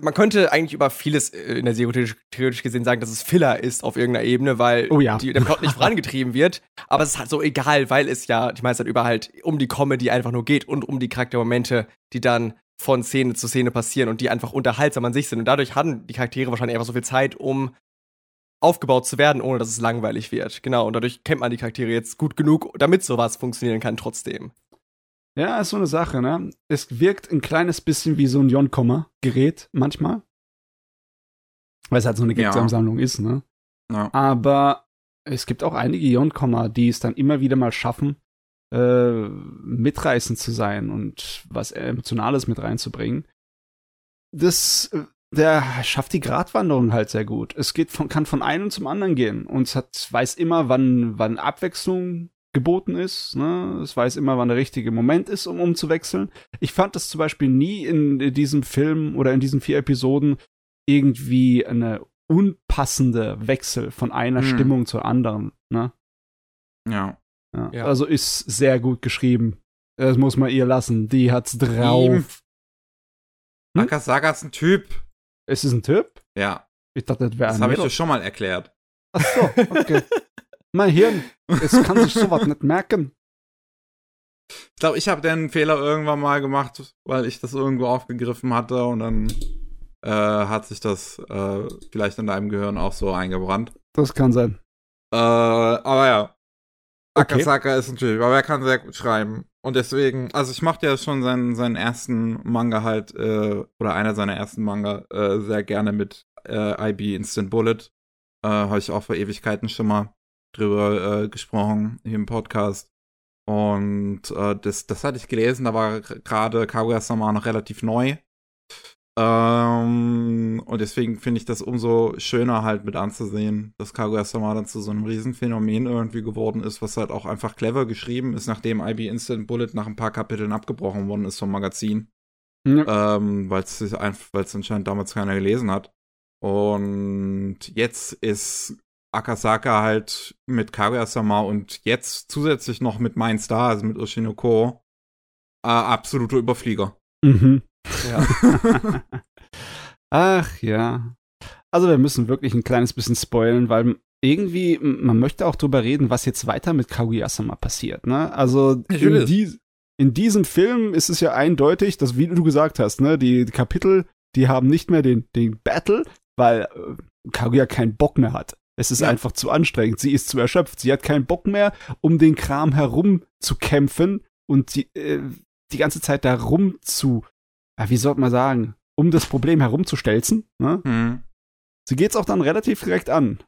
man könnte eigentlich über vieles äh, in der Serie theoretisch, gesehen sagen, dass es Filler ist auf irgendeiner Ebene, weil Oh ja. die, der Plot nicht vorangetrieben wird. Aber es ist halt so egal, weil es ja die meiste Zeit über halt um die Comedy einfach nur geht und um die Charaktermomente, die dann von Szene zu Szene passieren und die einfach unterhaltsam an sich sind. Und dadurch haben die Charaktere wahrscheinlich einfach so viel Zeit, um aufgebaut zu werden, ohne dass es langweilig wird. Genau, und dadurch kennt man die Charaktere jetzt gut genug, damit sowas funktionieren kann trotzdem. Ja, ist so eine Sache, ne? Es wirkt ein kleines bisschen wie so ein Jon-Komma-Gerät manchmal. Weil es halt so eine Ja. Gagsammlung ist, ne? Ja. Aber es gibt auch einige Jon-Komma, die es dann immer wieder mal schaffen, äh, mitreißend zu sein und was Emotionales mit reinzubringen. Das, äh, der schafft die Gratwanderung halt sehr gut. Es geht von, kann von einem zum anderen gehen und es hat, weiß immer, wann, wann Abwechslung geboten ist. Ne? Es weiß immer, wann der richtige Moment ist, um umzuwechseln. Ich fand das zum Beispiel nie in diesem Film oder in diesen vier Episoden irgendwie eine unpassende Wechsel von einer Hm. Stimmung zur anderen. Ne? Ja. Ja. Ja. Also ist sehr gut geschrieben. Das muss man ihr lassen. Die hat's drauf. Hm? Akasaka ist ein Typ. Ist es ein Typ? Ja, Ich dachte, das wäre das ein habe ich dir schon mal erklärt. Ach so, okay. mein Hirn, es kann sich sowas nicht merken. Ich glaube, ich habe den Fehler irgendwann mal gemacht, weil ich das irgendwo aufgegriffen hatte und dann äh, hat sich das äh, vielleicht in deinem Gehirn auch so eingebrannt. Das kann sein. Äh, aber ja. Okay. Akasaka ist ein Typ, aber er kann sehr gut schreiben. Und deswegen, also ich mochte ja schon seinen, seinen ersten Manga halt, äh, oder einer seiner ersten Manga, äh, sehr gerne mit äh, IB Instant Bullet. Habe ich auch vor Ewigkeiten schon mal drüber äh, gesprochen hier im Podcast. Und äh, das, das hatte ich gelesen, da war gerade Kaguya-sama noch relativ neu. Ähm, und deswegen finde ich das umso schöner halt mit anzusehen, dass Kaguya-sama dann zu so einem Riesenphänomen irgendwie geworden ist, was halt auch einfach clever geschrieben ist, nachdem IB Instant Bullet nach ein paar Kapiteln abgebrochen worden ist vom Magazin, Ja. ähm, weil es einfach, weil es anscheinend damals keiner gelesen hat. Und jetzt ist Akasaka halt mit Kaguya-sama und jetzt zusätzlich noch mit Mein Star, also mit Oshinoko, äh, absoluter Überflieger. Mhm. Ja. Ach ja. Also wir müssen wirklich ein kleines bisschen spoilen, weil irgendwie, man möchte auch drüber reden, was jetzt weiter mit Kaguya-sama passiert, ne? Also in, es. dies, in diesem Film ist es ja eindeutig, dass, wie du gesagt hast, ne, die Kapitel, die haben nicht mehr den, den Battle, weil äh, Kaguya keinen Bock mehr hat. Es ist Ja. einfach zu anstrengend. Sie ist zu erschöpft. Sie hat keinen Bock mehr, um den Kram herum zu kämpfen und die, äh, die ganze Zeit da rum zu, ja, wie sollte man sagen, um das Problem herumzustelzen. Ne? Hm. Sie geht's auch dann relativ direkt an.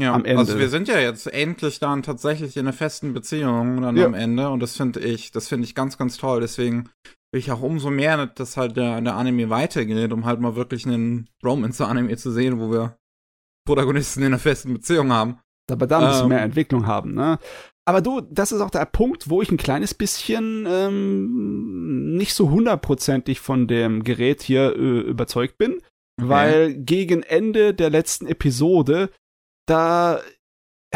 Ja, am Ende. also wir sind ja jetzt endlich dann tatsächlich in einer festen Beziehung dann Ja. am Ende und das finde ich, das finde ich ganz, ganz toll. Deswegen will ich auch umso mehr, dass halt der, der Anime weitergeht, um halt mal wirklich einen Romance-Anime zu sehen, wo wir Protagonisten in einer festen Beziehung haben. Aber da ein bisschen Ähm. mehr Entwicklung haben. Ne? Aber du, das ist auch der Punkt, wo ich ein kleines bisschen ähm, nicht so hundertprozentig von dem Gerät hier äh, überzeugt bin. Weil gegen Ende der letzten Episode, da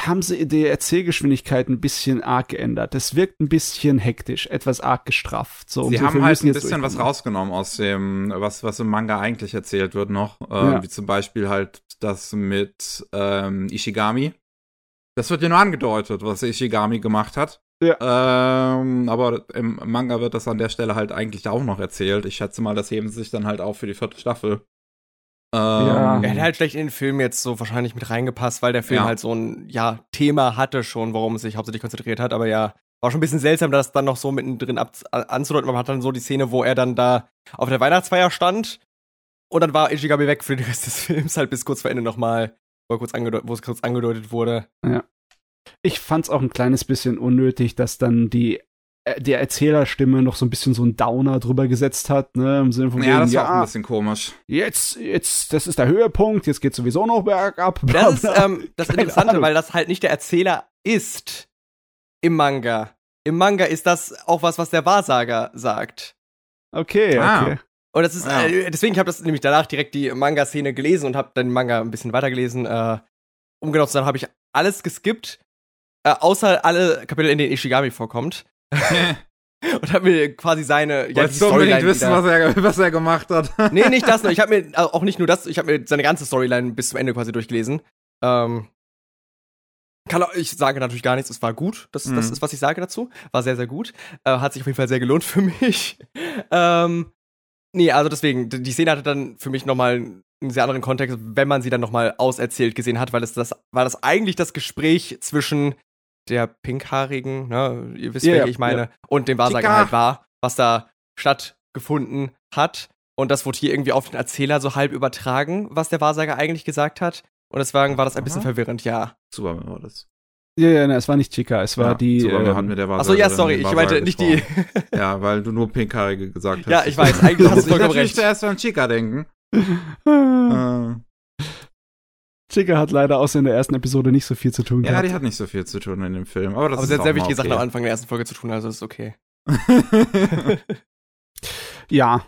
haben sie die Erzählgeschwindigkeit ein bisschen arg geändert. Es wirkt ein bisschen hektisch, etwas arg gestrafft. So, Sie haben halt ein bisschen was rausgenommen aus dem, was, was im Manga eigentlich erzählt wird noch. Äh, Ja. Wie zum Beispiel halt das mit ähm, Ishigami. Das wird ja nur angedeutet, was Ishigami gemacht hat. Ja. Ähm, aber im Manga wird das an der Stelle halt eigentlich auch noch erzählt. Ich schätze mal, das heben sie sich dann halt auch für die vierte Staffel. Ähm, Ja. Er hätte halt schlecht in den Film jetzt so wahrscheinlich mit reingepasst, weil der Film Ja. halt so ein, ja, Thema hatte schon, worum es sich hauptsächlich konzentriert hat. Aber ja, war schon ein bisschen seltsam, das dann noch so mittendrin ab, anzudeuten. Man hat dann so die Szene, wo er dann da auf der Weihnachtsfeier stand und dann war Ishigami weg für den Rest des Films, halt bis kurz vor Ende nochmal, wo, kurz angedeut- wo es kurz angedeutet wurde. Ich fand's auch ein kleines bisschen unnötig, dass dann die der Erzählerstimme noch so ein bisschen so ein Downer drüber gesetzt hat, ne, im Sinne von ja, wegen, das war auch ja, ein bisschen komisch. jetzt, jetzt, das ist der Höhepunkt, jetzt geht's sowieso noch bergab. bla, Das ist bla. ähm, das Keine Interessante, Ahnung. weil das halt nicht der Erzähler ist im Manga. Im Manga ist das auch was, was der Wahrsager sagt. okay, Ah. okay. Und das ist, Ja. äh, deswegen habe ich das nämlich danach direkt die Manga-Szene gelesen und habe dann den Manga ein bisschen weitergelesen. Äh, um genau zu sein, habe ich alles geskippt, äh, außer alle Kapitel, in denen Ishigami vorkommt. und habe mir quasi seine ja, du unbedingt wissen, was er, was er gemacht hat? nee, nicht das nur. Ich habe mir auch nicht nur das, ich habe mir seine ganze Storyline bis zum Ende quasi durchgelesen. Ähm, kann ich sage natürlich gar nichts, es war gut. Das, mhm. das ist, was ich sage dazu. War sehr, sehr gut. Äh, hat sich auf jeden Fall sehr gelohnt für mich. ähm, nee, also deswegen, die Szene hatte dann für mich nochmal einen sehr anderen Kontext, wenn man sie dann nochmal auserzählt gesehen hat, weil es das, weil das eigentlich das Gespräch zwischen der pinkhaarigen, ne, ihr wisst, yeah, welche ich meine, yeah. und dem Wahrsager halt war, was da stattgefunden hat. Und das wurde hier irgendwie auf den Erzähler so halb übertragen, was der Wahrsager eigentlich gesagt hat. Und deswegen war das ein bisschen Aha. verwirrend, ja. Tsubame war das. Ja, ja, ne, es war nicht Chica, es war ja, die. Tsubame ähm, hat mit der Achso, ja, sorry, ich meinte nicht die. ja, weil du nur pinkhaarige gesagt hast. Ja, ich weiß, eigentlich hast du vollkommen recht. Ich zuerst an Chica denken. äh. Chica hat leider außer in der ersten Episode nicht so viel zu tun ja, gehabt. Ja, die hat nicht so viel zu tun in dem Film. Aber, das aber ist sie hat sehr wichtige okay. Sachen am Anfang der ersten Folge zu tun, also ist okay. ja,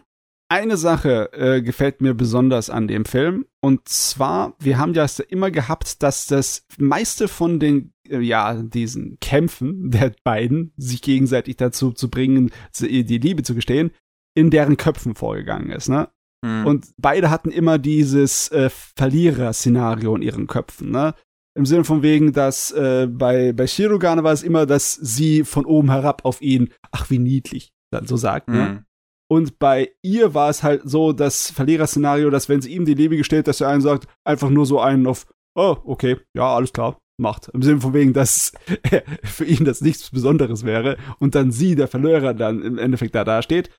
eine Sache äh, gefällt mir besonders an dem Film. Und zwar, wir haben ja immer gehabt, dass das meiste von den, äh, ja, diesen Kämpfen der beiden, sich gegenseitig dazu zu bringen, die Liebe zu gestehen, in deren Köpfen vorgegangen ist, ne? Mhm. Und beide hatten immer dieses äh, Verlierer-Szenario in ihren Köpfen, ne? Im Sinne von wegen, dass äh, bei, bei Shirogane war es immer, dass sie von oben herab auf ihn, ach wie niedlich, dann so sagt, ne? Mhm. Und bei ihr war es halt so das Verlierer-Szenario, dass wenn sie ihm die Liebe gestellt, dass er einen sagt, einfach nur so einen auf, oh, okay, ja, alles klar, macht. Im Sinne von wegen, dass für ihn das nichts Besonderes wäre und dann sie, der Verlierer, dann im Endeffekt da dasteht.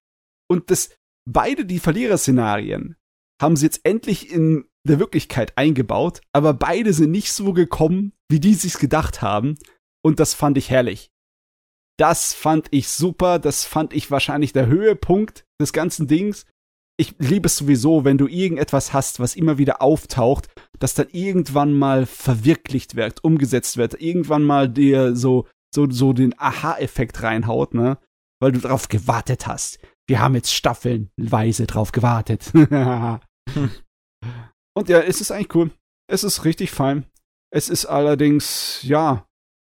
Und das, beide die Verlierer-Szenarien haben sie jetzt endlich in der Wirklichkeit eingebaut, aber beide sind nicht so gekommen, wie die sich's gedacht haben. Und das fand ich herrlich. Das fand ich super. Das fand ich wahrscheinlich der Höhepunkt des ganzen Dings. Ich liebe es sowieso, wenn du irgendetwas hast, was immer wieder auftaucht, das dann irgendwann mal verwirklicht wird, umgesetzt wird, irgendwann mal dir so, so, so den Aha-Effekt reinhaut, ne? Weil du darauf gewartet hast. Wir haben jetzt staffelnweise drauf gewartet. Und ja, es ist eigentlich cool. Es ist richtig fein. Es ist allerdings, ja,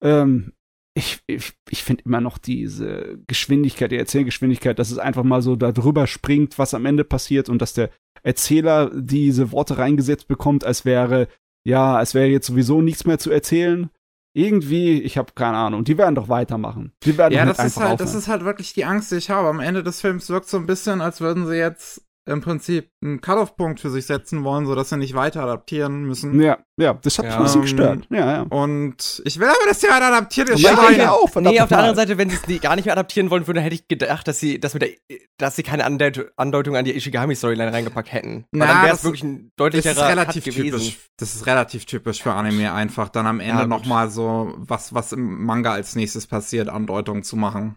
ähm, ich, ich, ich finde immer noch diese Geschwindigkeit, die Erzählgeschwindigkeit, dass es einfach mal so da drüber springt, was am Ende passiert und dass der Erzähler diese Worte reingesetzt bekommt, als wäre, ja, als wäre jetzt sowieso nichts mehr zu erzählen. Irgendwie, ich habe keine Ahnung, die werden doch weitermachen. Die werden ja, das ist halt, das ist halt wirklich die Angst, die ich habe. Am Ende des Films wirkt so ein bisschen, als würden sie jetzt im Prinzip einen Cut-off-Punkt für sich setzen wollen, sodass sie nicht weiter adaptieren müssen. Ja, ja, das hat ja. mich ein bisschen gestört. Ja, ja. Und ich will aber, dass sie weiter adaptiert ist. Ja, ja auch. Nee, auf der anderen Seite, wenn sie es gar nicht mehr adaptieren wollen würden, hätte ich gedacht, dass sie, dass, mit der, dass sie keine Andeutung an die Ishigami-Storyline reingepackt hätten. Na, dann wäre es wirklich ein deutlicherer das ist relativ Cut gewesen. Typisch, das ist relativ typisch für Anime, einfach dann am Ende ja, nochmal so, was, was im Manga als nächstes passiert, Andeutungen zu machen.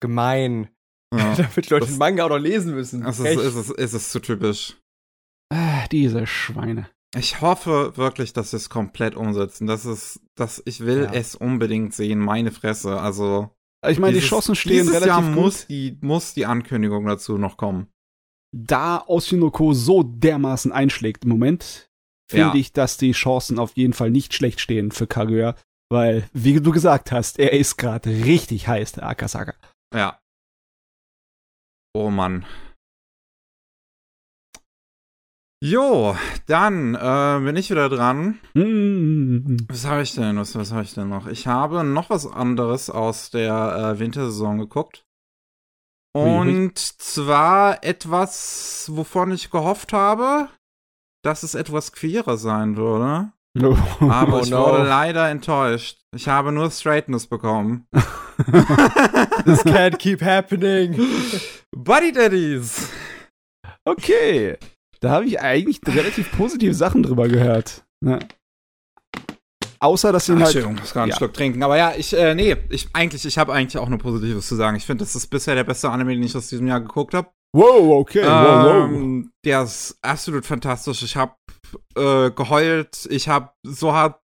Gemein. Ja, Damit die Leute den Manga auch noch lesen müssen. Es ist, ist, ist, ist es zu typisch. Ah, diese Schweine. Ich hoffe wirklich, dass sie es komplett umsetzen. Das ist, dass ich will ja. es unbedingt sehen, meine Fresse. Also. Ich meine, die Chancen stehen dieses relativ Jahr gut. muss die, muss die Ankündigung dazu noch kommen. Da Oshinoko so dermaßen einschlägt im Moment, finde ja. ich, dass die Chancen auf jeden Fall nicht schlecht stehen für Kaguya. Weil, wie du gesagt hast, er ist gerade richtig heiß, der Akasaka. Ja, Oh Mann. Jo, dann äh, bin ich wieder dran. Was habe ich denn? Was, was habe ich denn noch? Ich habe noch was anderes aus der äh, Wintersaison geguckt. Und zwar etwas, wovon ich gehofft habe, dass es etwas queerer sein würde. No. Aber oh ich no. wurde leider enttäuscht. Ich habe nur Straightness bekommen. This can't keep happening. Buddy Daddies. Okay. Da habe ich eigentlich relativ positive Sachen drüber gehört. Ne? Außer, dass sie halt. Entschuldigung, ich muss gerade einen ja. Schluck trinken. Aber ja, ich, äh, nee, ich eigentlich, ich habe eigentlich auch nur Positives zu sagen. Ich finde, das ist bisher der beste Anime, den ich aus diesem Jahr geguckt habe. Wow, okay, wow, ähm, wow. Der ist absolut fantastisch. Ich habe äh, geheult. Ich habe so hart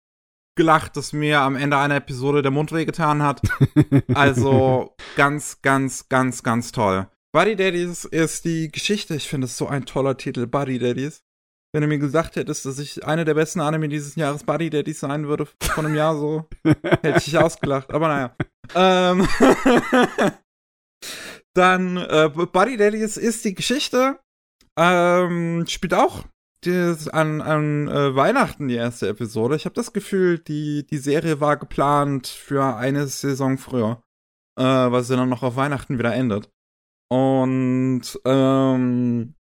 gelacht, dass mir am Ende einer Episode der Mund wehgetan hat. also ganz, ganz, ganz, ganz toll. Buddy Daddies ist die Geschichte. Ich finde es so ein toller Titel, Buddy Daddies. Wenn du mir gesagt hättest, dass ich eine der besten Anime dieses Jahres Buddy Daddies sein würde, von einem Jahr so, hätte ich ausgelacht. Aber naja. Ähm Dann äh, Buddy Daddies ist die Geschichte. Ähm, spielt auch das an, an äh, Weihnachten die erste Episode. Ich habe das Gefühl, die, die Serie war geplant für eine Saison früher, äh, weil sie dann noch auf Weihnachten wieder endet. Und ähm,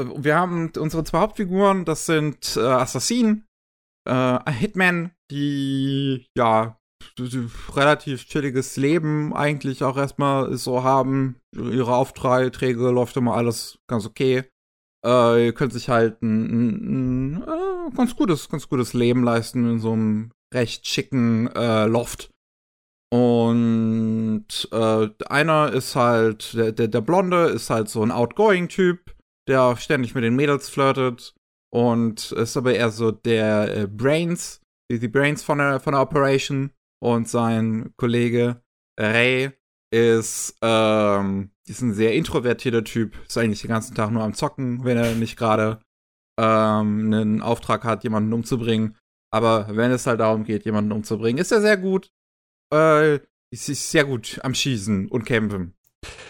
wir haben unsere zwei Hauptfiguren, das sind äh, Assassinen, äh, Hitman, die ja relativ chilliges Leben eigentlich auch erstmal so haben. Ihre Aufträge läuft immer alles ganz okay. Äh, ihr könnt sich halt ein, ein, ein äh, ganz gutes, ganz gutes Leben leisten in so einem recht schicken äh, Loft. Und äh, einer ist halt, der, der, der Blonde ist halt so ein outgoing-Typ, der ständig mit den Mädels flirtet und ist aber eher so der äh, Brains, die, die Brains von der, von der Operation. Und sein Kollege Ray ist, ähm, ist ein sehr introvertierter Typ. Ist eigentlich den ganzen Tag nur am Zocken, wenn er nicht gerade ähm, einen Auftrag hat, jemanden umzubringen. Aber wenn es halt darum geht, jemanden umzubringen, ist er sehr gut. Äh, ist, ist sehr gut am Schießen und Kämpfen.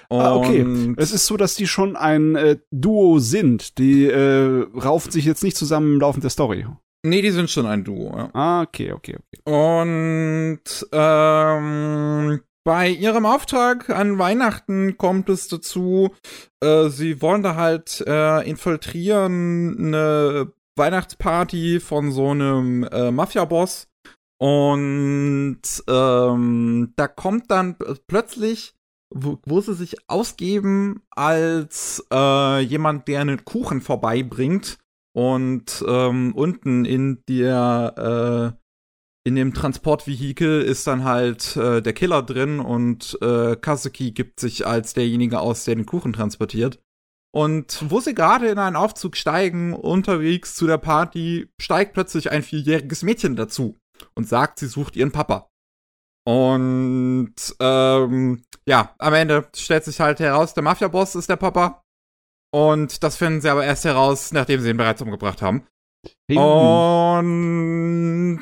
Und ah, okay. Es ist so, dass die schon ein äh, Duo sind. Die äh, raufen sich jetzt nicht zusammen im Laufe der Story. Nee, die sind schon ein Duo. Ja. Ah, okay, okay, okay. Und ähm, bei ihrem Auftrag an Weihnachten kommt es dazu, äh, sie wollen da halt äh, infiltrieren eine Weihnachtsparty von so einem äh, Mafia-Boss. Und ähm, da kommt dann plötzlich, wo, wo, sie sich ausgeben als äh, jemand, der einen Kuchen vorbeibringt und ähm, unten in der äh, in dem Transportvehikel ist dann halt äh, der Killer drin und äh, Kazuki gibt sich als derjenige aus, der den Kuchen transportiert. Und wo sie gerade in einen Aufzug steigen, unterwegs zu der Party, steigt plötzlich ein vierjähriges Mädchen dazu und sagt, sie sucht ihren Papa. Und ähm, ja, am Ende stellt sich halt heraus, der Mafia-Boss ist der Papa. Und das finden sie aber erst heraus, nachdem sie ihn bereits umgebracht haben. Hey. Und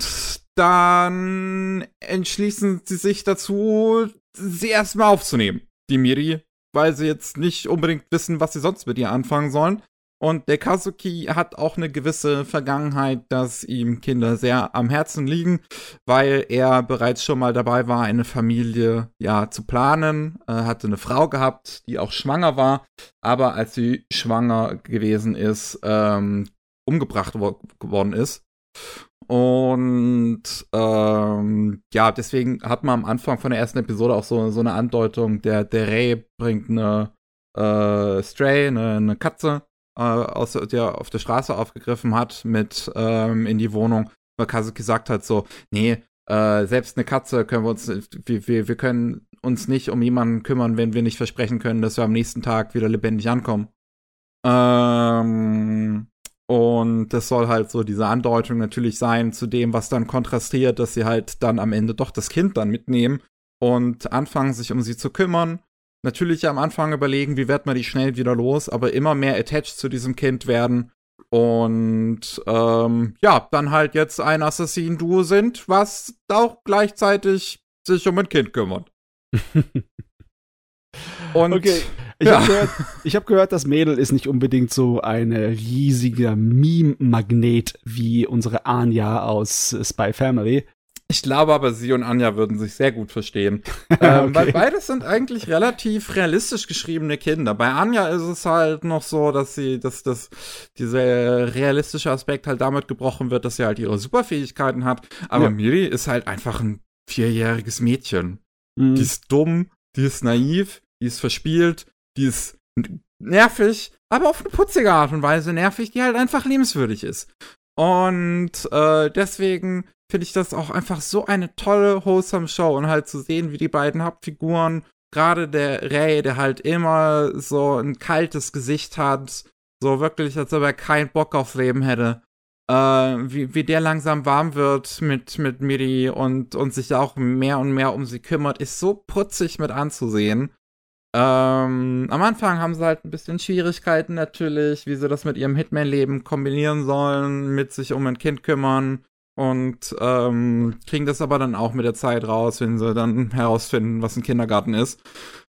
dann entschließen sie sich dazu, sie erstmal aufzunehmen, die Miri, weil sie jetzt nicht unbedingt wissen, was sie sonst mit ihr anfangen sollen. Und der Kazuki hat auch eine gewisse Vergangenheit, dass ihm Kinder sehr am Herzen liegen, weil er bereits schon mal dabei war, eine Familie ja zu planen. Er hatte eine Frau gehabt, die auch schwanger war, aber als sie schwanger gewesen ist, ähm, umgebracht worden ist. Und ähm, ja, deswegen hat man am Anfang von der ersten Episode auch so, so eine Andeutung, der, der Ray bringt eine äh, Stray, eine, eine Katze äh, aus, die er auf der Straße aufgegriffen hat, mit ähm, in die Wohnung, weil Kazuki sagt halt so, nee, äh, selbst eine Katze können wir uns, wir, wir, wir können uns nicht um jemanden kümmern, wenn wir nicht versprechen können, dass wir am nächsten Tag wieder lebendig ankommen. Ähm, und das soll halt so diese Andeutung natürlich sein zu dem, was dann kontrastiert, dass sie halt dann am Ende doch das Kind dann mitnehmen und anfangen, sich um sie zu kümmern natürlich am Anfang überlegen, wie wird man die schnell wieder los, aber immer mehr attached zu diesem Kind werden und ähm, ja, dann halt jetzt ein Assassin-Duo sind, was auch gleichzeitig sich um ein Kind kümmert. und okay. Ich ja. habe gehört, hab gehört, das Mädel ist nicht unbedingt so ein riesiger Meme-Magnet wie unsere Anja aus Spy Family. Ich glaube aber, sie und Anja würden sich sehr gut verstehen. ähm, okay. Weil beides sind eigentlich relativ realistisch geschriebene Kinder. Bei Anja ist es halt noch so, dass sie, dass das, dieser realistische Aspekt halt damit gebrochen wird, dass sie halt ihre Superfähigkeiten hat. Aber ja. Miri ist halt einfach ein vierjähriges Mädchen. Mhm. Die ist dumm, die ist naiv, die ist verspielt, die ist nervig, aber auf eine putzige Art und Weise nervig, die halt einfach liebenswürdig ist. Und äh, deswegen finde ich das auch einfach so eine tolle, wholesome Show und halt zu sehen, wie die beiden Hauptfiguren, gerade der Ray, der halt immer so ein kaltes Gesicht hat, so wirklich, als ob er keinen Bock aufs Leben hätte, äh, wie, wie der langsam warm wird mit, mit Miri und, und sich auch mehr und mehr um sie kümmert, ist so putzig mit anzusehen. Ähm, am Anfang haben sie halt ein bisschen Schwierigkeiten natürlich, wie sie das mit ihrem Hitman-Leben kombinieren sollen, mit sich um ein Kind kümmern und ähm, kriegen das aber dann auch mit der Zeit raus, wenn sie dann herausfinden, was ein Kindergarten ist.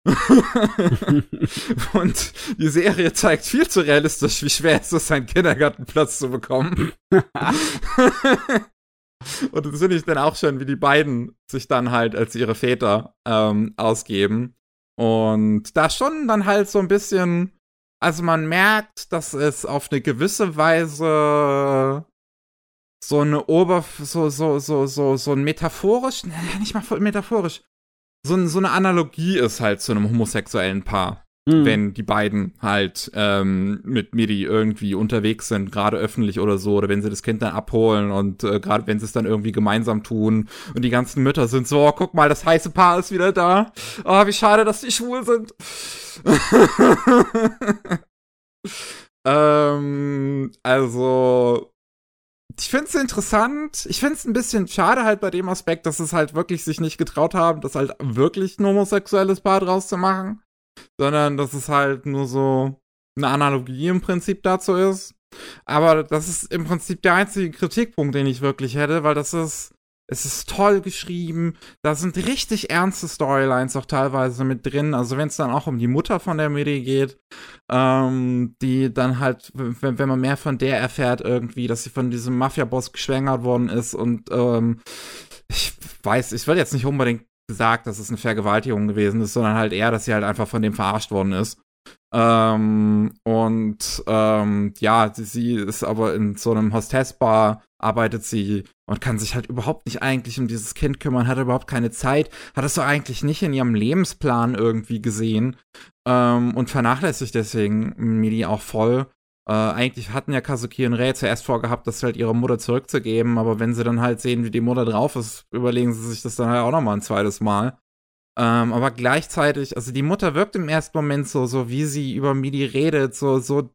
und die Serie zeigt viel zu realistisch, wie schwer es ist, einen Kindergartenplatz zu bekommen. und das finde ich dann auch schön, wie die beiden sich dann halt als ihre Väter ähm, ausgeben. Und da schon dann halt so ein bisschen, also man merkt, dass es auf eine gewisse Weise so eine Oberf so so so so so ein metaphorisch, nicht mal metaphorisch, so, so eine Analogie ist halt zu einem homosexuellen Paar. Mhm. Wenn die beiden halt ähm, mit Miri irgendwie unterwegs sind, gerade öffentlich oder so, oder wenn sie das Kind dann abholen und äh, gerade wenn sie es dann irgendwie gemeinsam tun und die ganzen Mütter sind so, oh, guck mal, das heiße Paar ist wieder da. Oh, wie schade, dass die schwul sind. ähm, also, ich finde es interessant. Ich finde es ein bisschen schade halt bei dem Aspekt, dass es halt wirklich sich nicht getraut haben, das halt wirklich ein homosexuelles Paar draus zu machen. Sondern dass es halt nur so eine Analogie im Prinzip dazu ist. Aber das ist im Prinzip der einzige Kritikpunkt, den ich wirklich hätte, weil das ist es ist toll geschrieben. Da sind richtig ernste Storylines auch teilweise mit drin. Also wenn es dann auch um die Mutter von der Miri geht, ähm, die dann halt, wenn, wenn man mehr von der erfährt irgendwie, dass sie von diesem Mafia-Boss geschwängert worden ist und ähm, ich weiß, ich wird jetzt nicht unbedingt gesagt, dass es eine Vergewaltigung gewesen ist, sondern halt eher, dass sie halt einfach von dem verarscht worden ist. Ähm, und ähm, ja, sie, sie, ist aber in so einem Hostessbar, arbeitet sie und kann sich halt überhaupt nicht eigentlich um dieses Kind kümmern, hat überhaupt keine Zeit, hat es so eigentlich nicht in ihrem Lebensplan irgendwie gesehen ähm, und vernachlässigt deswegen Mili auch voll. Äh, eigentlich hatten ja Kazuki und Rei zuerst vorgehabt, das halt ihrer Mutter zurückzugeben, aber wenn sie dann halt sehen, wie die Mutter drauf ist, überlegen sie sich das dann halt auch nochmal ein zweites Mal. Ähm, aber gleichzeitig, also die Mutter wirkt im ersten Moment so, so wie sie über Midi redet, so, so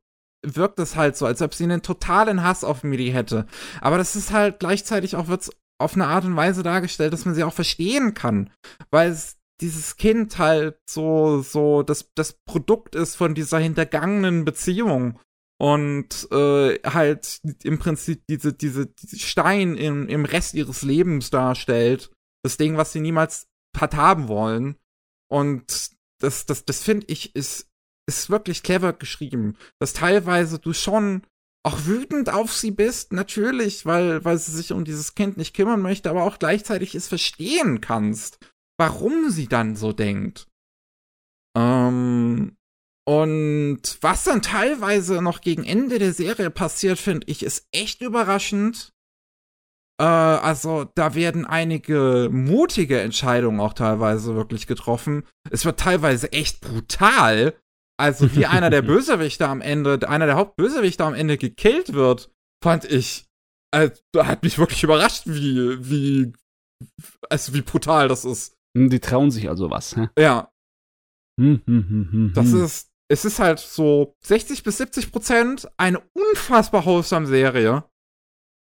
wirkt es halt so, als ob sie einen totalen Hass auf Midi hätte. Aber das ist halt gleichzeitig auch wird's auf eine Art und Weise dargestellt, dass man sie auch verstehen kann, weil es dieses Kind halt so, so das, das Produkt ist von dieser hintergangenen Beziehung und äh, halt im Prinzip diese, diese, diese Stein im, im Rest ihres Lebens darstellt. Das Ding, was sie niemals hat haben wollen. Und das, das, das finde ich, ist, ist wirklich clever geschrieben. Dass teilweise du schon auch wütend auf sie bist, natürlich, weil, weil sie sich um dieses Kind nicht kümmern möchte, aber auch gleichzeitig es verstehen kannst, warum sie dann so denkt. Ähm, und was dann teilweise noch gegen Ende der Serie passiert, finde ich, ist echt überraschend. Äh, also da werden einige mutige Entscheidungen auch teilweise wirklich getroffen. Es wird teilweise echt brutal. Also wie einer der Bösewichter am Ende, einer der Hauptbösewichter am Ende gekillt wird, fand ich, also, hat mich wirklich überrascht, wie, wie, also wie brutal das ist. Hm, die trauen sich also was, hä? Ja. Hm, hm, das ist, es ist halt so 60 bis 70 Prozent eine unfassbar wholesome Serie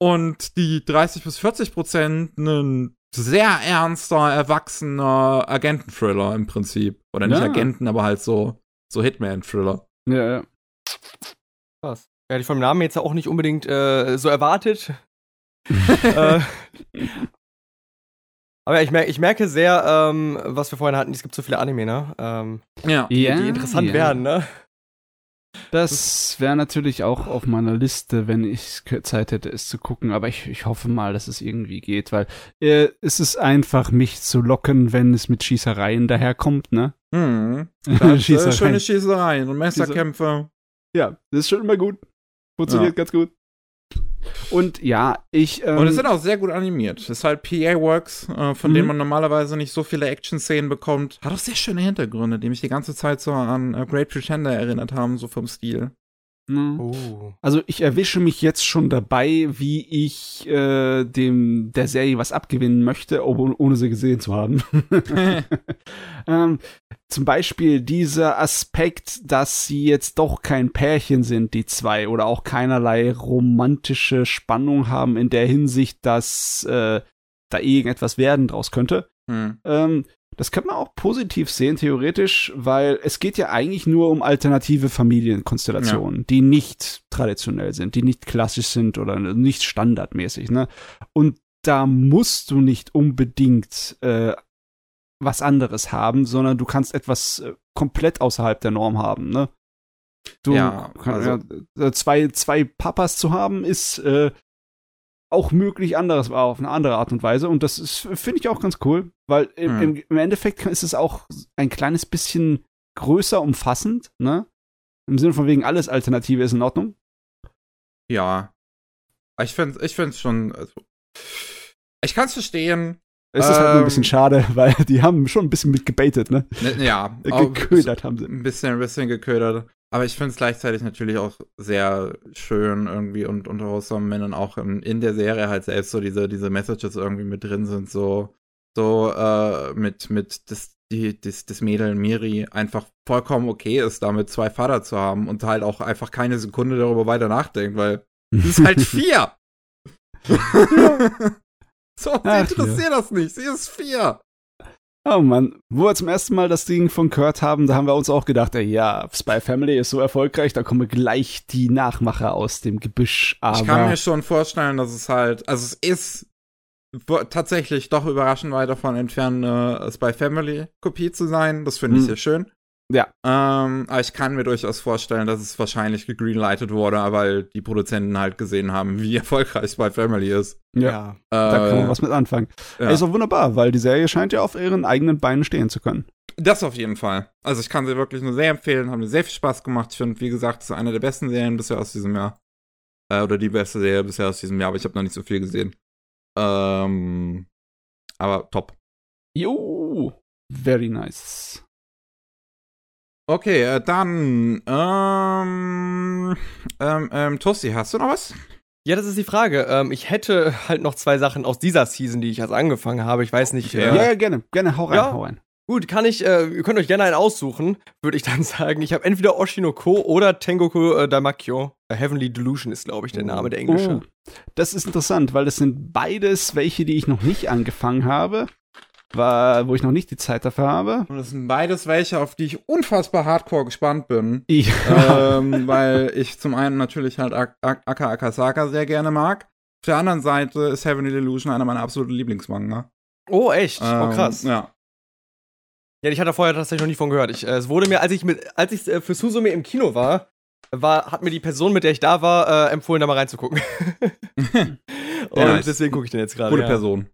und die 30 bis 40 Prozent ein sehr ernster, erwachsener Agenten-Thriller im Prinzip. Oder nicht ja. Agenten, aber halt so, so Hitman-Thriller. Ja, ja. Krass. Hätte ich vom Namen jetzt auch nicht unbedingt äh, so erwartet. äh, aber ich, mer ich merke sehr, ähm, was wir vorhin hatten, es gibt so viele Anime, ne? Ähm, ja. Die, die interessant ja. werden, ne? Das wäre natürlich auch auf meiner Liste, wenn ich Zeit hätte, es zu gucken. Aber ich, ich hoffe mal, dass es irgendwie geht, weil äh, es ist einfach, mich zu locken, wenn es mit Schießereien daherkommt, ne? Hm. Schießereien. schöne Schießereien und Messerkämpfe. Ja, das ist schon immer gut. Funktioniert ja. ganz gut. Und ja, ich. Ähm, und es sind auch sehr gut animiert. Es ist halt PA-Works, äh, von denen mhm. man normalerweise nicht so viele Action-Szenen bekommt. Hat auch sehr schöne Hintergründe, die mich die ganze Zeit so an äh, Great Pretender erinnert haben, so vom Stil. Mhm. Oh. Also ich erwische mich jetzt schon dabei, wie ich äh, dem der Serie was abgewinnen möchte, ohne sie gesehen zu haben. ähm, zum Beispiel dieser Aspekt, dass sie jetzt doch kein Pärchen sind, die zwei, oder auch keinerlei romantische Spannung haben in der Hinsicht, dass äh, da irgendetwas werden draus könnte. Hm. Ähm, Das kann man auch positiv sehen, theoretisch, weil es geht ja eigentlich nur um alternative Familienkonstellationen, ja. die nicht traditionell sind, die nicht klassisch sind oder nicht standardmäßig. Ne? Und da musst du nicht unbedingt äh, was anderes haben, sondern du kannst etwas äh, komplett außerhalb der Norm haben. Ne? Du, ja, also, ja, zwei, zwei Papas zu haben, ist äh, auch möglich anderes war auf eine andere Art und Weise und das ist finde ich auch ganz cool, weil im, hm. im, Endeffekt ist es auch ein kleines bisschen größer umfassend, ne? Im Sinne von wegen alles Alternative ist in Ordnung. Ja. Ich finde ich schon also, ich kann es verstehen. Es ist ähm, halt nur ein bisschen ähm, schade, weil die haben schon ein bisschen mit gebaitet, ne? ne ja. geködert haben sie. Ein bisschen, ein bisschen geködert. Aber ich finde es gleichzeitig natürlich auch sehr schön irgendwie und, awesome, wenn dann auch in, in, der Serie halt selbst so diese, diese Messages irgendwie mit drin sind, so, so äh, mit, mit das, die, das, das Mädel Miri einfach vollkommen okay ist, damit zwei Vater zu haben und halt auch einfach keine Sekunde darüber weiter nachdenkt, weil sie ist halt vier. so, sie interessiert das nicht, sie ist vier. Oh Mann, wo wir zum ersten Mal das Ding von Kurt haben, da haben wir uns auch gedacht, ey, ja, Spy Family ist so erfolgreich, da kommen gleich die Nachmacher aus dem Gebüsch. Aber ich kann mir schon vorstellen, dass es halt, also es ist tatsächlich doch überraschend weit davon entfernt, eine Spy Family Kopie zu sein. Das finde ich hm. sehr schön. Ja. Ähm, aber ich kann mir durchaus vorstellen, dass es wahrscheinlich gegreenlightet wurde, weil die Produzenten halt gesehen haben, wie erfolgreich Spy Family ist. Ja. Äh, da kann man was mit anfangen. Ja. Ist auch wunderbar, weil die Serie scheint ja auf ihren eigenen Beinen stehen zu können. Das auf jeden Fall. Also ich kann sie wirklich nur sehr empfehlen, haben mir sehr viel Spaß gemacht. Ich finde, wie gesagt, es ist eine der besten Serien bisher aus diesem Jahr. Äh, oder die beste Serie bisher aus diesem Jahr, aber ich habe noch nicht so viel gesehen. Ähm, aber top. Jo, very nice. Okay, äh, dann, ähm, ähm, ähm, Tosti, hast du noch was? Ja, das ist die Frage. Ähm, ich hätte halt noch zwei Sachen aus dieser Season, die ich erst angefangen habe. Ich weiß nicht. Ja, äh, ja gerne, gerne, hau rein, ja, hau rein. Gut, kann ich, äh, ihr könnt euch gerne einen aussuchen, würde ich dann sagen. Ich habe entweder Oshinoko oder Tengoku äh, Damakyo. A Heavenly Delusion ist, glaube ich, der Name der englische. Oh, das ist interessant, weil das sind beides welche, die ich noch nicht angefangen habe war, wo ich noch nicht die Zeit dafür habe. Und das sind beides welche, auf die ich unfassbar hardcore gespannt bin. Ja. Ähm, weil ich zum einen natürlich halt Aka Akasaka sehr gerne mag. Auf der anderen Seite ist Heavenly Illusion einer meiner absoluten Lieblingsmanga. Oh, echt? Oh, ähm, oh, krass. Ja. Ja, ich hatte vorher tatsächlich noch nie von gehört. Ich, äh, es wurde mir, als ich mit, als ich äh, für Susume im Kino war, war, hat mir die Person, mit der ich da war, äh, empfohlen, da mal reinzugucken. Und nice. deswegen gucke ich den jetzt gerade. Gute ja. Person.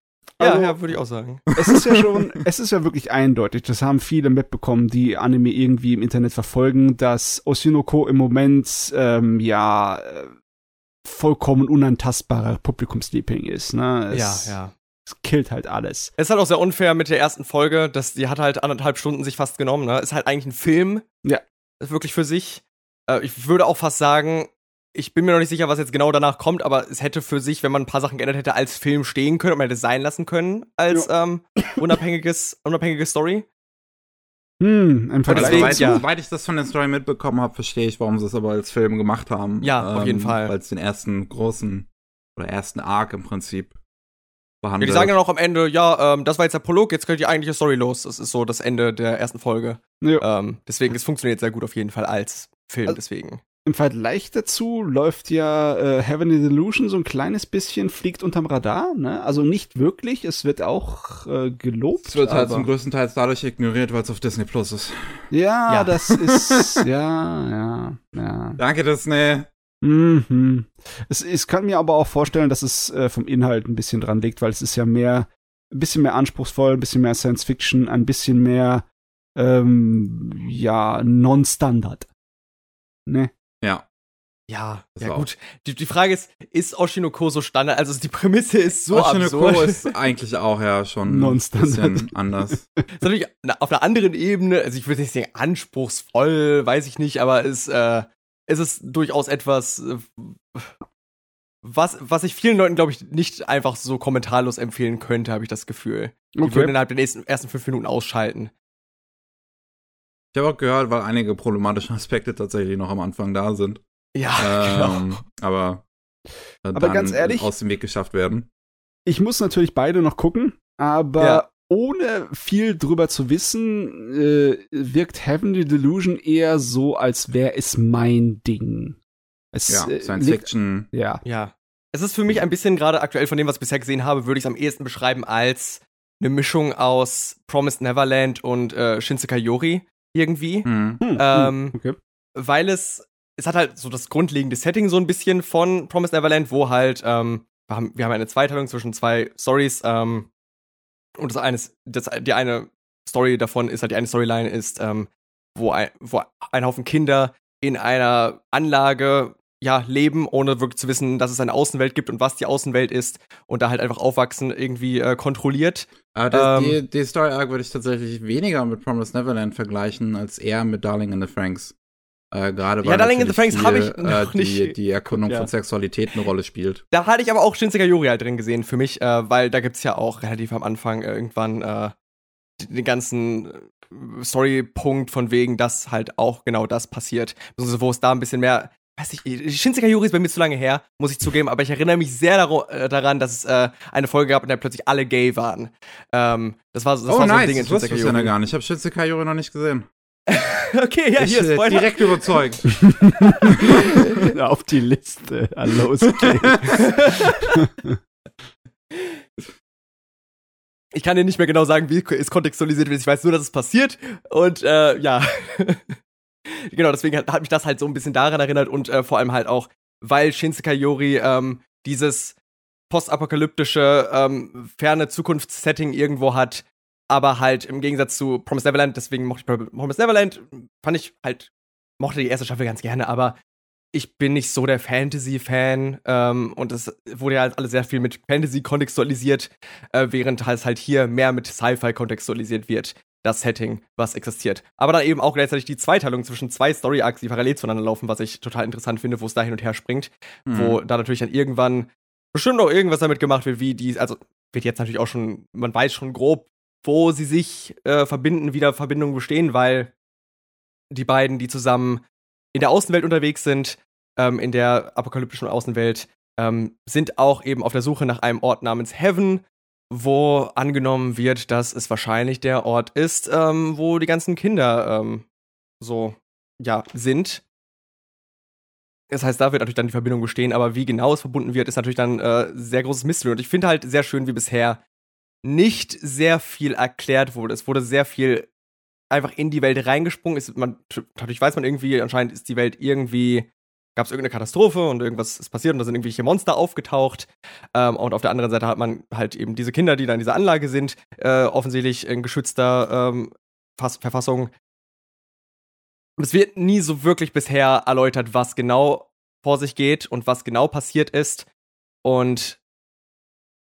Also, ja, ja würde ich auch sagen. Es ist ja schon, es ist ja wirklich eindeutig, das haben viele mitbekommen, die Anime irgendwie im Internet verfolgen, dass Oshinoko im Moment, ähm, ja, äh, vollkommen unantastbarer Publikumsliebling ist, ne? Es, ja, ja. Es killt halt alles. Es ist halt auch sehr unfair mit der ersten Folge, dass die hat halt anderthalb Stunden sich fast genommen, ne? Ist halt eigentlich ein Film. Ja. Ist wirklich für sich. Äh, ich würde auch fast sagen, ich bin mir noch nicht sicher, was jetzt genau danach kommt, aber es hätte für sich, wenn man ein paar Sachen geändert hätte, als Film stehen können und man hätte es sein lassen können, als ähm, unabhängiges, unabhängige Story. Hm, im Vergleich Deswegen, dazu, ja. Soweit ich das von der Story mitbekommen habe, verstehe ich, warum sie es aber als Film gemacht haben. Ja, ähm, auf jeden Fall. Weil es den ersten großen oder ersten Arc im Prinzip behandelt. Ja, die sagen dann auch am Ende, ja, ähm, das war jetzt der Prolog, jetzt könnt die eigentliche Story los. Das ist so das Ende der ersten Folge. Ja. Ähm, deswegen, es funktioniert sehr gut auf jeden Fall als Film, also, deswegen. Im Vergleich dazu läuft ja äh, Heavenly Delusion so ein kleines bisschen, fliegt unterm Radar, ne? Also nicht wirklich, es wird auch äh, gelobt. Es wird halt zum größten Teil dadurch ignoriert, weil es auf Disney Plus ist. Ja, ja. das ist, ja, ja, ja. Danke, Disney. Mhm. Es, ich kann mir aber auch vorstellen, dass es äh, vom Inhalt ein bisschen dran liegt, weil es ist ja mehr, ein bisschen mehr anspruchsvoll, ein bisschen mehr Science Fiction, ein bisschen mehr, ähm, ja, non-Standard. Ne? Ja. Ja, ja gut. Die, die Frage ist, ist Oshinoko so Standard? Also die Prämisse ist so Oshinoko absurd. ist eigentlich auch ja schon ein bisschen anders. ist natürlich auf einer anderen Ebene, also ich würde nicht sagen anspruchsvoll, weiß ich nicht, aber es, äh, es ist durchaus etwas, äh, was, was ich vielen Leuten, glaube ich, nicht einfach so kommentarlos empfehlen könnte, habe ich das Gefühl. Okay. Die würden innerhalb der nächsten, ersten fünf Minuten ausschalten. Ich habe auch gehört, weil einige problematische Aspekte tatsächlich noch am Anfang da sind. Ja, ähm, genau. Aber, aber ganz ehrlich, aus dem Weg geschafft werden. Ich muss natürlich beide noch gucken, aber ja. ohne viel drüber zu wissen, äh, wirkt Heavenly Delusion eher so, als wäre es mein Ding. Es, Ja, äh, Science liegt- Fiction. Ja. Ja. Es ist für mich ein bisschen gerade aktuell von dem, was ich bisher gesehen habe, würde ich es am ehesten beschreiben als eine Mischung aus Promised Neverland und äh, Shinsekai Yori irgendwie. Hm. Hm, Ähm, hm, okay. weil es, es hat halt so das grundlegende Setting so ein bisschen von Promised Neverland, wo halt, ähm, wir haben, wir haben eine Zweiteilung zwischen zwei Stories, ähm, und das eine, ist- das, die eine Story davon ist halt, die eine Storyline ist, ähm, wo ein, wo ein Haufen Kinder in einer Anlage ja, leben, ohne wirklich zu wissen, dass es eine Außenwelt gibt und was die Außenwelt ist und da halt einfach aufwachsen, irgendwie äh, kontrolliert. Aber das, Ähm, die, die Story Arc würde ich tatsächlich weniger mit Promised Neverland vergleichen, als eher mit Darling in the Franks. Äh, gerade Ja, weil Darling in the Franks hab viel, ich noch äh, nicht die, die Erkundung ja. von Sexualität eine Rolle spielt. Da hatte ich aber auch Shinsekai Yori halt drin gesehen für mich, äh, weil da gibt's ja auch relativ am Anfang irgendwann äh, den den ganzen äh, Story-Punkt von wegen, dass halt auch genau das passiert. Beziehungsweise wo es da ein bisschen mehr, weiß ich, Shinsekai Yori ist bei mir zu lange her, muss ich zugeben, aber ich erinnere mich sehr äh, daran, dass es äh, eine Folge gab, in der plötzlich alle gay waren. Ähm, das war, das oh, war so nice, ein Ding in Shinsekai ich ja noch Yori. gar nicht. Ich habe Shinsekai Yori noch nicht gesehen. okay, ja, ich, hier ist äh, Spoiler. direkt überzeugt. Auf die Liste. Ah, Los. Ich kann dir nicht mehr genau sagen, wie es kontextualisiert wird. Ich weiß nur, dass es passiert. Und äh, ja. Genau, deswegen hat, hat mich das halt so ein bisschen daran erinnert und äh, vor allem halt auch, weil Shinsekai Yori ähm, dieses postapokalyptische, ähm, ferne Zukunftssetting irgendwo hat, aber halt im Gegensatz zu Promised Neverland, deswegen mochte ich Promised Neverland, fand ich halt, mochte die erste Staffel ganz gerne, aber ich bin nicht so der Fantasy-Fan ähm, und es wurde ja halt alles sehr viel mit Fantasy kontextualisiert, äh, während halt halt hier mehr mit Sci-Fi kontextualisiert wird, das Setting, was existiert. Aber dann eben auch gleichzeitig die Zweiteilung zwischen zwei Story-Arcs, die parallel zueinander laufen, was ich total interessant finde, wo es da hin und her springt, wo Hm. da natürlich dann irgendwann bestimmt auch irgendwas damit gemacht wird, wie die, also wird jetzt natürlich auch schon, man weiß schon grob, wo sie sich äh, verbinden, wieder Verbindungen bestehen, weil die beiden, die zusammen in der Außenwelt unterwegs sind, ähm, in der apokalyptischen Außenwelt, ähm, sind auch eben auf der Suche nach einem Ort namens Heaven, wo angenommen wird, dass es wahrscheinlich der Ort ist, ähm, wo die ganzen Kinder ähm, so, ja, sind. Das heißt, da wird natürlich dann die Verbindung bestehen, aber wie genau es verbunden wird, ist natürlich dann äh, sehr großes Mystery. Und ich finde halt sehr schön, wie bisher nicht sehr viel erklärt wurde. Es wurde sehr viel einfach in die Welt reingesprungen. Ist, man, dadurch weiß man irgendwie, anscheinend ist die Welt irgendwie, gab es irgendeine Katastrophe und irgendwas ist passiert und da sind irgendwelche Monster aufgetaucht. Ähm, und auf der anderen Seite hat man halt eben diese Kinder, die da in dieser Anlage sind, äh, offensichtlich in geschützter ähm, Fass Verfassung. Und es wird nie so wirklich bisher erläutert, was genau vor sich geht und was genau passiert ist. Und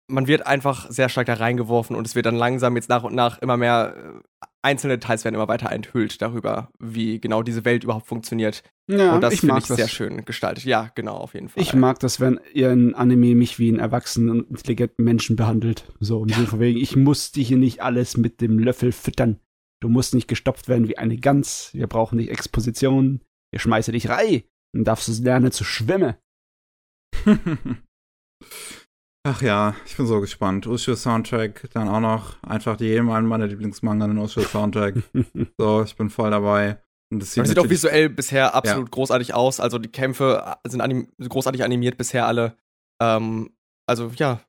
man wird einfach sehr stark da reingeworfen und es wird dann langsam jetzt nach und nach immer mehr äh, einzelne Details werden immer weiter enthüllt darüber, wie genau diese Welt überhaupt funktioniert. Ja, und das finde mag ich das. sehr schön gestaltet. Ja, genau, auf jeden Fall. Ich mag das, wenn ihr ein Anime mich wie einen erwachsenen und intelligenten Menschen behandelt. So, im Sinne von wegen, ich muss dich hier nicht alles mit dem Löffel füttern. Du musst nicht gestopft werden wie eine Gans. Wir brauchen nicht Exposition. Wir schmeißen dich rei. Dann darfst du lernen zu schwimmen. Ach ja, ich bin so gespannt. Ushio Soundtrack, dann auch noch einfach die jedem einen meiner Lieblingsmanga den Ushio Soundtrack. so, ich bin voll dabei. Und das sieht, es sieht auch visuell bisher absolut großartig aus. Also die Kämpfe sind anim großartig animiert bisher alle. Ähm, also ja,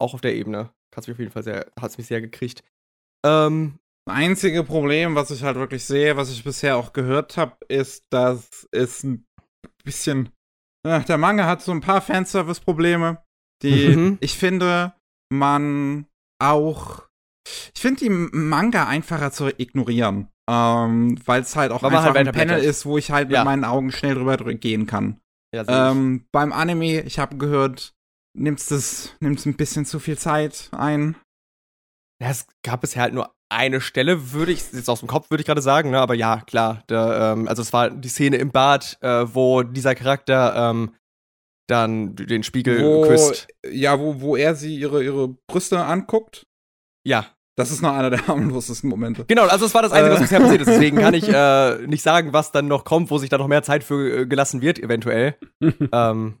auch auf der Ebene hat's mich auf jeden Fall sehr, hat's mich sehr gekriegt. Ähm, Das einzige Problem, was ich halt wirklich sehe, was ich bisher auch gehört habe, ist, dass es ein bisschen. Ja, der Manga hat so ein paar Fanservice-Probleme, die Mhm. ich finde, man auch. Ich finde die Manga einfacher zu ignorieren. Ähm, weil es halt auch Weil man einfach halt ein Panel ist, wo ich halt Ja. mit meinen Augen schnell drüber drü- gehen kann. ja. Ähm, beim Anime, ich habe gehört, nimmst es nimmst ein bisschen zu viel Zeit ein. Ja, es gab bisher halt nur eine Stelle, würde ich, jetzt aus dem Kopf würde ich gerade sagen, ne? aber ja, klar. Da, ähm, also es war die Szene im Bad, äh, wo dieser Charakter ähm, dann den Spiegel wo, küsst. Ja, wo, wo er sie ihre, ihre Brüste anguckt. Ja, Das ist noch einer der harmlosesten Momente. genau, also es war das Einzige, was Äh. bisher passiert ist. Deswegen kann ich äh, nicht sagen, was dann noch kommt, wo sich da noch mehr Zeit für äh, gelassen wird, eventuell. ähm,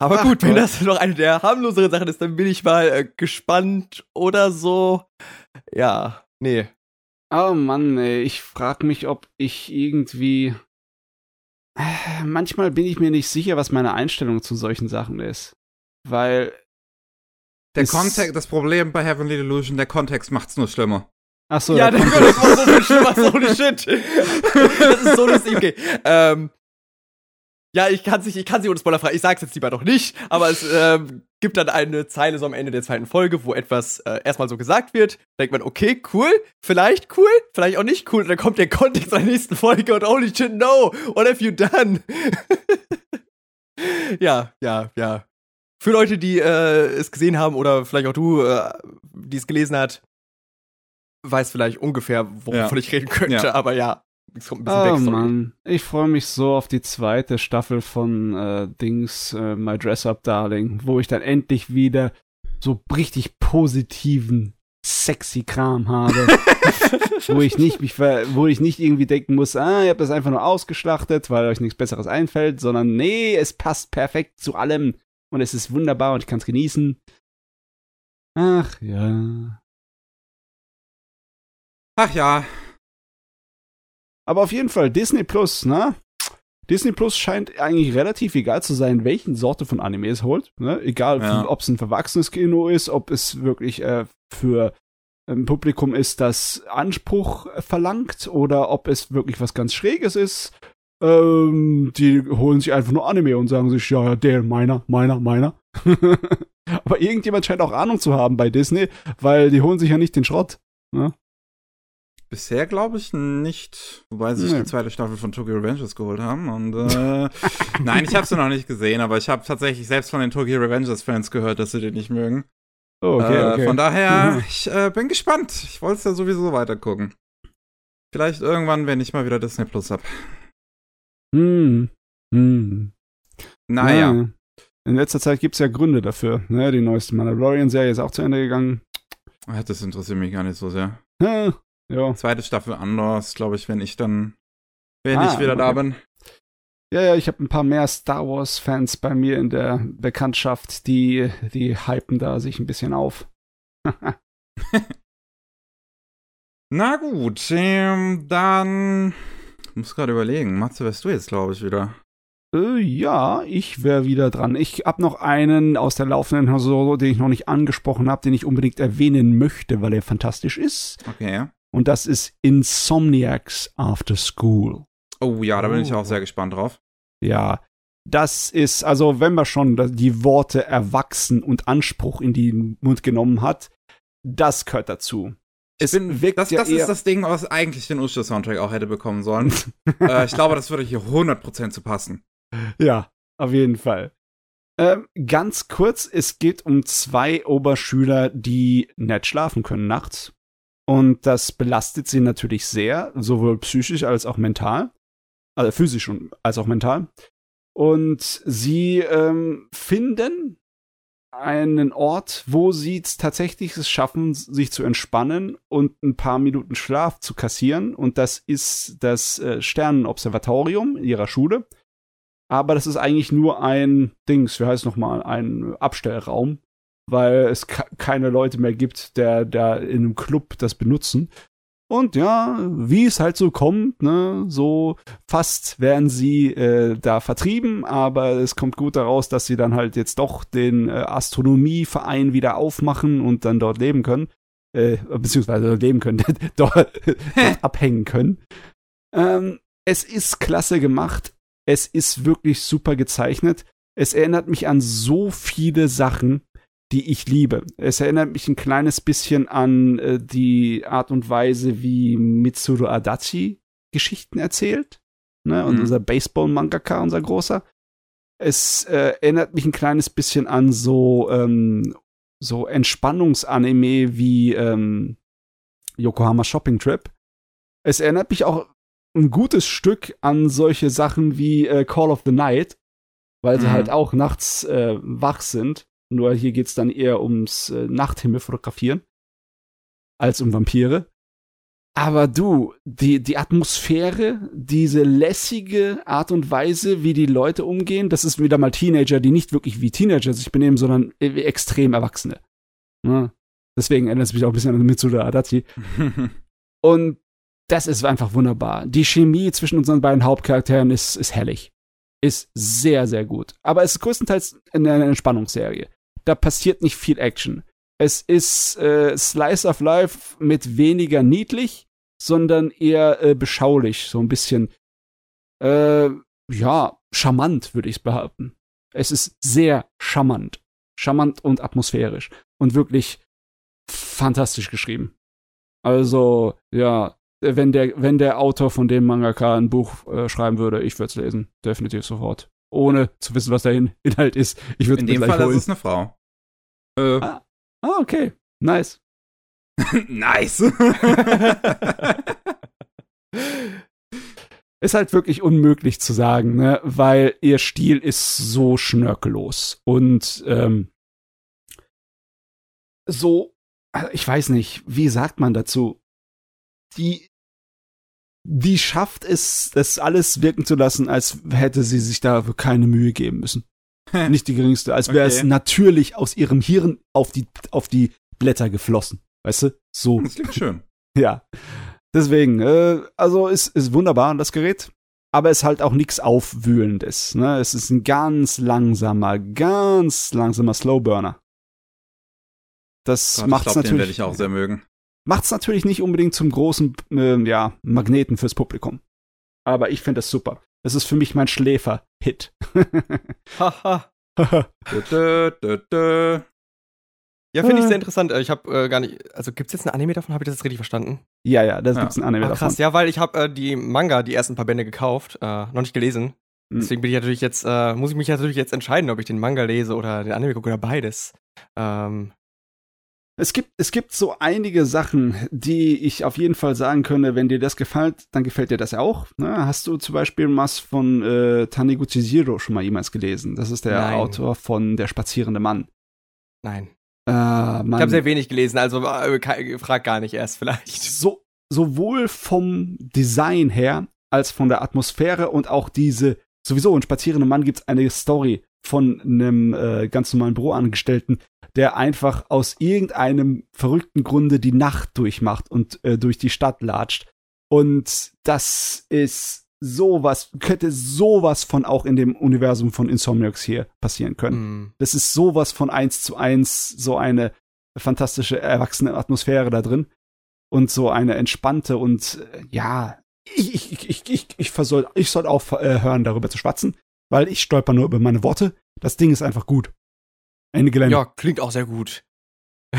Aber Ach gut, wenn Gott. das noch eine der harmloseren Sachen ist, dann bin ich mal äh, gespannt oder so. Ja, nee. Oh Mann, ey, ich frag mich, ob ich irgendwie. Manchmal bin ich mir nicht sicher, was meine Einstellung zu solchen Sachen ist. Weil. Der Kontext, das Problem bei Heavenly Delusion, der Kontext macht's nur schlimmer. Ach so, ja, der das war so viel schlimmer, holy shit. Das ist so lustig, okay. Ähm, ja, ich kann sich, ich kann sie ohne Spoiler fragen. Ich sag's jetzt lieber noch nicht, aber es ähm, gibt dann eine Zeile so am Ende der zweiten Folge, wo etwas äh, erstmal so gesagt wird. Da denkt man, okay, cool, vielleicht cool, vielleicht auch nicht cool. Und dann kommt der Kontext der nächsten Folge und holy shit, no, what have you done? ja, ja, ja. Für Leute, die äh, es gesehen haben oder vielleicht auch du, äh, die es gelesen hat, weiß vielleicht ungefähr, wovon Ja. ich reden könnte, Ja. aber ja, es kommt ein bisschen Oh weg. sorry. Mann, ich freue mich so auf die zweite Staffel von äh, Dings, äh, My Dress Up Darling, wo ich dann endlich wieder so richtig positiven, sexy Kram habe, wo ich nicht mich, wo ich nicht irgendwie denken muss, ah, ihr habt das einfach nur ausgeschlachtet, weil euch nichts Besseres einfällt, sondern nee, es passt perfekt zu allem und es ist wunderbar und ich kann es genießen. Ach ja. Ach ja, Aber auf jeden Fall Disney Plus, ne? Disney Plus scheint eigentlich relativ egal zu sein, welchen Sorte von Anime es holt. Ne? Egal, Ja. ob es ein verwachsenes Kino ist, ob es wirklich äh, für ein Publikum ist, das Anspruch verlangt oder ob es wirklich was ganz Schräges ist. Ähm, die holen sich einfach nur Anime und sagen sich, ja, ja, der, meiner, meiner, meiner. Aber irgendjemand scheint auch Ahnung zu haben bei Disney, weil die holen sich ja nicht den Schrott. Bisher glaube ich nicht, wobei sie sich Nee. die zweite Staffel von Tokyo Revengers geholt haben. Und äh, nein, ich habe sie noch nicht gesehen, aber ich habe tatsächlich selbst von den Tokyo Revengers Fans gehört, dass sie den nicht mögen. Oh, okay, äh, okay. Von daher, Mhm. ich äh, bin gespannt. Ich wollte es ja sowieso weitergucken. Vielleicht irgendwann, wenn ich mal wieder Disney Plus hab. Hm. Hm. Naja. Ja. In letzter Zeit gibt es ja Gründe dafür. Ne? Die neueste Mandalorian-Serie ist auch zu Ende gegangen. Das interessiert mich gar nicht so sehr. Hm. Ja. Zweite Staffel anders, glaube ich, wenn ich dann, wenn Ah, ich wieder da okay. bin. ja, ja, ich habe ein paar mehr Star Wars-Fans bei mir in der Bekanntschaft, die, die hypen da sich ein bisschen auf. Na gut, ähm, dann. Ich muss gerade überlegen. Matze, wärst du jetzt, glaube ich, wieder. Äh, ja, ich wäre wieder dran. Ich hab noch einen aus der laufenden Solo, den ich noch nicht angesprochen habe, den ich unbedingt erwähnen möchte, weil er fantastisch ist. Okay. Und das ist Insomniacs After School. Oh ja, da bin ich Oh. auch sehr gespannt drauf. Ja, das ist, also wenn man schon die Worte erwachsen und Anspruch in den Mund genommen hat, das gehört dazu. Es bin, wirkt das ja das ist das Ding, was eigentlich den Usher-Soundtrack auch hätte bekommen sollen. äh, ich glaube, das würde hier 100% zu passen. Ja, auf jeden Fall. Ähm, ganz kurz, es geht um zwei Oberschüler, die nicht schlafen können nachts. Und das belastet sie natürlich sehr, sowohl psychisch als auch mental. Also physisch und als auch mental. Und sie ähm, finden einen Ort, wo sie es tatsächlich es schaffen, sich zu entspannen und ein paar Minuten Schlaf zu kassieren. Und das ist das äh, Sternenobservatorium ihrer Schule. Aber das ist eigentlich nur ein Dings, wie heißt nochmal, ein Abstellraum, weil es ke- keine Leute mehr gibt, der da in einem Club das benutzen. Und ja, wie es halt so kommt, ne, so fast werden sie äh, da vertrieben, aber es kommt gut daraus, dass sie dann halt jetzt doch den äh, Astronomieverein wieder aufmachen und dann dort leben können. Äh, beziehungsweise leben können, dort, dort abhängen können. Ähm, es ist klasse gemacht. Es ist wirklich super gezeichnet. Es erinnert mich an so viele Sachen, die ich liebe. Es erinnert mich ein kleines bisschen an äh, die Art und Weise, wie Mitsuru Adachi Geschichten erzählt. Ne? Und Mhm. unser Baseball-Mangaka, unser großer. Es äh, erinnert mich ein kleines bisschen an so, ähm, so Entspannungsanime wie ähm, Yokohama Shopping Trip. Es erinnert mich auch ein gutes Stück an solche Sachen wie äh, Call of the Night, weil sie Mhm. halt auch nachts äh, wach sind. Nur hier geht's dann eher ums äh, Nachthimmel fotografieren als um Vampire. Aber du, die, die Atmosphäre, diese lässige Art und Weise, wie die Leute umgehen, das ist wieder mal Teenager, die nicht wirklich wie Teenager sich benehmen, sondern wie extrem Erwachsene. Ja. Deswegen ändert es mich auch ein bisschen an Mitsuda Adachi. und das ist einfach wunderbar. Die Chemie zwischen unseren beiden Hauptcharakteren ist, ist herrlich. Ist sehr, sehr gut. Aber es ist größtenteils eine Entspannungsserie. Da passiert nicht viel Action. Es ist äh, Slice of Life mit weniger niedlich, sondern eher äh, beschaulich, so ein bisschen, äh, ja, charmant, würde ich behaupten. Es ist sehr charmant. Charmant und atmosphärisch. Und wirklich fantastisch geschrieben. Also, ja, wenn der, wenn der Autor von dem Mangaka ein Buch äh, schreiben würde, ich würde es lesen. Definitiv sofort. Ohne zu wissen, was der Inhalt ist. Ich würde In dem Fall holen. ist es eine Frau. Äh, ah, Ah, okay. Nice. nice. ist halt wirklich unmöglich zu sagen, ne? weil ihr Stil ist so schnörkellos und ähm, so, ich weiß nicht, wie sagt man dazu? Die, die schafft es, das alles wirken zu lassen, als hätte sie sich da keine Mühe geben müssen. Nicht die geringste. Als wäre okay. es natürlich aus ihrem Hirn auf die, auf die Blätter geflossen. Weißt du? So. Das klingt schön. ja. Deswegen, äh, also ist, ist wunderbar, das Gerät. Aber es ist halt auch nichts Aufwühlendes. Ne? Es ist ein ganz langsamer, ganz langsamer Slowburner. Das glaub, natürlich. Den werde ich auch sehr mögen. Macht's natürlich nicht unbedingt zum großen, äh, ja, Magneten fürs Publikum. Aber ich finde das super. Das ist für mich mein Schläfer-Hit. Haha. Ja, finde ich sehr interessant. Äh, ich habe äh, gar nicht, also gibt es jetzt ein Anime davon? Habe ich das jetzt richtig verstanden? Ja, ja, da ja. gibt es ein Anime ah, krass, davon. ja, weil ich habe äh, die Manga, die ersten paar Bände gekauft, äh, noch nicht gelesen. Mhm. Deswegen bin ich natürlich jetzt, äh, muss ich mich natürlich jetzt entscheiden, ob ich den Manga lese oder den Anime gucke oder beides. Ähm, es gibt, es gibt so einige Sachen, die ich auf jeden Fall sagen könnte, wenn dir das gefällt, dann gefällt dir das auch. Ne? Hast du zum Beispiel was von äh, Taniguchi Zero schon mal jemals gelesen? Das ist der Nein. Autor von Der spazierende Mann. Nein. Äh, Mann. Ich habe sehr wenig gelesen, also äh, frag gar nicht erst vielleicht. So, sowohl vom Design her als von der Atmosphäre und auch diese, sowieso in Spazierende Mann gibt's eine Story von einem äh, ganz normalen Büroangestellten, der einfach aus irgendeinem verrückten Grunde die Nacht durchmacht und äh, durch die Stadt latscht. Und das ist sowas, könnte sowas von auch in dem Universum von Insomniacs hier passieren können. Mm. Das ist sowas von eins zu eins, so eine fantastische erwachsene Atmosphäre da drin. Und so eine entspannte und äh, ja, ich, ich, ich, ich, ich, soll, ich soll aufhören, darüber zu schwatzen, weil ich stolper nur über meine Worte. Das Ding ist einfach gut. Ende Gelände. Ja, klingt auch sehr gut.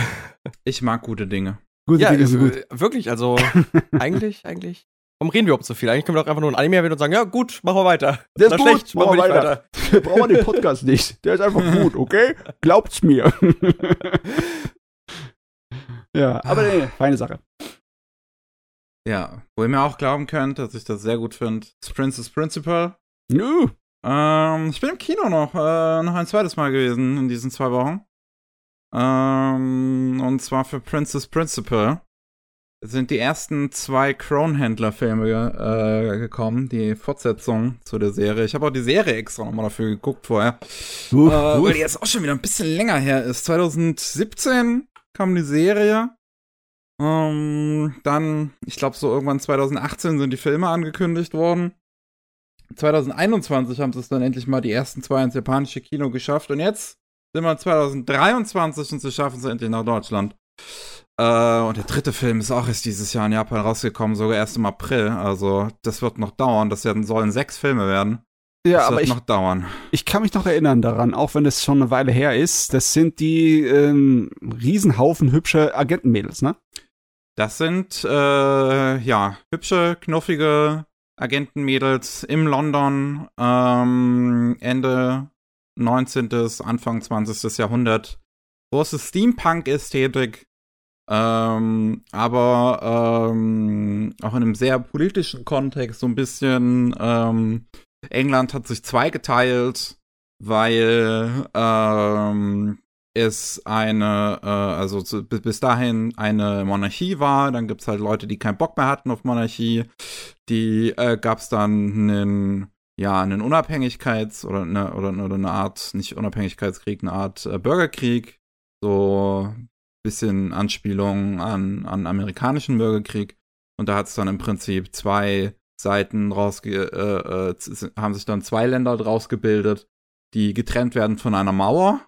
ich mag gute Dinge. Gute ja, Dinge sind gut. Wirklich, also eigentlich, eigentlich. Warum reden wir überhaupt so viel? Eigentlich können wir doch einfach nur ein Anime erwähnen und sagen, ja gut, machen wir weiter. Der ist gut, schlecht, machen wir weiter. weiter. Wir brauchen den Podcast nicht. Der ist einfach gut, okay? Glaubt's mir. ja, aber nee, feine Sache. Ja, wo ihr mir auch glauben könnt, dass ich das sehr gut finde, ist Princess Principal. Uh. Ähm, ich bin im Kino noch, äh, noch ein zweites Mal gewesen in diesen zwei Wochen. Ähm, und zwar für Princess Principal. Es sind die ersten zwei Kronhändler-Filme äh, gekommen, die Fortsetzung zu der Serie. Ich habe auch die Serie extra nochmal dafür geguckt vorher. Uh, äh, weil die jetzt auch schon wieder ein bisschen länger her ist. 2017 kam die Serie. Ähm, dann, ich glaube, so irgendwann 2018 sind die Filme angekündigt worden. 2021 haben sie es dann endlich mal die ersten zwei ins japanische Kino geschafft und jetzt sind wir 2023 und sie schaffen es endlich nach Deutschland. Äh, und der dritte Film ist auch erst dieses Jahr in Japan rausgekommen, sogar erst im April. Also das wird noch dauern. Das werden, sollen sechs Filme werden. Ja, das aber wird ich, noch dauern. Ich kann mich noch erinnern daran, auch wenn es schon eine Weile her ist. Das sind die ähm, Riesenhaufen hübscher Agentenmädels, ne? Das sind äh, ja hübsche, knuffige Agentenmädels im London ähm, Ende 19., Anfang 20. Jahrhundert. Große Steampunk-Ästhetik, ähm, aber ähm, auch in einem sehr politischen Kontext so ein bisschen. Ähm, England hat sich zweigeteilt, weil ähm, es eine, äh, also zu, bis dahin eine Monarchie war. Dann gibt's halt Leute, die keinen Bock mehr hatten auf Monarchie. Die äh, gab's dann einen, ja, einen Unabhängigkeits- oder eine, oder, oder eine Art, nicht Unabhängigkeitskrieg, eine Art äh, Bürgerkrieg. So bisschen Anspielung an, an amerikanischen Bürgerkrieg. Und da hat's dann im Prinzip zwei Seiten rausge äh, äh, haben sich dann zwei Länder draus gebildet, die getrennt werden von einer Mauer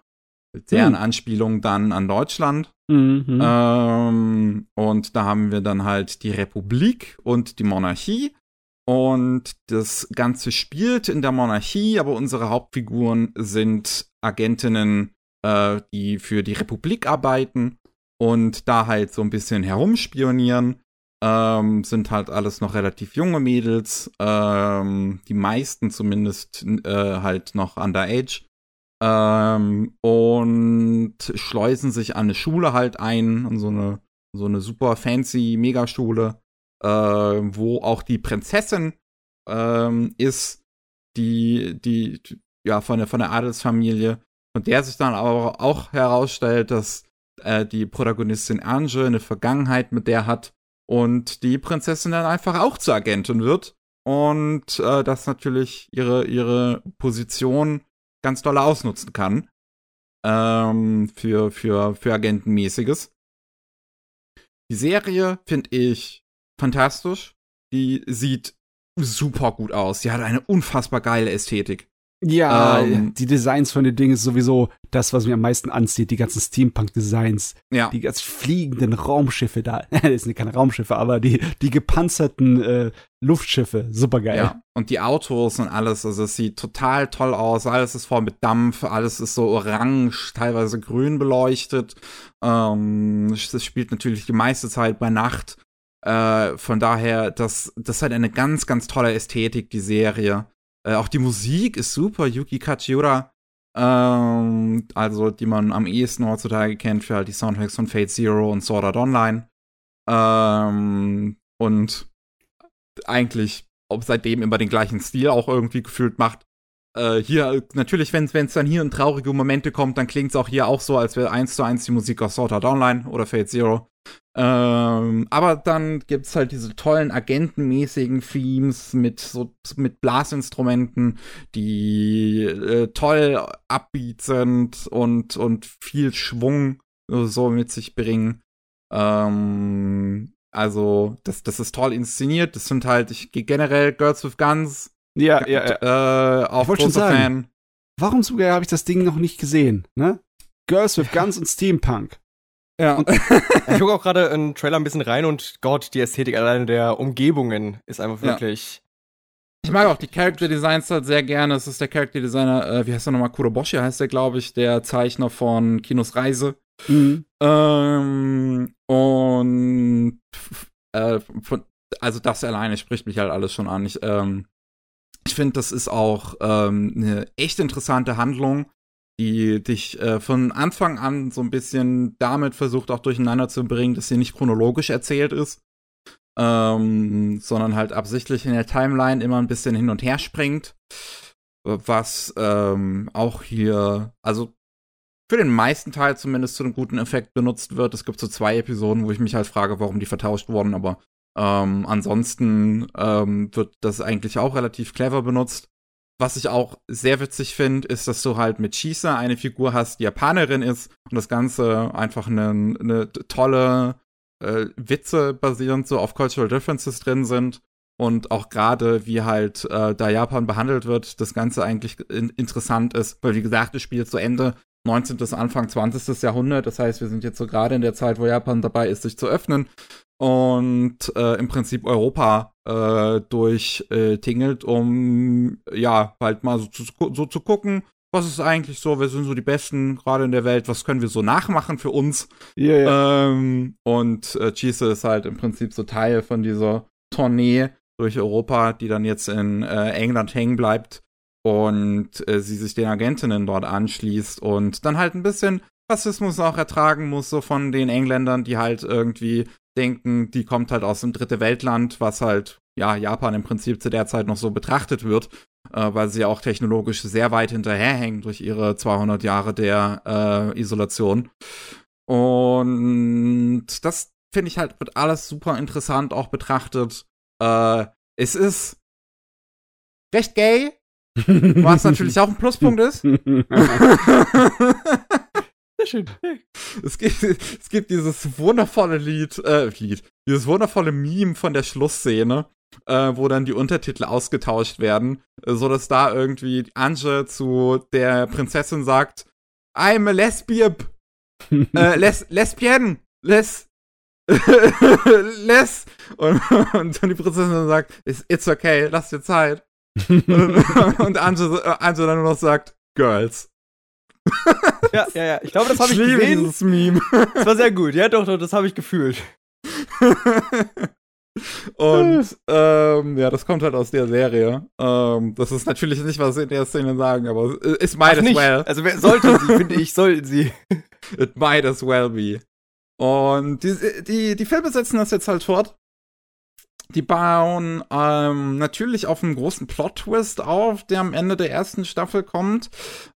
deren hm. Anspielung dann an Deutschland. Mhm. Ähm, und da haben wir dann halt die Republik und die Monarchie. Und das Ganze spielt in der Monarchie, aber unsere Hauptfiguren sind Agentinnen, äh, die für die Republik arbeiten und da halt so ein bisschen herumspionieren. Ähm, sind halt alles noch relativ junge Mädels, ähm, die meisten zumindest äh, halt noch underage ähm, und schleusen sich an eine Schule halt ein, an so eine, so eine super fancy Megaschule, äh, wo auch die Prinzessin ähm, ist, die, die, ja, von der, von der Adelsfamilie, von der sich dann aber auch herausstellt, dass äh, die Protagonistin Ange eine Vergangenheit mit der hat und die Prinzessin dann einfach auch zur Agentin wird und äh, das natürlich ihre, ihre Position ganz doll ausnutzen kann. Ähm, für, für, für Agentenmäßiges. Die Serie finde ich fantastisch. Die sieht super gut aus. Sie hat eine unfassbar geile Ästhetik. Ja, ähm, die Designs von den Dingen ist sowieso das, was mir am meisten anzieht. Die ganzen Steampunk-Designs. Ja. Die ganz fliegenden Raumschiffe da. das sind keine Raumschiffe, aber die, die gepanzerten äh, Luftschiffe. Supergeil. Ja. Und die Autos und alles. Also es sieht total toll aus. Alles ist voll mit Dampf. Alles ist so orange, teilweise grün beleuchtet. Ähm, es spielt natürlich die meiste Zeit bei Nacht. Äh, von daher, das, das hat eine ganz, ganz tolle Ästhetik, die Serie. Äh, auch die Musik ist super. Yuki Kajiura, ähm, also die man am ehesten heutzutage kennt für halt die Soundtracks von Fate Zero und Sword Art Online. Ähm, und eigentlich ob seitdem immer den gleichen Stil auch irgendwie gefühlt macht. Äh, hier, natürlich, wenn es dann hier in traurige Momente kommt, dann klingt es auch hier auch so, als wäre eins zu eins die Musik aus Sword Art Online oder Fate Zero. Ähm, aber dann gibt's halt diese tollen agentenmäßigen Themes mit so mit Blasinstrumenten, die äh, toll upbeat sind und und viel Schwung so mit sich bringen. Ähm, also das das ist toll inszeniert. Das sind halt ich gehe generell Girls with Guns. Ja, ja, ja. Äh, auch großer Fan. Warum sogar habe ich das Ding noch nicht gesehen? Ne? Girls with Guns und Steampunk. Ja. Und ich gucke auch gerade einen Trailer ein bisschen rein und Gott, die Ästhetik alleine der Umgebungen ist einfach wirklich. Ja. Ich mag auch die Character Designs halt sehr gerne. Es ist der Character Designer, äh, wie heißt er nochmal? Kuroboshi heißt der, glaube ich, der Zeichner von Kinos Reise. Mhm. Ähm, und äh, von, also das alleine spricht mich halt alles schon an. Ich, ähm, ich finde, das ist auch ähm, eine echt interessante Handlung die dich äh, von Anfang an so ein bisschen damit versucht auch durcheinander zu bringen, dass sie nicht chronologisch erzählt ist, ähm, sondern halt absichtlich in der Timeline immer ein bisschen hin und her springt, was ähm, auch hier, also für den meisten Teil zumindest zu einem guten Effekt benutzt wird. Es gibt so zwei Episoden, wo ich mich halt frage, warum die vertauscht wurden, aber ähm, ansonsten ähm, wird das eigentlich auch relativ clever benutzt. Was ich auch sehr witzig finde, ist, dass du halt mit Shisa eine Figur hast, die Japanerin ist und das Ganze einfach eine, eine tolle äh, Witze basierend so auf Cultural Differences drin sind und auch gerade wie halt äh, da Japan behandelt wird, das Ganze eigentlich in interessant ist, weil wie gesagt, das Spiel zu Ende 19. bis Anfang 20. Jahrhundert, das heißt, wir sind jetzt so gerade in der Zeit, wo Japan dabei ist, sich zu öffnen und äh, im Prinzip Europa äh, durchtingelt, äh, um ja halt mal so zu, so zu gucken, was ist eigentlich so, wir sind so die Besten gerade in der Welt, was können wir so nachmachen für uns? Yeah, yeah. Ähm, und äh, Cheese ist halt im Prinzip so Teil von dieser Tournee durch Europa, die dann jetzt in äh, England hängen bleibt und äh, sie sich den Agentinnen dort anschließt und dann halt ein bisschen Rassismus auch ertragen muss, so von den Engländern, die halt irgendwie denken, die kommt halt aus dem dritte Weltland, was halt, ja, Japan im Prinzip zu der Zeit noch so betrachtet wird. äh, weil sie ja auch technologisch sehr weit hinterherhängen durch ihre 200 Jahre der äh, Isolation. Und das finde ich halt, wird alles super interessant auch betrachtet. Äh, es ist recht gay, was natürlich auch ein Pluspunkt ist. Sehr schön. Es gibt, es gibt dieses wundervolle Lied, äh, Lied, dieses wundervolle Meme von der Schlussszene, äh, wo dann die Untertitel ausgetauscht werden, äh, so dass da irgendwie Ange zu der Prinzessin sagt, I'm a lesbian, äh, les, lesbian, les, les, und, und dann die Prinzessin sagt, it's, it's okay, lass dir Zeit. und, und Ange, Ange dann nur noch sagt, Girls. Ja, ja, ja. Ich glaube, das habe ich, ich liebe gesehen. dieses Meme. Das war sehr gut. Ja, doch, doch, das habe ich gefühlt. Und ähm, ja, das kommt halt aus der Serie. Ähm, das ist natürlich nicht, was sie in der Szene sagen, aber es might as well. Also wer sollte sie, finde ich, sollten sie. It might as well be. Und die, die, die Filme setzen das jetzt halt fort. Die bauen ähm, natürlich auf einen großen Plot-Twist auf, der am Ende der ersten Staffel kommt,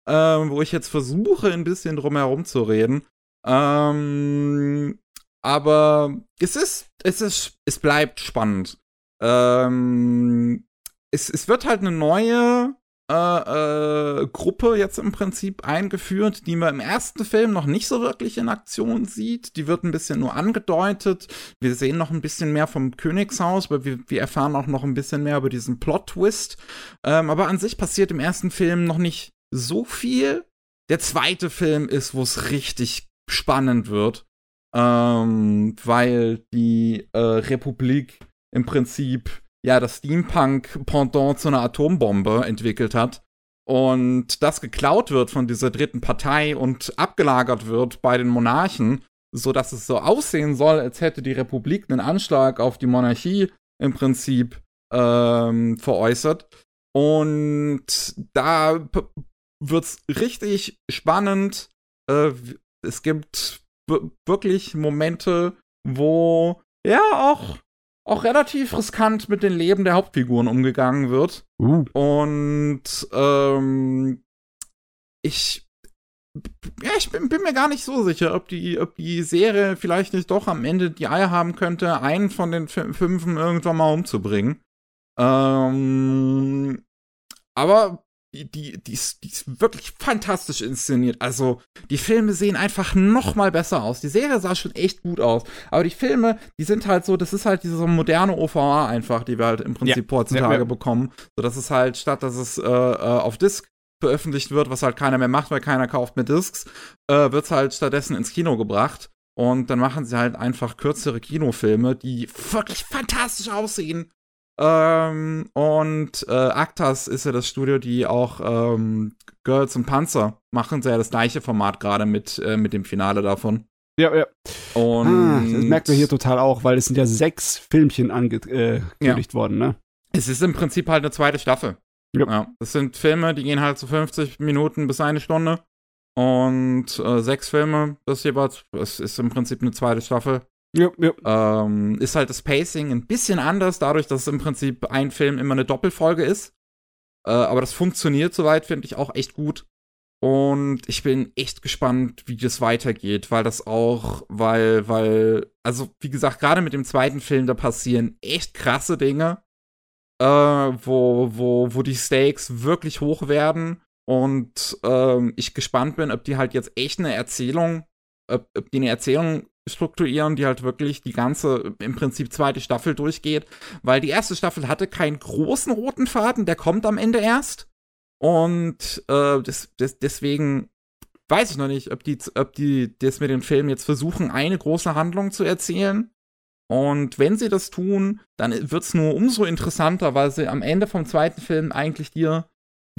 ähm, wo ich jetzt versuche, ein bisschen drum herum zu reden. Ähm, aber es ist, es ist, es bleibt spannend. Ähm, es, es wird halt eine neue äh, äh, Gruppe jetzt im Prinzip eingeführt, die man im ersten Film noch nicht so wirklich in Aktion sieht. Die wird ein bisschen nur angedeutet. Wir sehen noch ein bisschen mehr vom Königshaus, weil wir, wir erfahren auch noch ein bisschen mehr über diesen Plot-Twist. Ähm, aber an sich passiert im ersten Film noch nicht so viel. Der zweite Film ist, wo es richtig spannend wird ähm, weil die äh, Republik im Prinzip ja das Steampunk-Pendant zu einer Atombombe entwickelt hat und das geklaut wird von dieser dritten Partei und abgelagert wird bei den Monarchen, so dass es so aussehen soll, als hätte die Republik einen Anschlag auf die Monarchie im Prinzip ähm, veräußert. Und da wird's richtig spannend. Äh, es gibt wirklich Momente, wo ja auch auch relativ riskant mit den Leben der Hauptfiguren umgegangen wird. Uh. Und ähm, ich ja, ich bin, bin, mir gar nicht so sicher, ob die, ob die Serie vielleicht nicht doch am Ende die Eier haben könnte, einen von den Fünfen irgendwann mal umzubringen. Ähm, aber die, die, die, ist, die ist wirklich fantastisch inszeniert. Also, die Filme sehen einfach noch mal besser aus. Die Serie sah schon echt gut aus. Aber die Filme, die sind halt so, das ist halt diese moderne OVA einfach, die wir halt im Prinzip ja. heutzutage ja, bekommen. So, dass es halt, statt dass es äh, äh, auf Disc veröffentlicht wird, was halt keiner mehr macht, weil keiner kauft mehr Discs, äh, wird es halt stattdessen ins Kino gebracht. Und dann machen sie halt einfach kürzere Kinofilme, die wirklich fantastisch aussehen ähm, und äh, Actas ist ja das Studio, die auch ähm, Girls und Panzer machen, sie ja das gleiche Format gerade mit, äh, mit dem Finale davon. Ja, ja. Und ah, das merkt man hier total auch, weil es sind ja sechs Filmchen angekündigt äh, ja. worden, ne? Es ist im Prinzip halt eine zweite Staffel. Ja. ja. Das sind Filme, die gehen halt so 50 Minuten bis eine Stunde. Und äh, sechs Filme, das jeweils, es ist im Prinzip eine zweite Staffel. Ja, ja. Ähm, ist halt das Pacing ein bisschen anders, dadurch, dass es im Prinzip ein Film immer eine Doppelfolge ist. Äh, aber das funktioniert soweit, finde ich auch echt gut. Und ich bin echt gespannt, wie das weitergeht, weil das auch, weil, weil, also wie gesagt, gerade mit dem zweiten Film, da passieren echt krasse Dinge, äh, wo, wo, wo die Stakes wirklich hoch werden. Und ähm, ich gespannt bin, ob die halt jetzt echt eine Erzählung, ob, ob die eine Erzählung strukturieren, die halt wirklich die ganze, im Prinzip zweite Staffel durchgeht, weil die erste Staffel hatte keinen großen roten Faden, der kommt am Ende erst. Und äh, das, das, deswegen weiß ich noch nicht, ob die, ob die das mit dem Film jetzt versuchen, eine große Handlung zu erzählen. Und wenn sie das tun, dann wird es nur umso interessanter, weil sie am Ende vom zweiten Film eigentlich dir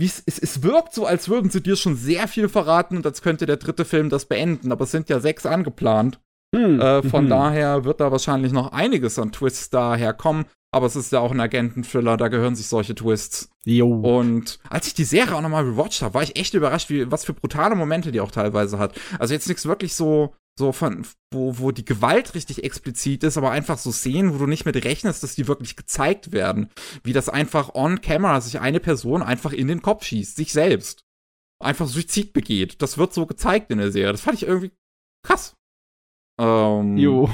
es, es wirkt so, als würden sie dir schon sehr viel verraten und als könnte der dritte Film das beenden, aber es sind ja sechs angeplant. Hm. Äh, von mhm. daher wird da wahrscheinlich noch einiges an Twists daher kommen. Aber es ist ja auch ein Agenten-Thriller, da gehören sich solche Twists. Jo. Und als ich die Serie auch nochmal rewatcht habe, war ich echt überrascht, wie, was für brutale Momente die auch teilweise hat. Also jetzt nichts wirklich so, so von, wo, wo die Gewalt richtig explizit ist, aber einfach so Szenen, wo du nicht mit rechnest, dass die wirklich gezeigt werden. Wie das einfach on camera sich eine Person einfach in den Kopf schießt, sich selbst. Einfach Suizid begeht. Das wird so gezeigt in der Serie. Das fand ich irgendwie krass. Ähm, jo.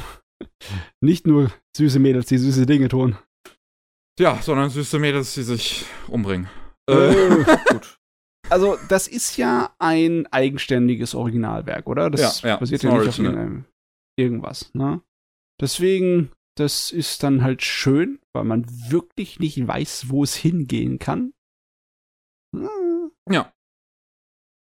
Nicht nur süße Mädels, die süße Dinge tun. Ja, sondern süße Mädels, die sich umbringen. Äh, gut. Also, das ist ja ein eigenständiges Originalwerk, oder? Das ja, ja, basiert ja nicht auf irgendeinem, irgendwas, ne? Deswegen, das ist dann halt schön, weil man wirklich nicht weiß, wo es hingehen kann. Ja.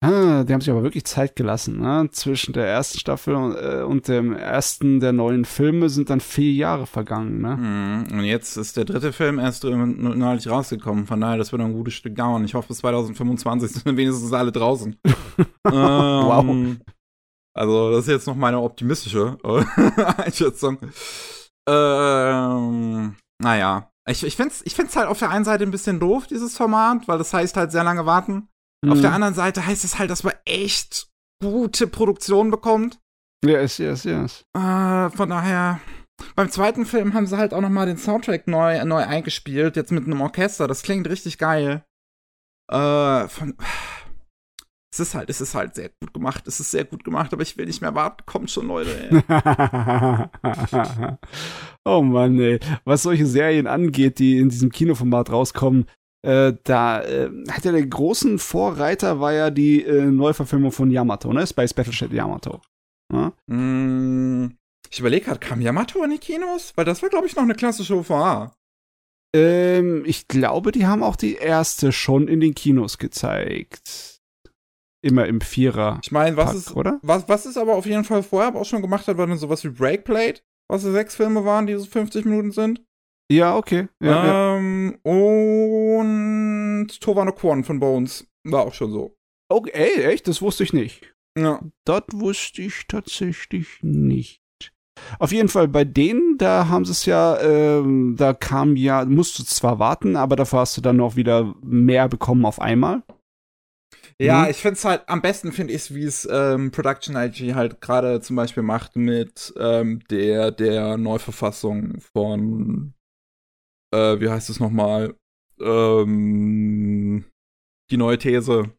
Ah, die haben sich aber wirklich Zeit gelassen. Ne? Zwischen der ersten Staffel und, äh, und, dem ersten der neuen Filme sind dann vier Jahre vergangen. Ne? Mhm. Und jetzt ist der dritte Film erst neulich rausgekommen. Von daher, das wird ein gutes Stück dauern. Ich hoffe, bis 2025 sind wenigstens alle draußen. ähm, wow. Also, das ist jetzt noch meine optimistische äh, Einschätzung. Ähm, naja. Ich, ich finde es ich find's halt auf der einen Seite ein bisschen doof, dieses Format, weil das heißt halt sehr lange warten. Mhm. Auf der anderen Seite heißt es halt, dass man echt gute Produktion bekommt. Yes, yes, yes. Äh, von daher, beim zweiten Film haben sie halt auch noch mal den Soundtrack neu, neu eingespielt, jetzt mit einem Orchester. Das klingt richtig geil. Äh, von, es ist halt, es ist halt sehr gut gemacht. Es ist sehr gut gemacht, aber ich will nicht mehr warten. Kommt schon, Leute. Ey. oh Mann, ey. Was solche Serien angeht, die in diesem Kinoformat rauskommen, äh, da äh, hat ja der großen Vorreiter war ja die äh, Neuverfilmung von Yamato, ne? Space Battleship Yamato. Ja? Mm, ich überlege gerade, kam Yamato in die Kinos? Weil das war, glaube ich, noch eine klassische OVA. Ähm, ich glaube, die haben auch die erste schon in den Kinos gezeigt. Immer im Vierer. Ich meine, was ist, oder? Was, was ist aber auf jeden Fall vorher auch schon gemacht hat, war dann sowas wie Breakplate, was so sechs Filme waren, die so 50 Minuten sind. Ja, okay. Ja, ähm, ja. Und Tovano Quan von Bones war auch schon so. Okay, ey, echt? Das wusste ich nicht. Ja. Das wusste ich tatsächlich nicht. Auf jeden Fall bei denen, da haben sie es ja, ähm, da kam ja, musst du zwar warten, aber dafür hast du dann noch wieder mehr bekommen auf einmal. Ja, mhm. ich finde es halt, am besten finde ich es, wie es ähm, Production IG halt gerade zum Beispiel macht mit ähm, der, der Neuverfassung von äh, wie heißt es nochmal? Ähm, die neue These.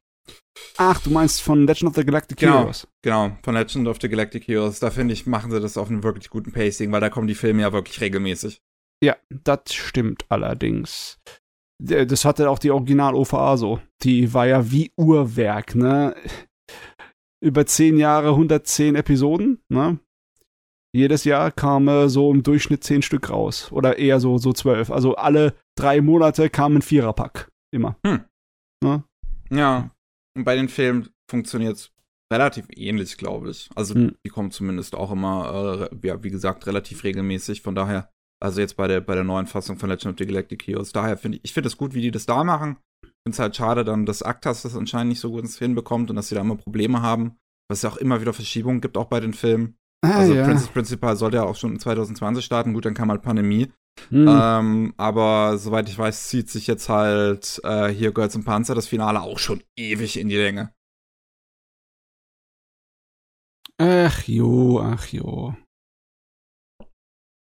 Ach, du meinst von Legend of the Galactic genau, Heroes? Genau, von Legend of the Galactic Heroes. Da finde ich, machen sie das auf einem wirklich guten Pacing, weil da kommen die Filme ja wirklich regelmäßig. Ja, das stimmt allerdings. Das hatte auch die Original-OVA so. Die war ja wie Uhrwerk, ne? Über 10 Jahre, 110 Episoden, ne? Jedes Jahr kamen so im Durchschnitt zehn Stück raus. Oder eher so, so zwölf. Also alle drei Monate kam ein Viererpack. Immer. Hm. Ne? Ja. Und bei den Filmen funktioniert es relativ ähnlich, glaube ich. Also hm. die kommen zumindest auch immer, äh, ja, wie gesagt, relativ regelmäßig. Von daher, also jetzt bei der, bei der neuen Fassung von Legend of the Galactic Heroes. Daher finde ich, ich finde es gut, wie die das da machen. Ich finde es halt schade dann, dass Actas das anscheinend nicht so gut hinbekommt und dass sie da immer Probleme haben. Was es ja auch immer wieder Verschiebungen gibt, auch bei den Filmen. Ah, also ja. Princess Principal sollte ja auch schon 2020 starten. Gut, dann kam halt Pandemie. Mhm. Ähm, aber soweit ich weiß, zieht sich jetzt halt äh, hier Girls und Panzer das Finale auch schon ewig in die Länge. Ach jo, ach jo.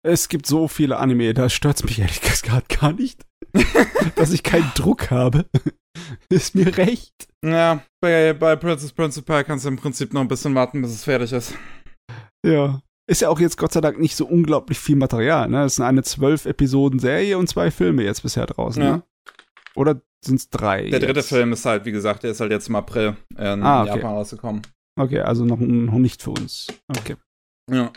Es gibt so viele Anime, da stört es mich ehrlich gesagt gar nicht, dass ich keinen Druck habe. ist mir recht. Ja, bei, bei Princess Principal kannst du im Prinzip noch ein bisschen warten, bis es fertig ist. Ja. Ist ja auch jetzt Gott sei Dank nicht so unglaublich viel Material, ne? Es sind eine zwölf Episoden Serie und zwei Filme jetzt bisher draußen, ja. ne? Oder sind es drei? Der dritte jetzt? Film ist halt, wie gesagt, der ist halt jetzt im April in ah, okay. Japan rausgekommen. Okay, also noch, noch nicht für uns. Okay. Ja.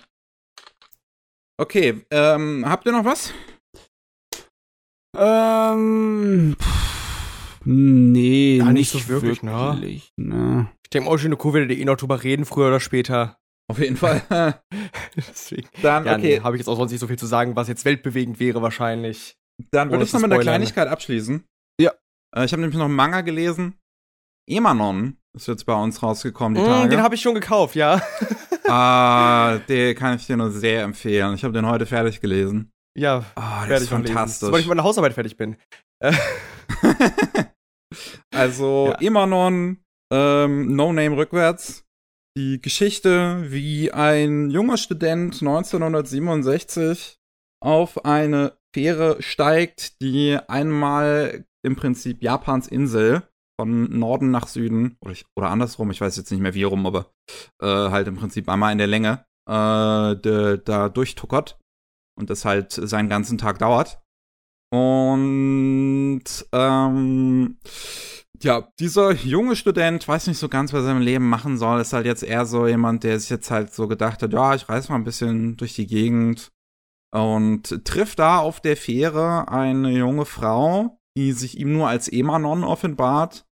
Okay, ähm, habt ihr noch was? Ähm, pff, nee, ja, nicht, so wirklich, ne? wirklich ne? ne? Ich denke auch schon, Co werdet eh noch drüber reden, früher oder später. Auf jeden Fall. Deswegen. Dann, ja, okay. Nee, habe ich jetzt auch sonst nicht so viel zu sagen, was jetzt weltbewegend wäre wahrscheinlich. Dann würde ich noch mit einer Kleinigkeit abschließen. Ja. Äh, ich habe nämlich noch einen Manga gelesen. Emanon ist jetzt bei uns rausgekommen, die mm, Tage. Den habe ich schon gekauft, ja. ah, den kann ich dir nur sehr empfehlen. Ich habe den heute fertig gelesen. Ja, oh, der ist fantastisch. Sobald ich mit meiner Hausarbeit fertig bin. also, ja. Emanon, ähm, No Name rückwärts die Geschichte, wie ein junger Student 1967 auf eine Fähre steigt, die einmal im Prinzip Japans Insel von Norden nach Süden oder, ich, oder andersrum, ich weiß jetzt nicht mehr wie rum, aber äh, halt im Prinzip einmal in der Länge äh, de, da durchtuckert und das halt seinen ganzen Tag dauert. Und ähm, ja, dieser junge Student weiß nicht so ganz, was er im Leben machen soll. Ist halt jetzt eher so jemand, der sich jetzt halt so gedacht hat, ja, ich reise mal ein bisschen durch die Gegend und trifft da auf der Fähre eine junge Frau, die sich ihm nur als Emanon offenbart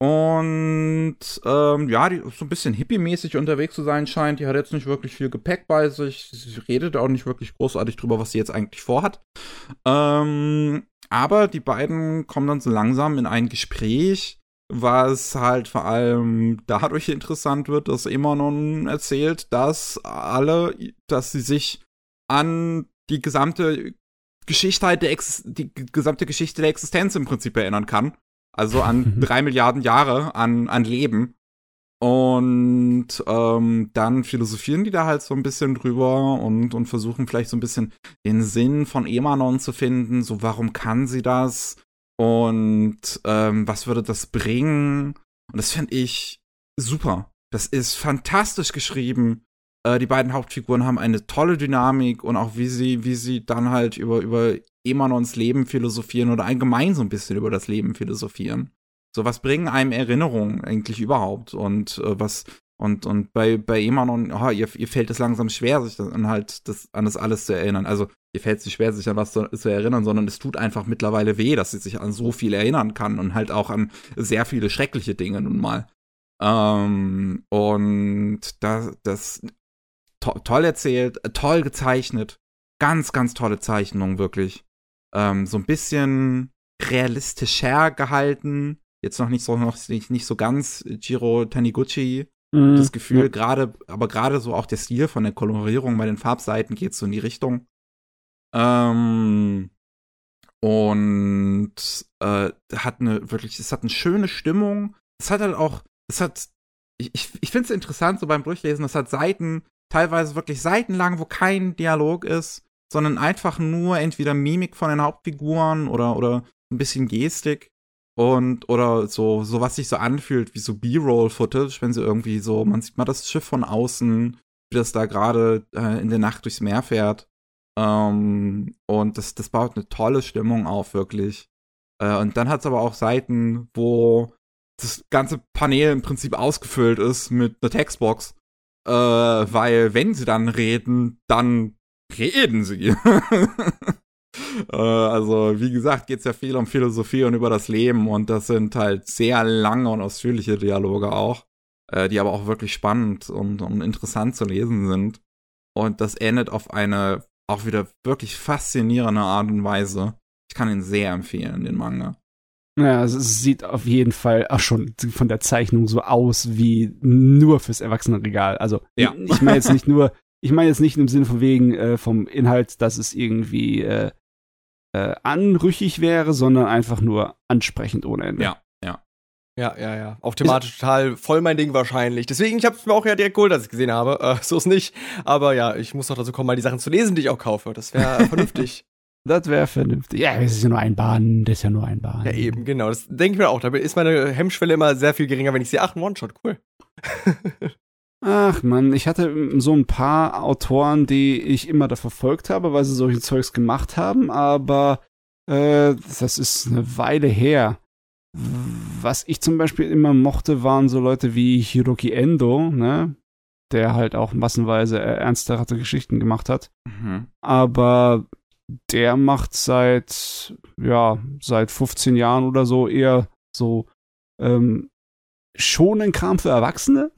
und ähm, ja, die so ein bisschen hippie-mäßig unterwegs zu sein scheint. Die hat jetzt nicht wirklich viel Gepäck bei sich. Sie redet auch nicht wirklich großartig drüber, was sie jetzt eigentlich vorhat. Ähm, aber die beiden kommen dann so langsam in ein Gespräch, was halt vor allem dadurch interessant wird, dass Emanon erzählt, dass alle, dass sie sich an die gesamte Geschichte halt der Ex die gesamte Geschichte der Existenz im Prinzip erinnern kann also an drei Milliarden Jahre an, an Leben. Und ähm, dann philosophieren die da halt so ein bisschen drüber und, und versuchen vielleicht so ein bisschen den Sinn von Emanon zu finden. So, warum kann sie das? Und ähm, was würde das bringen? Und das finde ich super. Das ist fantastisch geschrieben. Äh, die beiden Hauptfiguren haben eine tolle Dynamik und auch wie sie, wie sie dann halt über, über Emanons Leben philosophieren oder allgemein so ein bisschen über das Leben philosophieren. So, was bringen einem Erinnerungen eigentlich überhaupt? Und äh, was, und, und bei, bei Emanon, oh, ihr, ihr fällt es langsam schwer, sich dann halt das, an das alles zu erinnern. Also, ihr fällt es nicht schwer, sich an was zu, zu, erinnern, sondern es tut einfach mittlerweile weh, dass sie sich an so viel erinnern kann und halt auch an sehr viele schreckliche Dinge nun mal. Ähm, und das, das to toll erzählt, toll gezeichnet. Ganz, ganz tolle Zeichnung, wirklich ähm, so ein bisschen realistischer gehalten. Jetzt noch nicht so, noch nicht, nicht so ganz Jiro Taniguchi. Mhm. Das Gefühl, ja. gerade, aber gerade so auch der Stil von der Kolorierung bei den Farbseiten geht so in die Richtung. Ähm, und äh, hat eine wirklich, es hat eine schöne Stimmung. Es hat halt auch, es hat, ich, ich, finde es interessant, so beim Durchlesen, es hat Seiten, teilweise wirklich seitenlang, wo kein Dialog ist sondern einfach nur entweder Mimik von den Hauptfiguren oder, oder ein bisschen Gestik und oder so, so was sich so anfühlt wie so B-Roll-Footage, wenn sie irgendwie so, man sieht mal das Schiff von außen, wie das da gerade äh, in der Nacht durchs Meer fährt. Ähm, und das, das baut eine tolle Stimmung auf, wirklich. Äh, und dann hat es aber auch Seiten, wo das ganze Panel im Prinzip ausgefüllt ist mit einer Textbox. Äh, weil wenn sie dann reden, dann reden sie? äh, also, wie gesagt, geht es ja viel um Philosophie und über das Leben und das sind halt sehr lange und ausführliche Dialoge auch, äh, die aber auch wirklich spannend und, und interessant zu lesen sind. Und das endet auf eine auch wieder wirklich faszinierende Art und Weise. Ich kann ihn sehr empfehlen, den Manga. Ja, also es sieht auf jeden Fall auch schon von der Zeichnung so aus wie nur fürs Erwachsenenregal. Also ja. ich meine jetzt nicht nur ich meine jetzt nicht im Sinne von wegen äh, vom Inhalt, dass es irgendwie äh, äh, anrüchig wäre, sondern einfach nur ansprechend ohne Ende. Ja, ja. Ja, ja, ja. Auch thematisch ist total voll mein Ding wahrscheinlich. Deswegen, ich habe es mir auch ja direkt geholt, dass ich gesehen habe. Äh, so ist nicht. Aber ja, ich muss doch dazu kommen, mal die Sachen zu lesen, die ich auch kaufe. Das wäre vernünftig. Das wäre vernünftig. Ja, das ist ja nur ein Bahn, das ist ja nur ein Bahn. Ja, eben, genau. Das denke ich mir auch. Da ist meine Hemmschwelle immer sehr viel geringer, wenn ich sehe, ach, ein One-Shot, cool. Ach man, ich hatte so ein paar Autoren, die ich immer da verfolgt habe, weil sie solche Zeugs gemacht haben, aber äh, das ist eine Weile her. Was ich zum Beispiel immer mochte, waren so Leute wie Hiroki Endo, ne? Der halt auch massenweise äh, ernstere Geschichten gemacht hat. Mhm. Aber der macht seit, ja, seit 15 Jahren oder so eher so ähm, schonen Kram für Erwachsene.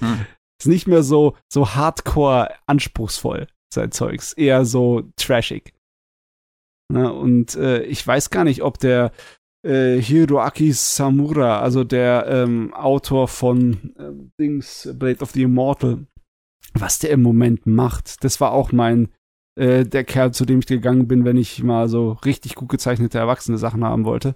Hm. Ist nicht mehr so, so hardcore anspruchsvoll, sein Zeugs. Eher so trashig. Na, und äh, ich weiß gar nicht, ob der äh, Hiroaki Samura, also der ähm, Autor von äh, Dings, Blade of the Immortal, was der im Moment macht. Das war auch mein, äh, der Kerl, zu dem ich gegangen bin, wenn ich mal so richtig gut gezeichnete erwachsene Sachen haben wollte.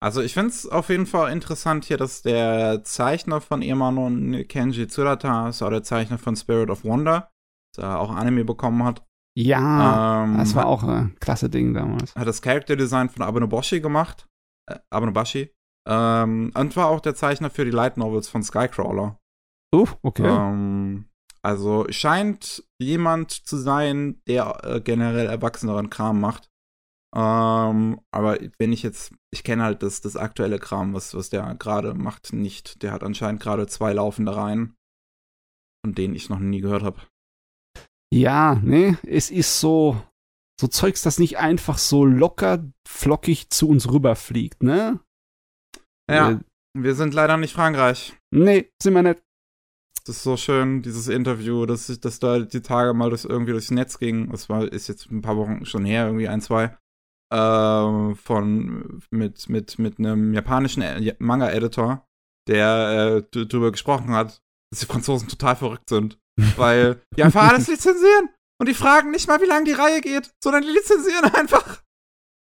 Also ich finde es auf jeden Fall interessant hier, dass der Zeichner von Emanon Kenji Tsurata ist auch der Zeichner von Spirit of Wonder, der auch Anime bekommen hat. Ja, Ähm, das war auch ein klasse Ding damals. hat das Character Design von Abenoboshi gemacht. Äh, Abenobashi. Ähm, und war auch der Zeichner für die Light Novels von Skycrawler. Uh, okay. Ähm, also scheint jemand zu sein, der äh, generell erwachseneren Kram macht. Ähm, aber wenn ich jetzt, ich kenne halt das, das aktuelle Kram, was, was der gerade macht, nicht. Der hat anscheinend gerade zwei laufende Reihen, von denen ich noch nie gehört habe. Ja, nee, es ist so, so Zeugs, das nicht einfach so locker, flockig zu uns rüberfliegt, ne? Ja, Äh, wir sind leider nicht Frankreich. nee, sind wir nicht. Das ist so schön, dieses Interview, dass, ich- dass da die Tage mal das irgendwie durchs Netz ging. Das war, ist jetzt ein paar Wochen schon her, irgendwie ein, zwei. Ähm, von, mit, mit, mit einem japanischen Manga-Editor, der äh, d- drüber gesprochen hat, dass die Franzosen total verrückt sind. Weil die einfach alles lizenzieren. Und die fragen nicht mal, wie lange die Reihe geht, sondern die lizenzieren einfach.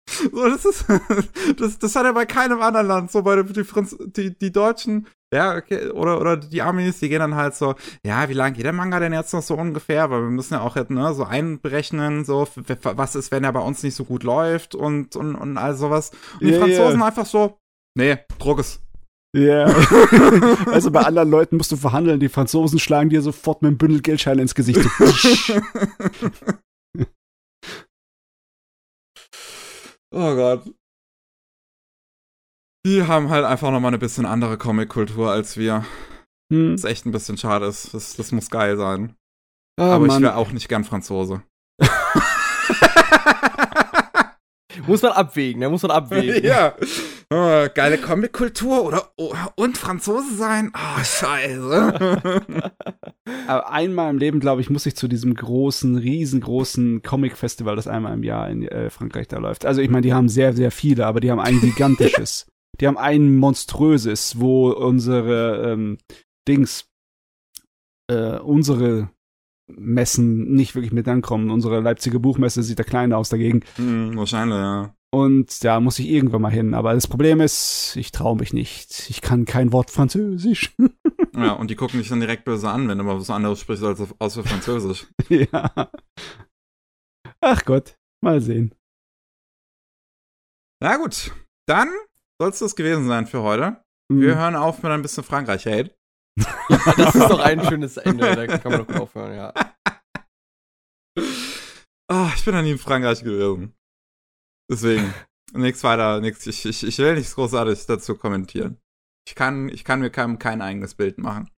So, das ist, das, das hat er bei keinem anderen Land. So, bei die, Franz die, die Deutschen, ja, okay, oder, oder die Amis, die gehen dann halt so, ja, wie lange geht der Manga denn jetzt noch so ungefähr? Weil wir müssen ja auch jetzt, ne, so einberechnen, so, was ist, wenn er bei uns nicht so gut läuft und, und, und all sowas. Und die Ja, Franzosen ja. einfach so, nee, druck es. Ja. also bei anderen Leuten musst du verhandeln, die Franzosen schlagen dir sofort mit einem Bündel Geldscheine ins Gesicht. Oh Gott. Die haben halt einfach nochmal eine bisschen andere Comic-Kultur als wir. hm. Was echt ein bisschen schade ist. Das, das muss geil sein. Ah, Aber ich Mann. wäre auch nicht gern Franzose. Muss man abwägen, ne? Muss man abwägen. ja. Oh, geile Comic-Kultur oder oh, und Franzose sein? Oh, scheiße. Aber einmal im Leben, glaube ich, muss ich zu diesem großen, riesengroßen Comic-Festival, das einmal im Jahr in äh, Frankreich da läuft. Also ich meine, die haben sehr, sehr viele, aber die haben ein gigantisches. Die haben ein monströses, wo unsere ähm, Dings, äh, unsere Messen nicht wirklich mit ankommen. Unsere Leipziger Buchmesse sieht da kleiner aus dagegen. hm, wahrscheinlich, ja. Und da muss ich irgendwann mal hin. Aber das Problem ist, ich traue mich nicht. Ich kann kein Wort Französisch. Ja, und die gucken dich dann direkt böse an, wenn du mal was anderes sprichst als auf, außer Französisch. ja. Ach Gott, mal sehen. Na gut, dann soll es das gewesen sein für heute. Hm. Wir hören auf mit ein bisschen Frankreich-Hate. Das ist doch ein schönes Ende, da kann man doch gut aufhören, ja. Ah, ich bin noch nie in Frankreich gewesen. Deswegen, nichts weiter, nichts. Ich, ich, ich will nichts großartig dazu kommentieren. Ich kann, ich kann mir kein, kein eigenes Bild machen.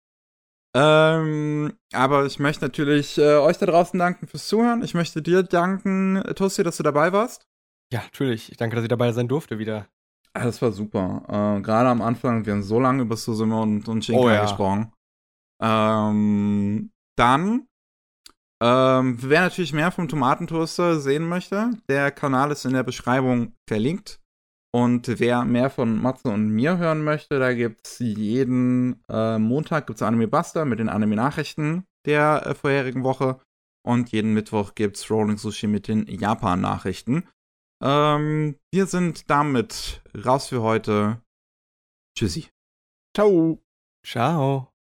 Ähm, aber ich möchte natürlich äh, euch da draußen danken fürs Zuhören. Ich möchte dir danken, Tosti, dass du dabei warst. Ja, natürlich. Ich danke, dass ich dabei sein durfte wieder. Ah, Das war super. Äh, Gerade am Anfang, wir haben so lange über Susume und, und Shinkai Oh ja. gesprochen. Ähm, dann, ähm, wer natürlich mehr vom Tomatentoaster sehen möchte, der Kanal ist in der Beschreibung verlinkt. Und wer mehr von Matze und mir hören möchte, da gibt's jeden äh, Montag gibt's Anime Buster mit den Anime-Nachrichten der äh, vorherigen Woche. Und jeden Mittwoch gibt's Rolling Sushi mit den Japan-Nachrichten. Ähm, wir sind damit raus für heute. Tschüssi. Ciao. Ciao.